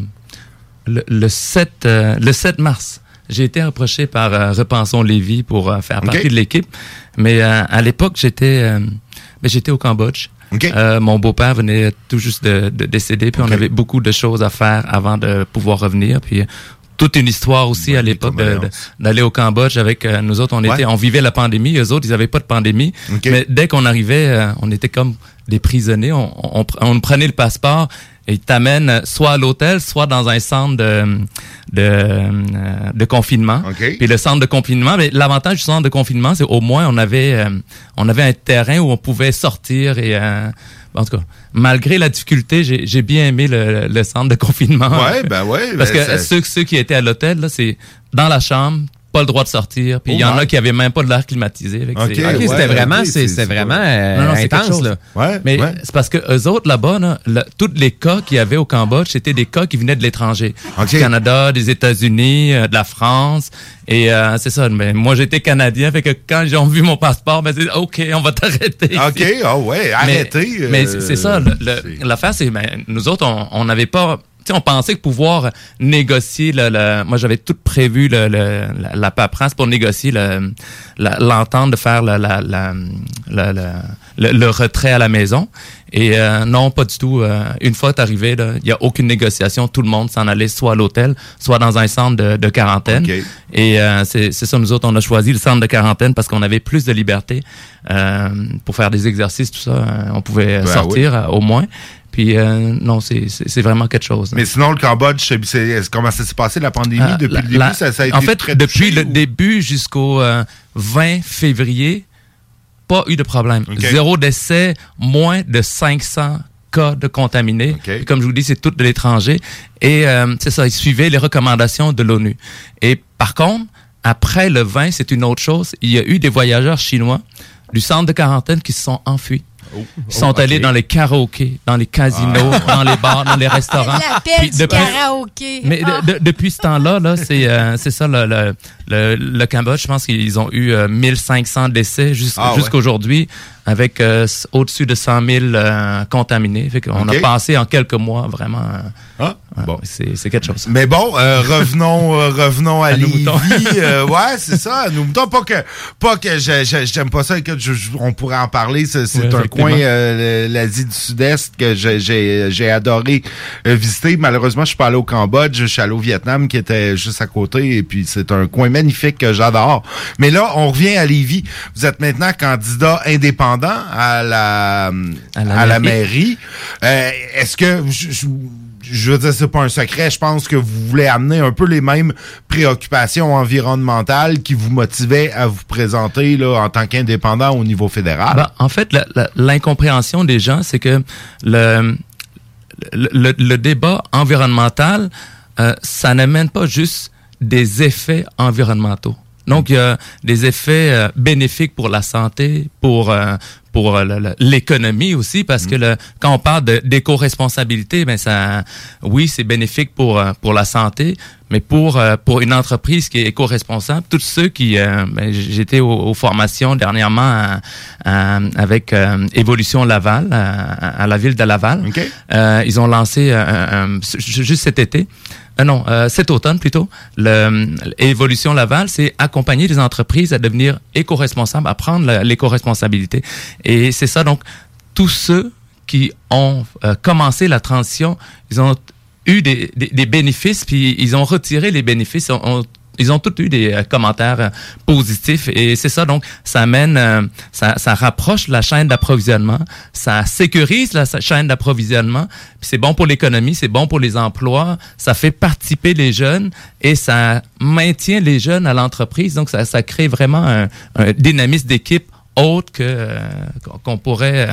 [SPEAKER 38] le, le 7 euh, le 7 mars, j'ai été approché par euh, Repensons Lévis pour euh, faire partie de l'équipe, mais euh, à l'époque j'étais j'étais au Cambodge. Euh, mon beau-père venait tout juste de, de décéder, puis on avait beaucoup de choses à faire avant de pouvoir revenir, puis toute une histoire aussi à l'époque d'aller au Cambodge avec euh, nous autres. On
[SPEAKER 14] Ouais.
[SPEAKER 38] était on vivait la pandémie. Eux autres ils avaient pas de pandémie. Mais dès qu'on arrivait euh, on était comme des prisonniers. On, on, on prenait le passeport ils t'amènent soit à l'hôtel soit dans un centre de de, de confinement. Puis le centre de confinement mais l'avantage du centre de confinement c'est au moins on avait euh, on avait un terrain où on pouvait sortir et euh, en tout cas malgré la difficulté j'ai j'ai bien aimé le, le centre de confinement.
[SPEAKER 14] Ouais, ben ouais,
[SPEAKER 38] parce
[SPEAKER 14] ben
[SPEAKER 38] que
[SPEAKER 14] ça-
[SPEAKER 38] ceux, ceux qui étaient à l'hôtel, là, c'est dans la chambre, pas le droit de sortir. Puis il y
[SPEAKER 25] Oh
[SPEAKER 38] en a qui avaient même pas de l'air climatisé. Fait que
[SPEAKER 25] Ok,
[SPEAKER 38] c'est-
[SPEAKER 25] ok, c'était vraiment- c'est- c'est vraiment, euh,
[SPEAKER 38] c'est quelque
[SPEAKER 25] intense,
[SPEAKER 38] chose.
[SPEAKER 25] là.
[SPEAKER 38] Mais c'est parce que eux autres là-bas, là, tous les cas qu'il y avait au Cambodge, c'était des cas qui venaient de l'étranger, du Canada, des États-Unis, euh, de la France. Et euh, c'est ça. Mais moi, j'étais canadien, fait que quand ils ont vu mon passeport, ben c'est ok, on va t'arrêter.
[SPEAKER 14] OK, ah ouais,
[SPEAKER 38] Mais-
[SPEAKER 14] arrêtez. euh,
[SPEAKER 38] Mais, c'est c'est ça. L'affaire, c'est ben, nous autres, on- on n'avait pas. On pensait que pouvoir négocier le, moi j'avais tout prévu le, le- la, la paperasse pour négocier l'entente de faire le retrait à la maison et euh, non pas du tout. Euh, une fois arrivé il y a aucune négociation. Tout le monde s'en allait soit à l'hôtel soit dans un centre de, de quarantaine. Et euh, c'est ça nous autres on a choisi le centre de quarantaine parce qu'on avait plus de liberté euh, pour faire des exercices tout ça. Euh, on pouvait
[SPEAKER 14] Ben
[SPEAKER 38] sortir
[SPEAKER 14] oui.
[SPEAKER 38] euh, au moins. Puis euh, non c'est vraiment quelque chose
[SPEAKER 14] Mais sinon, le Cambodge, c'est- c'est- comment ça s'est passé, la pandémie,
[SPEAKER 38] euh,
[SPEAKER 14] depuis
[SPEAKER 38] la-
[SPEAKER 14] le début?
[SPEAKER 38] la-
[SPEAKER 14] ça, ça a été
[SPEAKER 38] en fait,
[SPEAKER 14] très
[SPEAKER 38] depuis
[SPEAKER 14] touché,
[SPEAKER 38] le début jusqu'au euh, 20 février, pas eu de problème. Zéro décès, moins de 500 cas de contaminés. Comme je vous dis, c'est tout de l'étranger. Et euh, c'est ça, ils suivaient les recommandations de l'ONU. Et par contre, après le 20, c'est une autre chose. Il y a eu des voyageurs chinois du centre de quarantaine qui se sont enfuis. Ils sont
[SPEAKER 15] Oh,
[SPEAKER 38] allés dans les karaokés, dans les casinos,
[SPEAKER 15] Ah.
[SPEAKER 38] dans les bars, dans les restaurants.
[SPEAKER 15] L'appel
[SPEAKER 38] Puis
[SPEAKER 15] du
[SPEAKER 38] depuis-
[SPEAKER 15] karaoké.
[SPEAKER 38] mais de-
[SPEAKER 15] Ah.
[SPEAKER 38] de- depuis ce temps-là, là, c'est euh, c'est ça le, le, le, le Cambodge. Je pense qu'ils ont eu euh, 1500 décès jus-
[SPEAKER 14] Ah ouais.
[SPEAKER 38] jusqu'aujourd'hui, avec euh, au-dessus de 100 000 euh, contaminés. Fait
[SPEAKER 14] Ok.
[SPEAKER 38] a passé en quelques mois vraiment. Ouais, c'est c'est quelque chose.
[SPEAKER 14] Mais bon, euh, revenons, euh, revenons à,
[SPEAKER 38] À
[SPEAKER 14] Lévis. Euh, ouais, c'est ça, à nos moutons. Pas que, pas que j'aime pas ça, que je- je- on pourrait en parler. C'est
[SPEAKER 38] Ouais,
[SPEAKER 14] un coin, euh, l'Asie du Sud-Est, que j'ai- adoré euh, visiter. Malheureusement, je suis pas allé au Cambodge, je suis allé au Vietnam, qui était juste à côté. Et puis, c'est un coin magnifique que j'adore. Mais là, on revient à Lévis. Vous êtes maintenant candidat indépendant à la, à
[SPEAKER 38] la mairie.
[SPEAKER 14] mairie. Euh, Est-ce que... je- je- veux dire, c'est pas un secret. Je pense que vous voulez amener un peu les mêmes préoccupations environnementales qui vous motivaient à vous présenter là, en tant qu'indépendant au niveau fédéral.
[SPEAKER 38] Ben, en fait, l'incompréhension des gens, c'est que le, le, le- le débat environnemental, euh, ça n'amène pas juste des effets environnementaux. Donc, il y a des effets euh, bénéfiques pour la santé, pour euh, pour euh, l'économie aussi, parce que le, quand on parle d'éco-responsabilité, ben ça, oui, c'est bénéfique pour euh, pour la santé, mais pour euh, pour une entreprise qui est éco-responsable, tous ceux qui, euh, ben, j'étais aux, aux formations dernièrement à- à- avec euh, Évolution Laval à, à la ville de Laval, Euh, ils ont lancé juste cet été. Euh, non, euh, cet automne plutôt. Le, Évolution Laval, c'est accompagner les entreprises à devenir éco-responsables, à prendre l'éco-responsabilité. Et c'est ça, donc, tous ceux qui ont euh, commencé la transition, ils ont eu des, des, des bénéfices, puis ils ont retiré les bénéfices, ont ils ont tous eu des euh, commentaires euh, positifs et c'est ça donc ça amène euh, ça, ça rapproche la chaîne d'approvisionnement, ça sécurise la chaîne d'approvisionnement, puis c'est bon pour l'économie, c'est bon pour les emplois, ça fait participer les jeunes et ça maintient les jeunes à l'entreprise donc ça, ça crée vraiment un, un dynamisme d'équipe autre que qu'on- pourrait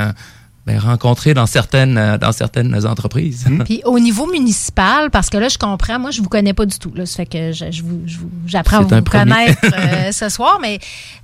[SPEAKER 38] ben, rencontrer dans certaines euh, dans certaines entreprises.
[SPEAKER 15] Puis au niveau municipal, parce que là, je comprends, moi, je vous connais pas du tout. Là, ça fait que je, je vous- je vous- j'apprends à vous connaître euh, ce soir, mais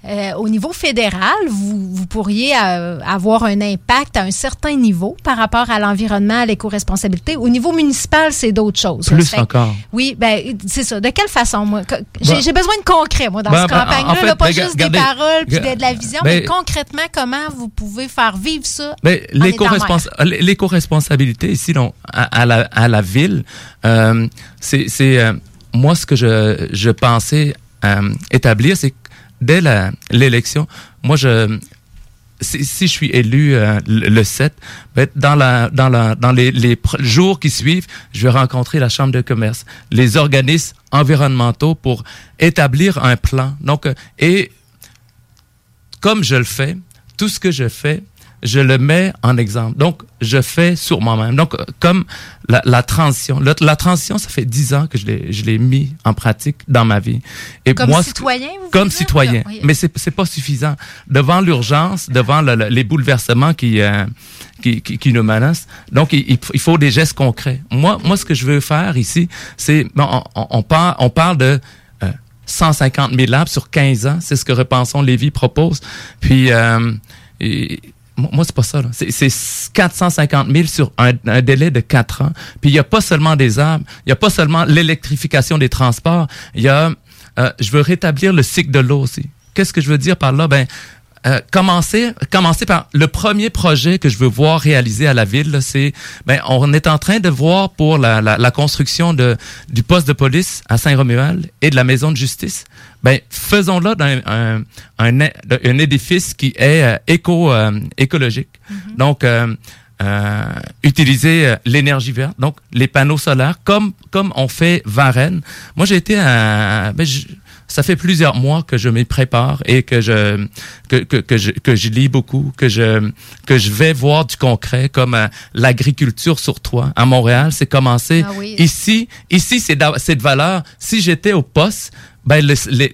[SPEAKER 15] euh, au niveau fédéral, vous, vous pourriez euh, avoir un impact à un certain niveau par rapport à l'environnement, à l'éco-responsabilité. Au niveau municipal, c'est d'autres choses.
[SPEAKER 38] Plus
[SPEAKER 15] que-
[SPEAKER 38] encore.
[SPEAKER 15] Oui, ben c'est ça. De quelle façon, moi? J'ai
[SPEAKER 38] Ben-
[SPEAKER 15] j'ai besoin de concret, moi, dans
[SPEAKER 38] Ben,
[SPEAKER 15] cette
[SPEAKER 38] ben,
[SPEAKER 15] campagne-là.
[SPEAKER 38] en fait,
[SPEAKER 15] là, pas
[SPEAKER 38] ben,
[SPEAKER 15] juste
[SPEAKER 38] regardez,
[SPEAKER 15] des paroles puis de, de la
[SPEAKER 38] ben,
[SPEAKER 15] vision, mais concrètement, comment vous pouvez faire vivre ça?
[SPEAKER 38] L'éco-responsabilité ici donc, à, à la, à la ville, euh, c'est euh, moi ce que je, je pensais euh, établir, c'est que dès l'élection, moi je si, si je suis élu euh, le, le 7, ben, dans la dans la dans les, les jours qui suivent, je vais rencontrer la chambre de commerce, les organismes environnementaux pour établir un plan. Donc et comme je le fais, tout ce que je fais, je le mets en exemple. Donc, je fais sur moi-même. Donc, euh, comme la, la transition. La, la transition, ça fait dix ans que je l'ai, je l'ai mis en pratique dans ma vie. Et
[SPEAKER 15] Comme
[SPEAKER 38] moi,
[SPEAKER 15] citoyen, vous
[SPEAKER 38] Comme
[SPEAKER 15] dire?
[SPEAKER 38] citoyen.
[SPEAKER 15] Oui.
[SPEAKER 38] Mais c'est, c'est pas suffisant. Devant l'urgence, devant le- le- les bouleversements qui, euh, qui, qui, qui nous menacent, donc il, il- faut des gestes concrets. Moi, moi, ce que je veux faire ici, c'est, on, on, on parle, on parle de euh, 150 000 arbres sur 15 ans. C'est ce que Repensons Lévis propose. Puis, euh, et- moi, c'est pas ça. C'est, c'est 450 000 sur un, un délai de 4 ans. Puis, il n'y a pas seulement des arbres, il n'y a pas seulement l'électrification des transports. Il y a, euh, je veux rétablir le cycle de l'eau aussi. Qu'est-ce que je veux dire par là? Ben, euh, commencer, commencer par le premier projet que je veux voir réalisé à la ville, c'est, ben, on est en train de voir pour la, la, la construction de, du poste de police à Saint-Romuald et de la maison de justice. Ben, faisons-le d'un un, un, un édifice qui est euh, éco, euh, écologique. Donc, euh, euh, utiliser euh, l'énergie verte, donc les panneaux solaires, comme comme on fait Varennes. Moi, j'ai été à, ben, ça fait plusieurs mois que je m'y prépare et que je que, que, que je que je lis beaucoup, que je que je vais voir du concret comme euh, l'agriculture sur toit à Montréal, c'est commencé
[SPEAKER 15] Ah oui.
[SPEAKER 38] ici ici c'est de valeur. Si j'étais au poste, ben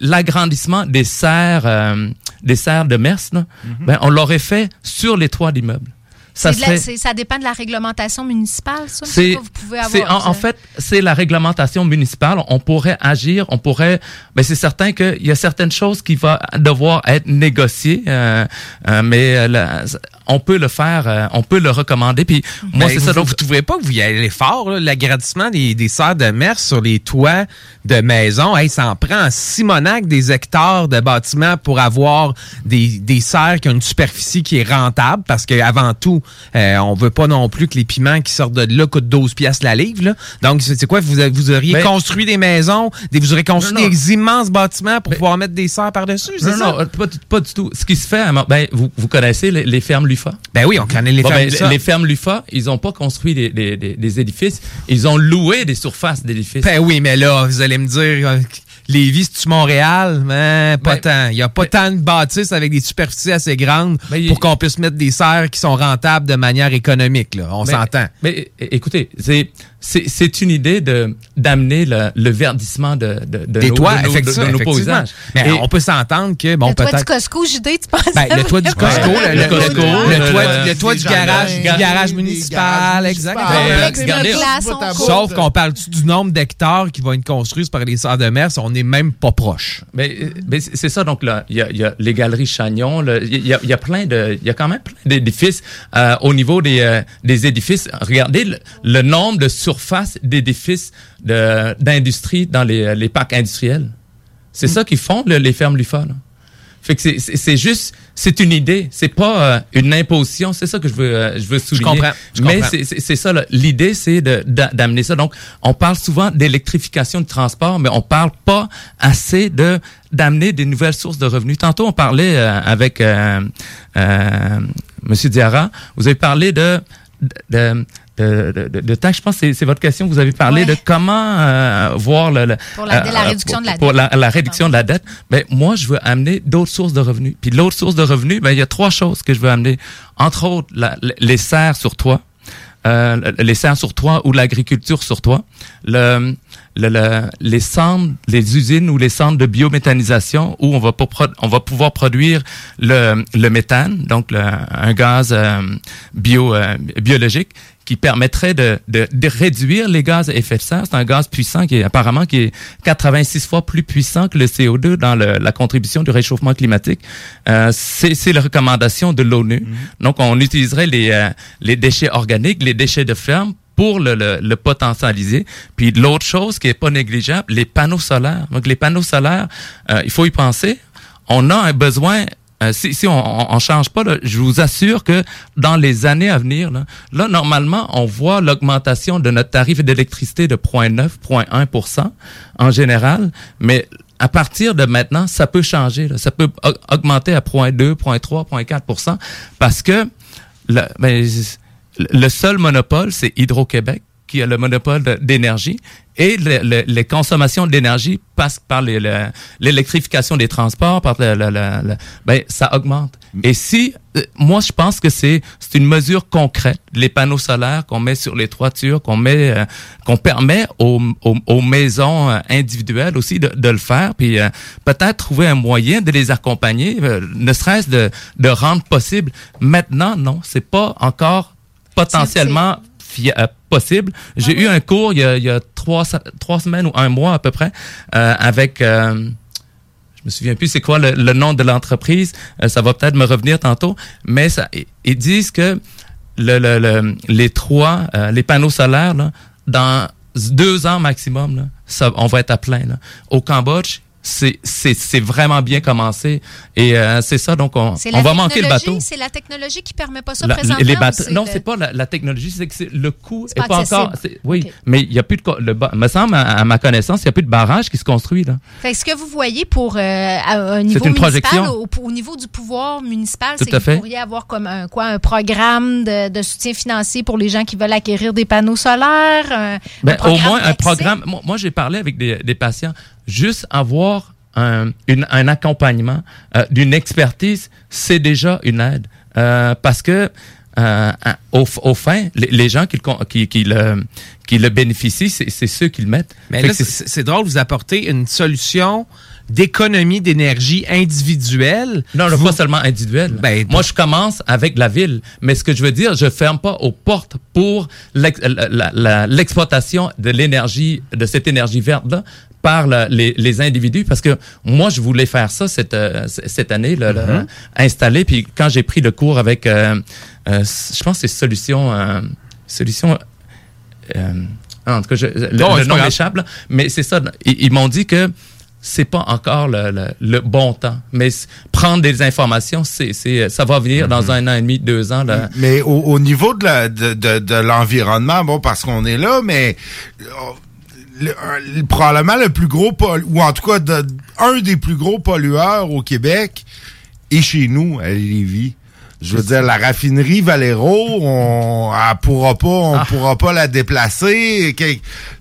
[SPEAKER 38] l'agrandissement des serres euh, des serres de Mers, là, ben on l'aurait fait sur les toits d'immeubles. Ça
[SPEAKER 15] la-
[SPEAKER 38] serait
[SPEAKER 15] ça dépend de la réglementation municipale, ça?
[SPEAKER 38] c'est
[SPEAKER 15] Vous pouvez avoir,
[SPEAKER 38] en, en
[SPEAKER 15] ça.
[SPEAKER 38] fait c'est la réglementation municipale on pourrait agir on pourrait mais c'est certain qu'il y a certaines choses qui vont devoir être négociées euh, euh, mais euh, la- on peut le faire euh, on peut le recommander puis moi
[SPEAKER 25] Ben,
[SPEAKER 38] c'est
[SPEAKER 25] vous,
[SPEAKER 38] ça donc
[SPEAKER 25] vous trouvez pas que vous y allez fort, l'agrandissement des, des serres de mer sur les toits de maisons, hey, ça en prend en Simonac des hectares de bâtiments pour avoir des, des serres qui ont une superficie qui est rentable parce que avant tout, euh, on veut pas non plus que les piments qui sortent de là coûtent 12 piastres la livre. Là. Donc, c'est c'est quoi? Vous, vous auriez
[SPEAKER 38] Ben-
[SPEAKER 25] construit des maisons, des, vous auriez construit
[SPEAKER 38] Non, non.
[SPEAKER 25] des immenses bâtiments pour pouvoir mettre des serres par-dessus, c'est
[SPEAKER 38] non,
[SPEAKER 25] ça?
[SPEAKER 38] non, pas, du- pas du tout. Ce qui se fait, ben, vous, vous connaissez les, les fermes Lufa?
[SPEAKER 25] Ben oui, on connaît les
[SPEAKER 38] Bon,
[SPEAKER 25] fermes
[SPEAKER 38] ben,
[SPEAKER 25] Lufa.
[SPEAKER 38] Les fermes Lufa, ils ont pas construit des, des, des, des édifices, ils ont loué des surfaces d'édifices.
[SPEAKER 25] Ben oui, mais là, vous allez me dire, euh, Lévis, c'est-tu Montréal? Mais pas
[SPEAKER 38] Ben,
[SPEAKER 25] tant. Il n'y a pas tant de bâtisses avec des superficies assez grandes
[SPEAKER 38] Ben,
[SPEAKER 25] pour qu'on puisse mettre des serres qui sont rentables de manière économique. Là. On s'entend.
[SPEAKER 38] Mais écoutez, c'est c'est c'est une idée de d'amener le, le verdissement de, de, de
[SPEAKER 25] Des
[SPEAKER 38] nos,
[SPEAKER 25] toits,
[SPEAKER 38] de nos, de-
[SPEAKER 25] effectivement,
[SPEAKER 38] de nos paysages.
[SPEAKER 25] Mais
[SPEAKER 38] Et-
[SPEAKER 25] on peut s'entendre que, bon,
[SPEAKER 15] le toit du
[SPEAKER 25] peut-être...
[SPEAKER 15] Costco, JD, tu penses?
[SPEAKER 25] Ben, le toit du Costco, le, le-
[SPEAKER 38] Le Costco,
[SPEAKER 25] le,
[SPEAKER 38] le-
[SPEAKER 25] toit,
[SPEAKER 38] le-
[SPEAKER 25] toit du garage, du garage municipal, exactement.
[SPEAKER 14] bout.
[SPEAKER 15] court.
[SPEAKER 25] Sauf qu'on parle du nombre d'hectares qui vont être construits par les serres de mer, on n'est même pas proche.
[SPEAKER 38] Mais, euh, mais c'est ça, donc là, il y a, il y a les galeries Chagnon, là, il y a, il y a plein de, il y a quand même plein d'édifices euh, au niveau des, euh, des édifices. Regardez le, le nombre de surfaces d'édifices de- d'industrie dans les, les parcs industriels. C'est ça qu'ils font, le- les fermes Lufa. Là. Fait que c'est- juste, c'est une idée, c'est pas euh, une imposition, c'est ça que je veux, euh, je veux souligner.
[SPEAKER 25] comprends, je
[SPEAKER 38] Mais
[SPEAKER 25] comprends.
[SPEAKER 38] c'est- c'est ça, l'idée, c'est de- d'a- d'amener ça. Donc, on parle souvent d'électrification du transport, mais on parle pas assez de d'amener des nouvelles sources de revenus. Tantôt, on parlait euh, avec euh, euh, Monsieur Diarra, vous avez parlé de, de, de de, temps. Je pense que c'est- votre question. Vous avez parlé
[SPEAKER 15] Ouais.
[SPEAKER 38] de comment euh, voir le, le-
[SPEAKER 15] Pour la-
[SPEAKER 38] euh,
[SPEAKER 15] la réduction
[SPEAKER 38] pour-
[SPEAKER 15] de la
[SPEAKER 38] pour
[SPEAKER 15] dette.
[SPEAKER 38] la, la réduction de la dette. Ben moi, je veux amener d'autres sources de revenus. Puis l'autre source de revenus, ben il y a trois choses que je veux amener. Entre autres, la- les serres sur toit. Euh, les serres sur toit ou l'agriculture sur toit, le, le, le- les centres, les usines ou les centres de biométhanisation où on va, pour on va pouvoir produire le, le méthane, donc le- un gaz euh, bio, euh, biologique qui permettrait de, de, de réduire les gaz à effet de serre. C'est un gaz puissant qui est apparemment qui est 86 fois plus puissant que le CO2 dans le- la contribution du réchauffement climatique. Euh, c'est c'est la recommandation de l'ONU. Donc, on utiliserait les, euh, les déchets organiques, les déchets de ferme pour le, le, le potentialiser. Puis l'autre chose qui est pas négligeable, les panneaux solaires. Donc, les panneaux solaires, euh, il faut y penser. On a un besoin euh, si, si on, on change pas, là, je vous assure que dans les années à venir, là, là, normalement, on voit l'augmentation de notre tarif d'électricité de 0,9, 0,1 en général, mais à partir de maintenant, ça peut changer. là. Ça peut au- augmenter à 0,2, 0,3, 0,4 parce que le, ben, le seul monopole, c'est Hydro-Québec qui a le monopole d'énergie et le- le- les consommations d'énergie passent par l'électrification des transports, par le, le- ben, ça augmente. Et si, euh, moi je pense que c'est c'est une mesure concrète, les panneaux solaires qu'on met sur les toitures, qu'on met, euh, qu'on permet aux, aux, aux maisons euh, individuelles aussi de, de le faire, puis euh, peut-être trouver un moyen de les accompagner, euh, ne serait-ce de, de rendre possible. Maintenant, non, c'est pas encore potentiellement euh, possible. J'ai eu un cours il y a, il y a trois, trois semaines ou un mois à peu près euh, avec... euh, je me souviens plus c'est quoi le, nom de l'entreprise. Euh, ça va peut-être me revenir tantôt. Mais ils- disent que le, le, le- les trois, les panneaux solaires, là, dans deux ans maximum, là, on va être à plein. Au Cambodge, c'est vraiment bien commencé. Et euh, c'est ça, donc on, on va manquer le bateau.
[SPEAKER 15] C'est la technologie qui permet pas ça
[SPEAKER 38] La-
[SPEAKER 15] présentement.
[SPEAKER 38] les non,
[SPEAKER 15] le-
[SPEAKER 38] c'est pas la, la technologie, c'est que c'est le coût est
[SPEAKER 15] pas
[SPEAKER 38] pas encore. Oui, mais il y a plus de. Le, me semble, à, à ma connaissance, il y a plus de barrage qui se construit là.
[SPEAKER 15] Fait que ce que vous voyez pour euh, à un niveau
[SPEAKER 38] une
[SPEAKER 15] municipal,
[SPEAKER 38] projection.
[SPEAKER 15] au, au niveau du pouvoir municipal, c'est que
[SPEAKER 38] fait.
[SPEAKER 15] vous pourriez avoir comme un quoi un programme de, de soutien financier pour les gens qui veulent acquérir des panneaux solaires. un-
[SPEAKER 38] Ben,
[SPEAKER 15] un
[SPEAKER 38] au moins un programme. Moi, moi, j'ai parlé avec des, des patients. Juste avoir un, une- un accompagnement euh, d'une expertise, c'est déjà une aide. Euh, parce que euh, au, au fin, les, les gens qui le, qui, qui le, qui le bénéficient, c'est c'est ceux qui le mettent.
[SPEAKER 25] Mais
[SPEAKER 38] c'est-
[SPEAKER 25] drôle, vous apportez une solution d'économie d'énergie individuelle.
[SPEAKER 38] Non, non, pas seulement individuel.
[SPEAKER 25] Ben,
[SPEAKER 38] Moi, je commence avec la ville. Mais ce que je veux dire, je ferme pas aux portes pour la- l'exploitation de l'énergie, de cette énergie verte-là par la- les, les individus parce que moi je voulais faire ça cette euh, cette année là, là,
[SPEAKER 25] Mhm.
[SPEAKER 38] installer puis quand j'ai pris le cours avec euh, euh, je pense c'est solution euh, solution euh, en tout cas je- le,
[SPEAKER 25] Non,
[SPEAKER 38] le nom m'échappe mais c'est ça ils, ils m'ont dit que c'est pas encore le, le, le bon temps. Mais prendre des informations, c'est, c'est, ça va venir dans un an et demi, deux ans. Là.
[SPEAKER 14] Mais au, au niveau de, la, de, de, de l'environnement, bon, parce qu'on est là, mais le- probablement le plus gros, ou en tout cas de- un des plus gros pollueurs au Québec est chez nous, à Lévis. Je veux dire, la raffinerie Valero, on elle pourra pas, on
[SPEAKER 38] Ah.
[SPEAKER 14] pourra pas la déplacer.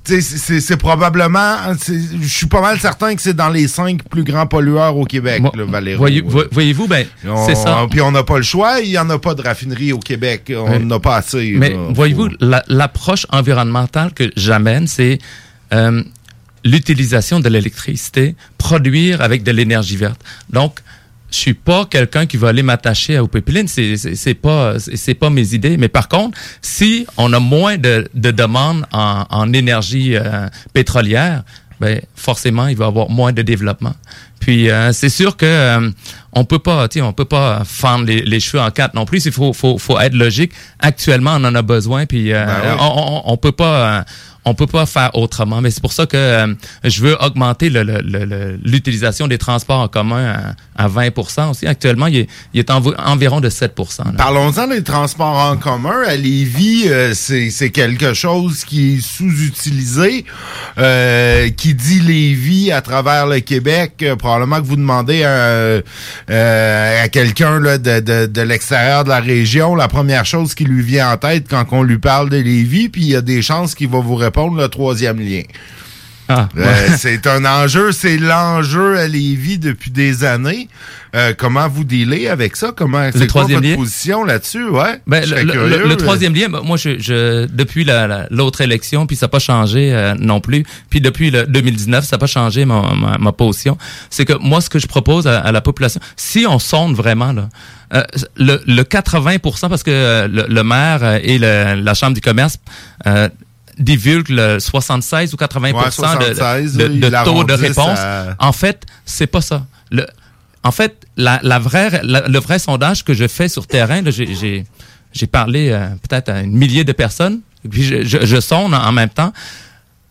[SPEAKER 14] C'est- probablement, je suis pas mal certain que c'est dans les cinq plus grands pollueurs au Québec, le Valero.
[SPEAKER 38] Voyez, vo- voyez-vous, ben,
[SPEAKER 14] On-
[SPEAKER 38] c'est ça.
[SPEAKER 14] Puis on n'a pas le choix, il n'y en a pas de raffinerie au Québec. On n'en a pas assez.
[SPEAKER 38] Mais voyez-vous, la- l'approche environnementale que j'amène, c'est euh, l'utilisation de l'électricité, produire avec de l'énergie verte. Donc, je suis pas quelqu'un qui va aller m'attacher aux pipelines, c'est c'est pas c'est pas mes idées. Mais par contre, si on a moins de, de demandes en, en énergie euh, pétrolière, ben forcément il va y avoir moins de développement. Puis euh, c'est sûr que euh, on peut pas, tu sais, on peut pas fendre les, les cheveux en quatre non plus. Il faut, faut, faut être logique. Actuellement, on en a besoin. Puis euh,
[SPEAKER 14] Ben oui.
[SPEAKER 38] on, on, on peut pas, euh, on peut pas faire autrement. Mais c'est pour ça que euh, je veux augmenter l'utilisation des transports en commun à, à 20 aussi. Actuellement, il est, il est environ de 7 là.
[SPEAKER 14] Parlons-en des transports en commun. À Lévis, euh, c'est quelque chose qui est sous-utilisé. Euh, qui dit Lévis à travers le Québec, euh, probablement que vous demandez à, euh, à quelqu'un de, de, de l'extérieur de la région la première chose qui lui vient en tête quand on lui parle de Lévis, puis il y a des chances qu'il va vous répondre le troisième lien.
[SPEAKER 38] Ah,
[SPEAKER 14] Euh, c'est un enjeu, c'est l'enjeu à Lévis depuis des années. Euh, comment vous dealez avec ça? Comment c'est quoi votre
[SPEAKER 38] lien?
[SPEAKER 14] position là-dessus? Ouais.
[SPEAKER 38] Ben, le, le-
[SPEAKER 14] curieux.
[SPEAKER 38] le- le troisième lien, ben, moi, je, je depuis la- la- l'autre élection, puis ça n'a pas changé euh, non plus. Puis depuis le 2019, ça n'a pas changé ma, ma, ma position. C'est que moi, ce que je propose à, à la population, si on sonde vraiment là, euh, le, le 80% parce que le, le maire et la chambre du commerce divulguent le 76 ou 80
[SPEAKER 14] Ouais,
[SPEAKER 38] de-
[SPEAKER 14] 76,
[SPEAKER 38] de, de, taux de réponse.
[SPEAKER 14] à-
[SPEAKER 38] En fait, c'est pas ça. Le, en fait, la, la vraie, la- le vrai sondage que je fais sur terrain, j'ai, parlé euh, peut-être à une millier de personnes, puis je, je, je sonde en, même temps.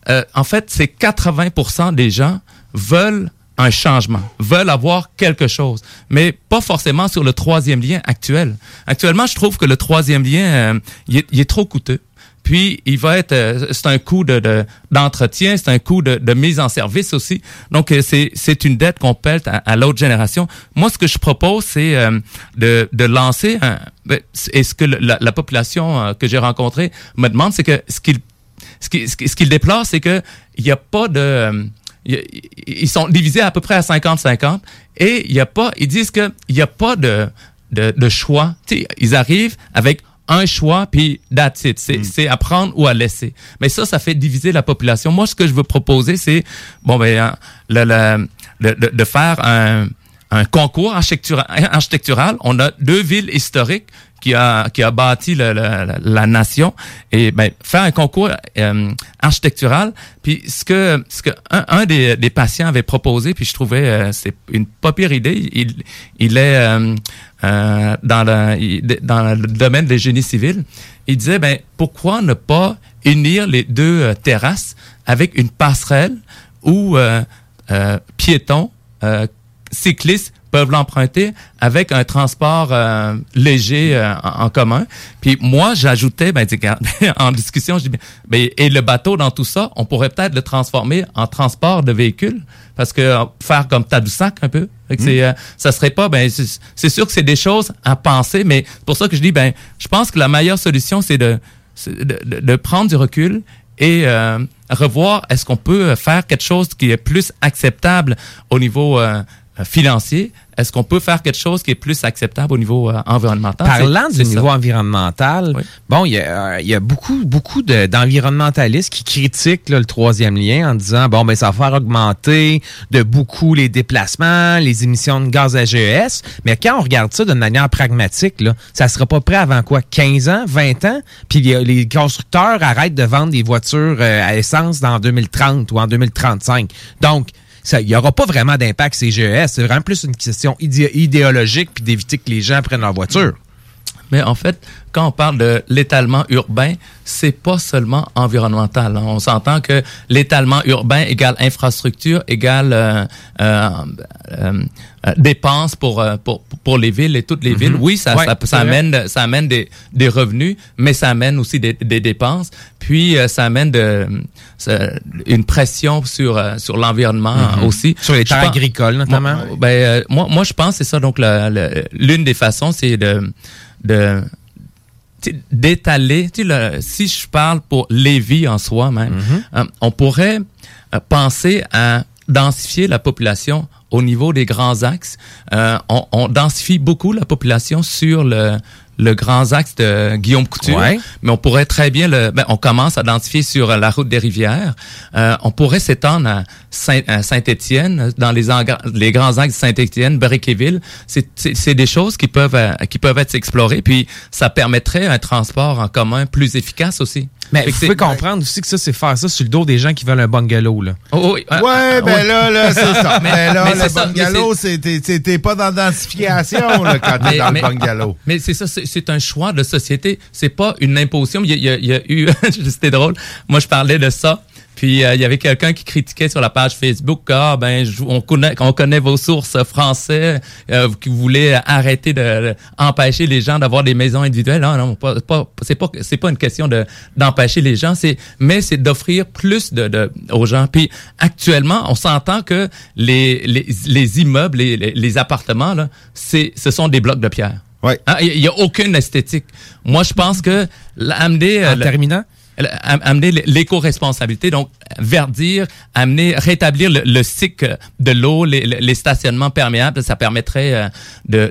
[SPEAKER 38] Euh, en fait, c'est 80% des gens veulent un changement, veulent avoir quelque chose, mais pas forcément sur le troisième lien actuel. Actuellement, je trouve que le troisième lien, euh, est, il est trop coûteux. Puis, il va être, euh, c'est un coût de, de- d'entretien, c'est un coût de, mise en service aussi. Donc, euh, c'est, c'est une dette qu'on pèle à, l'autre génération. Moi, ce que je propose, c'est euh, de, de lancer, ben, et ce que la, la population que j'ai rencontrée me demande, c'est que ce qu'il ce ce qui, ce qu'il déplore, c'est que il n'y a pas de, ils sont divisés à peu près à 50-50 et il y a pas, ils disent que il n'y a pas de, de, choix. Ils arrivent avec un choix puis that's it. C'est, c'est à prendre ou à laisser. Mais ça, ça fait diviser la population. Moi, ce que je veux proposer, c'est bon ben hein, le, le- le- de, faire un, un concours architectura- architectural. On a deux villes historiques qui a qui a bâti le- le- la, la nation et ben faire un concours euh, architectural puis ce que ce que un, un des, des patients avait proposé puis je trouvais euh, c'est une pas pire idée il il est euh, euh, dans le dans le domaine des génies civils il disait ben pourquoi ne pas unir les deux euh, terrasses avec une passerelle où euh, euh, piétons cyclistes peuvent l'emprunter avec un transport euh, léger euh, en, en commun. Puis moi, j'ajoutais, ben, en discussion, je dis, ben, ben, et le bateau dans tout ça, on pourrait peut-être le transformer en transport de véhicules, parce que euh, faire comme Tadoussac un peu, que c'est, euh, ça serait pas, ben, c'est sûr que c'est des choses à penser, mais c'est pour ça que je dis, ben, je pense que la meilleure solution, c'est de, c'est de, de- de prendre du recul et euh, revoir est-ce qu'on peut faire quelque chose qui est plus acceptable au niveau euh, financier est-ce qu'on peut faire quelque chose qui est plus acceptable au niveau euh, environnemental?
[SPEAKER 25] Parlant du niveau
[SPEAKER 38] ça.
[SPEAKER 25] environnemental, bon, il y a, euh, il y a beaucoup, beaucoup de- d'environnementalistes qui critiquent là, le troisième lien en disant bon, ben ça va faire augmenter de beaucoup les déplacements, les émissions de gaz à GES. Mais quand on regarde ça d'une manière pragmatique, là, ça sera pas prêt avant quoi? 15 ans, 20 ans, puis les, constructeurs arrêtent de vendre des voitures euh, à essence dans 2030 ou en 2035. Donc il n'y aura pas vraiment d'impact ces GES. C'est vraiment plus une question idé- idéologique puis d'éviter que les gens prennent leur voiture.
[SPEAKER 38] Mais en fait, quand on parle de l'étalement urbain, c'est pas seulement environnemental. hein. On s'entend que l'étalement urbain égale infrastructure égale euh, euh, euh, euh, dépenses pour, euh, pour pour les villes et toutes les
[SPEAKER 25] Mhm.
[SPEAKER 38] villes. Oui, ça
[SPEAKER 25] Ouais,
[SPEAKER 38] ça, amène ça amène des, des revenus, mais ça amène aussi des, des dépenses. Puis ça amène de une pression sur sur l'environnement
[SPEAKER 25] Mhm.
[SPEAKER 38] aussi.
[SPEAKER 25] Sur les terres agricoles, notamment.
[SPEAKER 38] Moi, ben, euh, moi, moi, je pense c'est ça. Donc, l'une des façons, c'est de, de d'étaler. Tu sais, le- si je parle pour Lévis en soi même, euh, on pourrait euh, penser à densifier la population au niveau des grands axes. Euh, on, on densifie beaucoup la population sur le le grand axe de Guillaume Couture,
[SPEAKER 25] Ouais.
[SPEAKER 38] mais on pourrait très bien le, ben, on commence à densifier sur euh, la route des rivières. Euh, on pourrait s'étendre à Saint- à Saint-Étienne, dans les, les grands axes de Saint-Étienne, Briqueville. C'est, c'est, c'est des choses qui peuvent, euh, qui peuvent être explorées, puis ça permettrait un transport en commun plus efficace aussi.
[SPEAKER 25] Mais vous pouvez comprendre aussi que ça, c'est faire ça sur le dos des gens qui veulent un bungalow. Là.
[SPEAKER 38] Oh, oui, ah,
[SPEAKER 14] Ouais,
[SPEAKER 38] ah,
[SPEAKER 14] ben
[SPEAKER 38] oui.
[SPEAKER 14] là, là, c'est ça.
[SPEAKER 38] Mais-
[SPEAKER 14] Mais là,
[SPEAKER 38] mais
[SPEAKER 14] le bungalow, t'es- pas dans l'identification là, quand t'es
[SPEAKER 38] Mais-
[SPEAKER 14] dans
[SPEAKER 38] mais-
[SPEAKER 14] le bungalow.
[SPEAKER 38] Mais c'est ça, c'est- c'est un choix de société. C'est pas une imposition. Il y a, il y a- il y a eu, c'était drôle. Moi, je parlais de ça. Puis euh, il y avait quelqu'un qui critiquait sur la page Facebook ah ben je- on connaît on connaît vos sources français euh, qui voulaient arrêter de, de empêcher les gens d'avoir des maisons individuelles. Non non, pas, pas c'est pas c'est pas une question de d'empêcher les gens, c'est mais c'est d'offrir plus de, de aux gens. Puis actuellement, on s'entend que les les, les immeubles, les, les, les appartements là, c'est ce sont des blocs de pierre.
[SPEAKER 14] Ouais.
[SPEAKER 38] Hein, Il n'y a aucune esthétique. Moi, je pense que la- amener... euh,
[SPEAKER 25] En
[SPEAKER 38] le-
[SPEAKER 25] terminant?
[SPEAKER 38] Amener l'éco-responsabilité, donc verdir, amener, rétablir le, le cycle de l'eau, les, stationnements perméables, ça permettrait euh,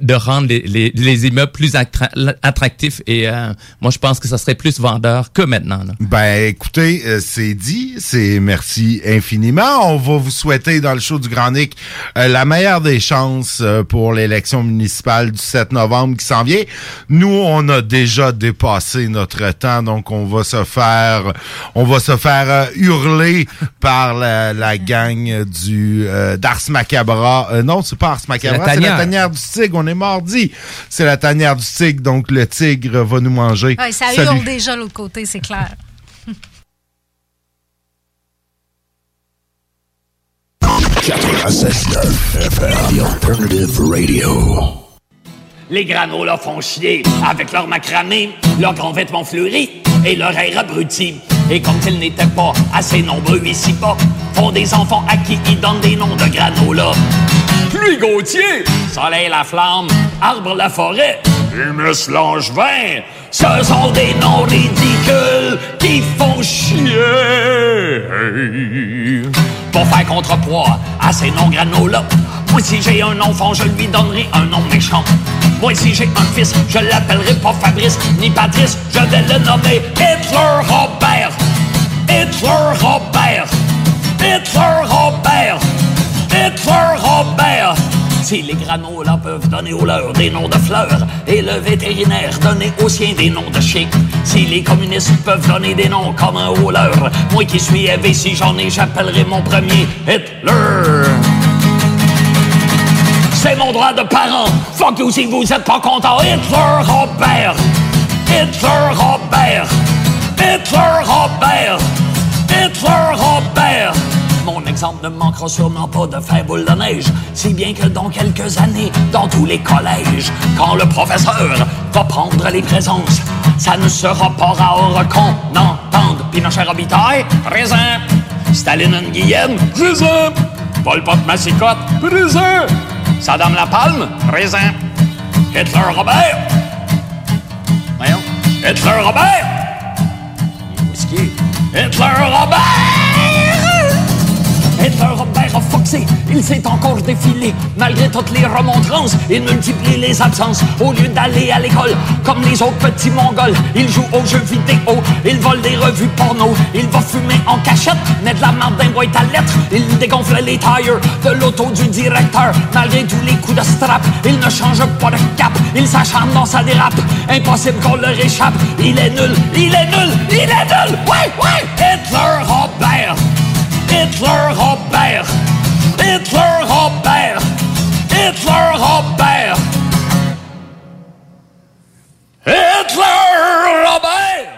[SPEAKER 38] de, rendre les, les, les immeubles plus attra- attractifs et euh, moi je pense que ça serait plus vendeur que maintenant. là.
[SPEAKER 14] Ben, écoutez, euh, c'est dit. C'est merci infiniment. On va vous souhaiter dans le show du Grand Nick la meilleure des chances pour l'élection municipale du 7 novembre qui s'en vient. Nous, on a déjà dépassé notre temps, donc on va se faire, on va se faire euh, hurler par la, la gang du euh, d'Ars Macabra. Euh, non, c'est pas Ars Macabra,
[SPEAKER 25] la
[SPEAKER 14] c'est la
[SPEAKER 25] tanière.
[SPEAKER 14] tanière du tigre. On est mardi. C'est la tanière du tigre, donc le tigre va nous manger.
[SPEAKER 15] Ouais, ça
[SPEAKER 14] Salut.
[SPEAKER 15] hurle déjà de l'autre côté, c'est clair.
[SPEAKER 19] 96.9 FM, The Alternative Radio.
[SPEAKER 28] Les granolas font chier avec leur macramé, leurs grands vêtements fleuris et leur air abruti. Et comme ils n'étaient pas assez nombreux ici-bas, font des enfants à qui ils donnent des noms de granola. Pluie Gauthier, Soleil la flamme, Arbre la forêt, Humus Langevin, ce sont des noms ridicules qui font chier. Pour faire contrepoids à ces noms granola, moi si j'ai un enfant, je lui donnerai un nom méchant. Moi si j'ai un fils, je l'appellerai pas Fabrice ni Patrice, je vais le nommer Hitler Robert. Hitler Robert. Hitler Robert. Hitler Robert. Si les granolas peuvent donner aux leurs des noms de fleurs et le vétérinaire donner aux siens des noms de chiens, si les communistes peuvent donner des noms communs aux leurs, moi qui suis élevé, si j'en ai, j'appellerai mon premier Hitler. C'est mon droit de parent. Fuck you si vous êtes pas content. Hitler Robert. Hitler Robert. Hitler Robert. Hitler Robert. Mon exemple ne manquera sûrement pas de faire boule de neige, si bien que dans quelques années, dans tous les collèges, quand le professeur va prendre les présences, ça ne sera pas rare qu'on entende Pinochet Robitaille, présent, Staline Nguyen, présent, Paul Pot Massicotte, présent, Saddam Lapalme, présent, Hitler Robert, voyons, Hitler Robert, Whisky, Hitler Robert! Hitler Robert a foxé, il s'est encore défilé. Malgré toutes les remontrances, il multiplie les absences. Au lieu d'aller à l'école, comme les autres petits mongols, il joue aux jeux vidéo, il vole des revues porno, il va fumer en cachette, met de la marde d'un boîte à lettres, il dégonfle les tires de l'auto du directeur. Malgré tous les coups de strap, il ne change pas de cap, il s'acharne dans sa dérape. Impossible qu'on leur échappe, il est nul, il est nul, il est nul! Ouais, ouais! Hitler Robert! Hitler Robert! Hitler Robert! Hitler Robert! Hitler Robert!
[SPEAKER 2] Vous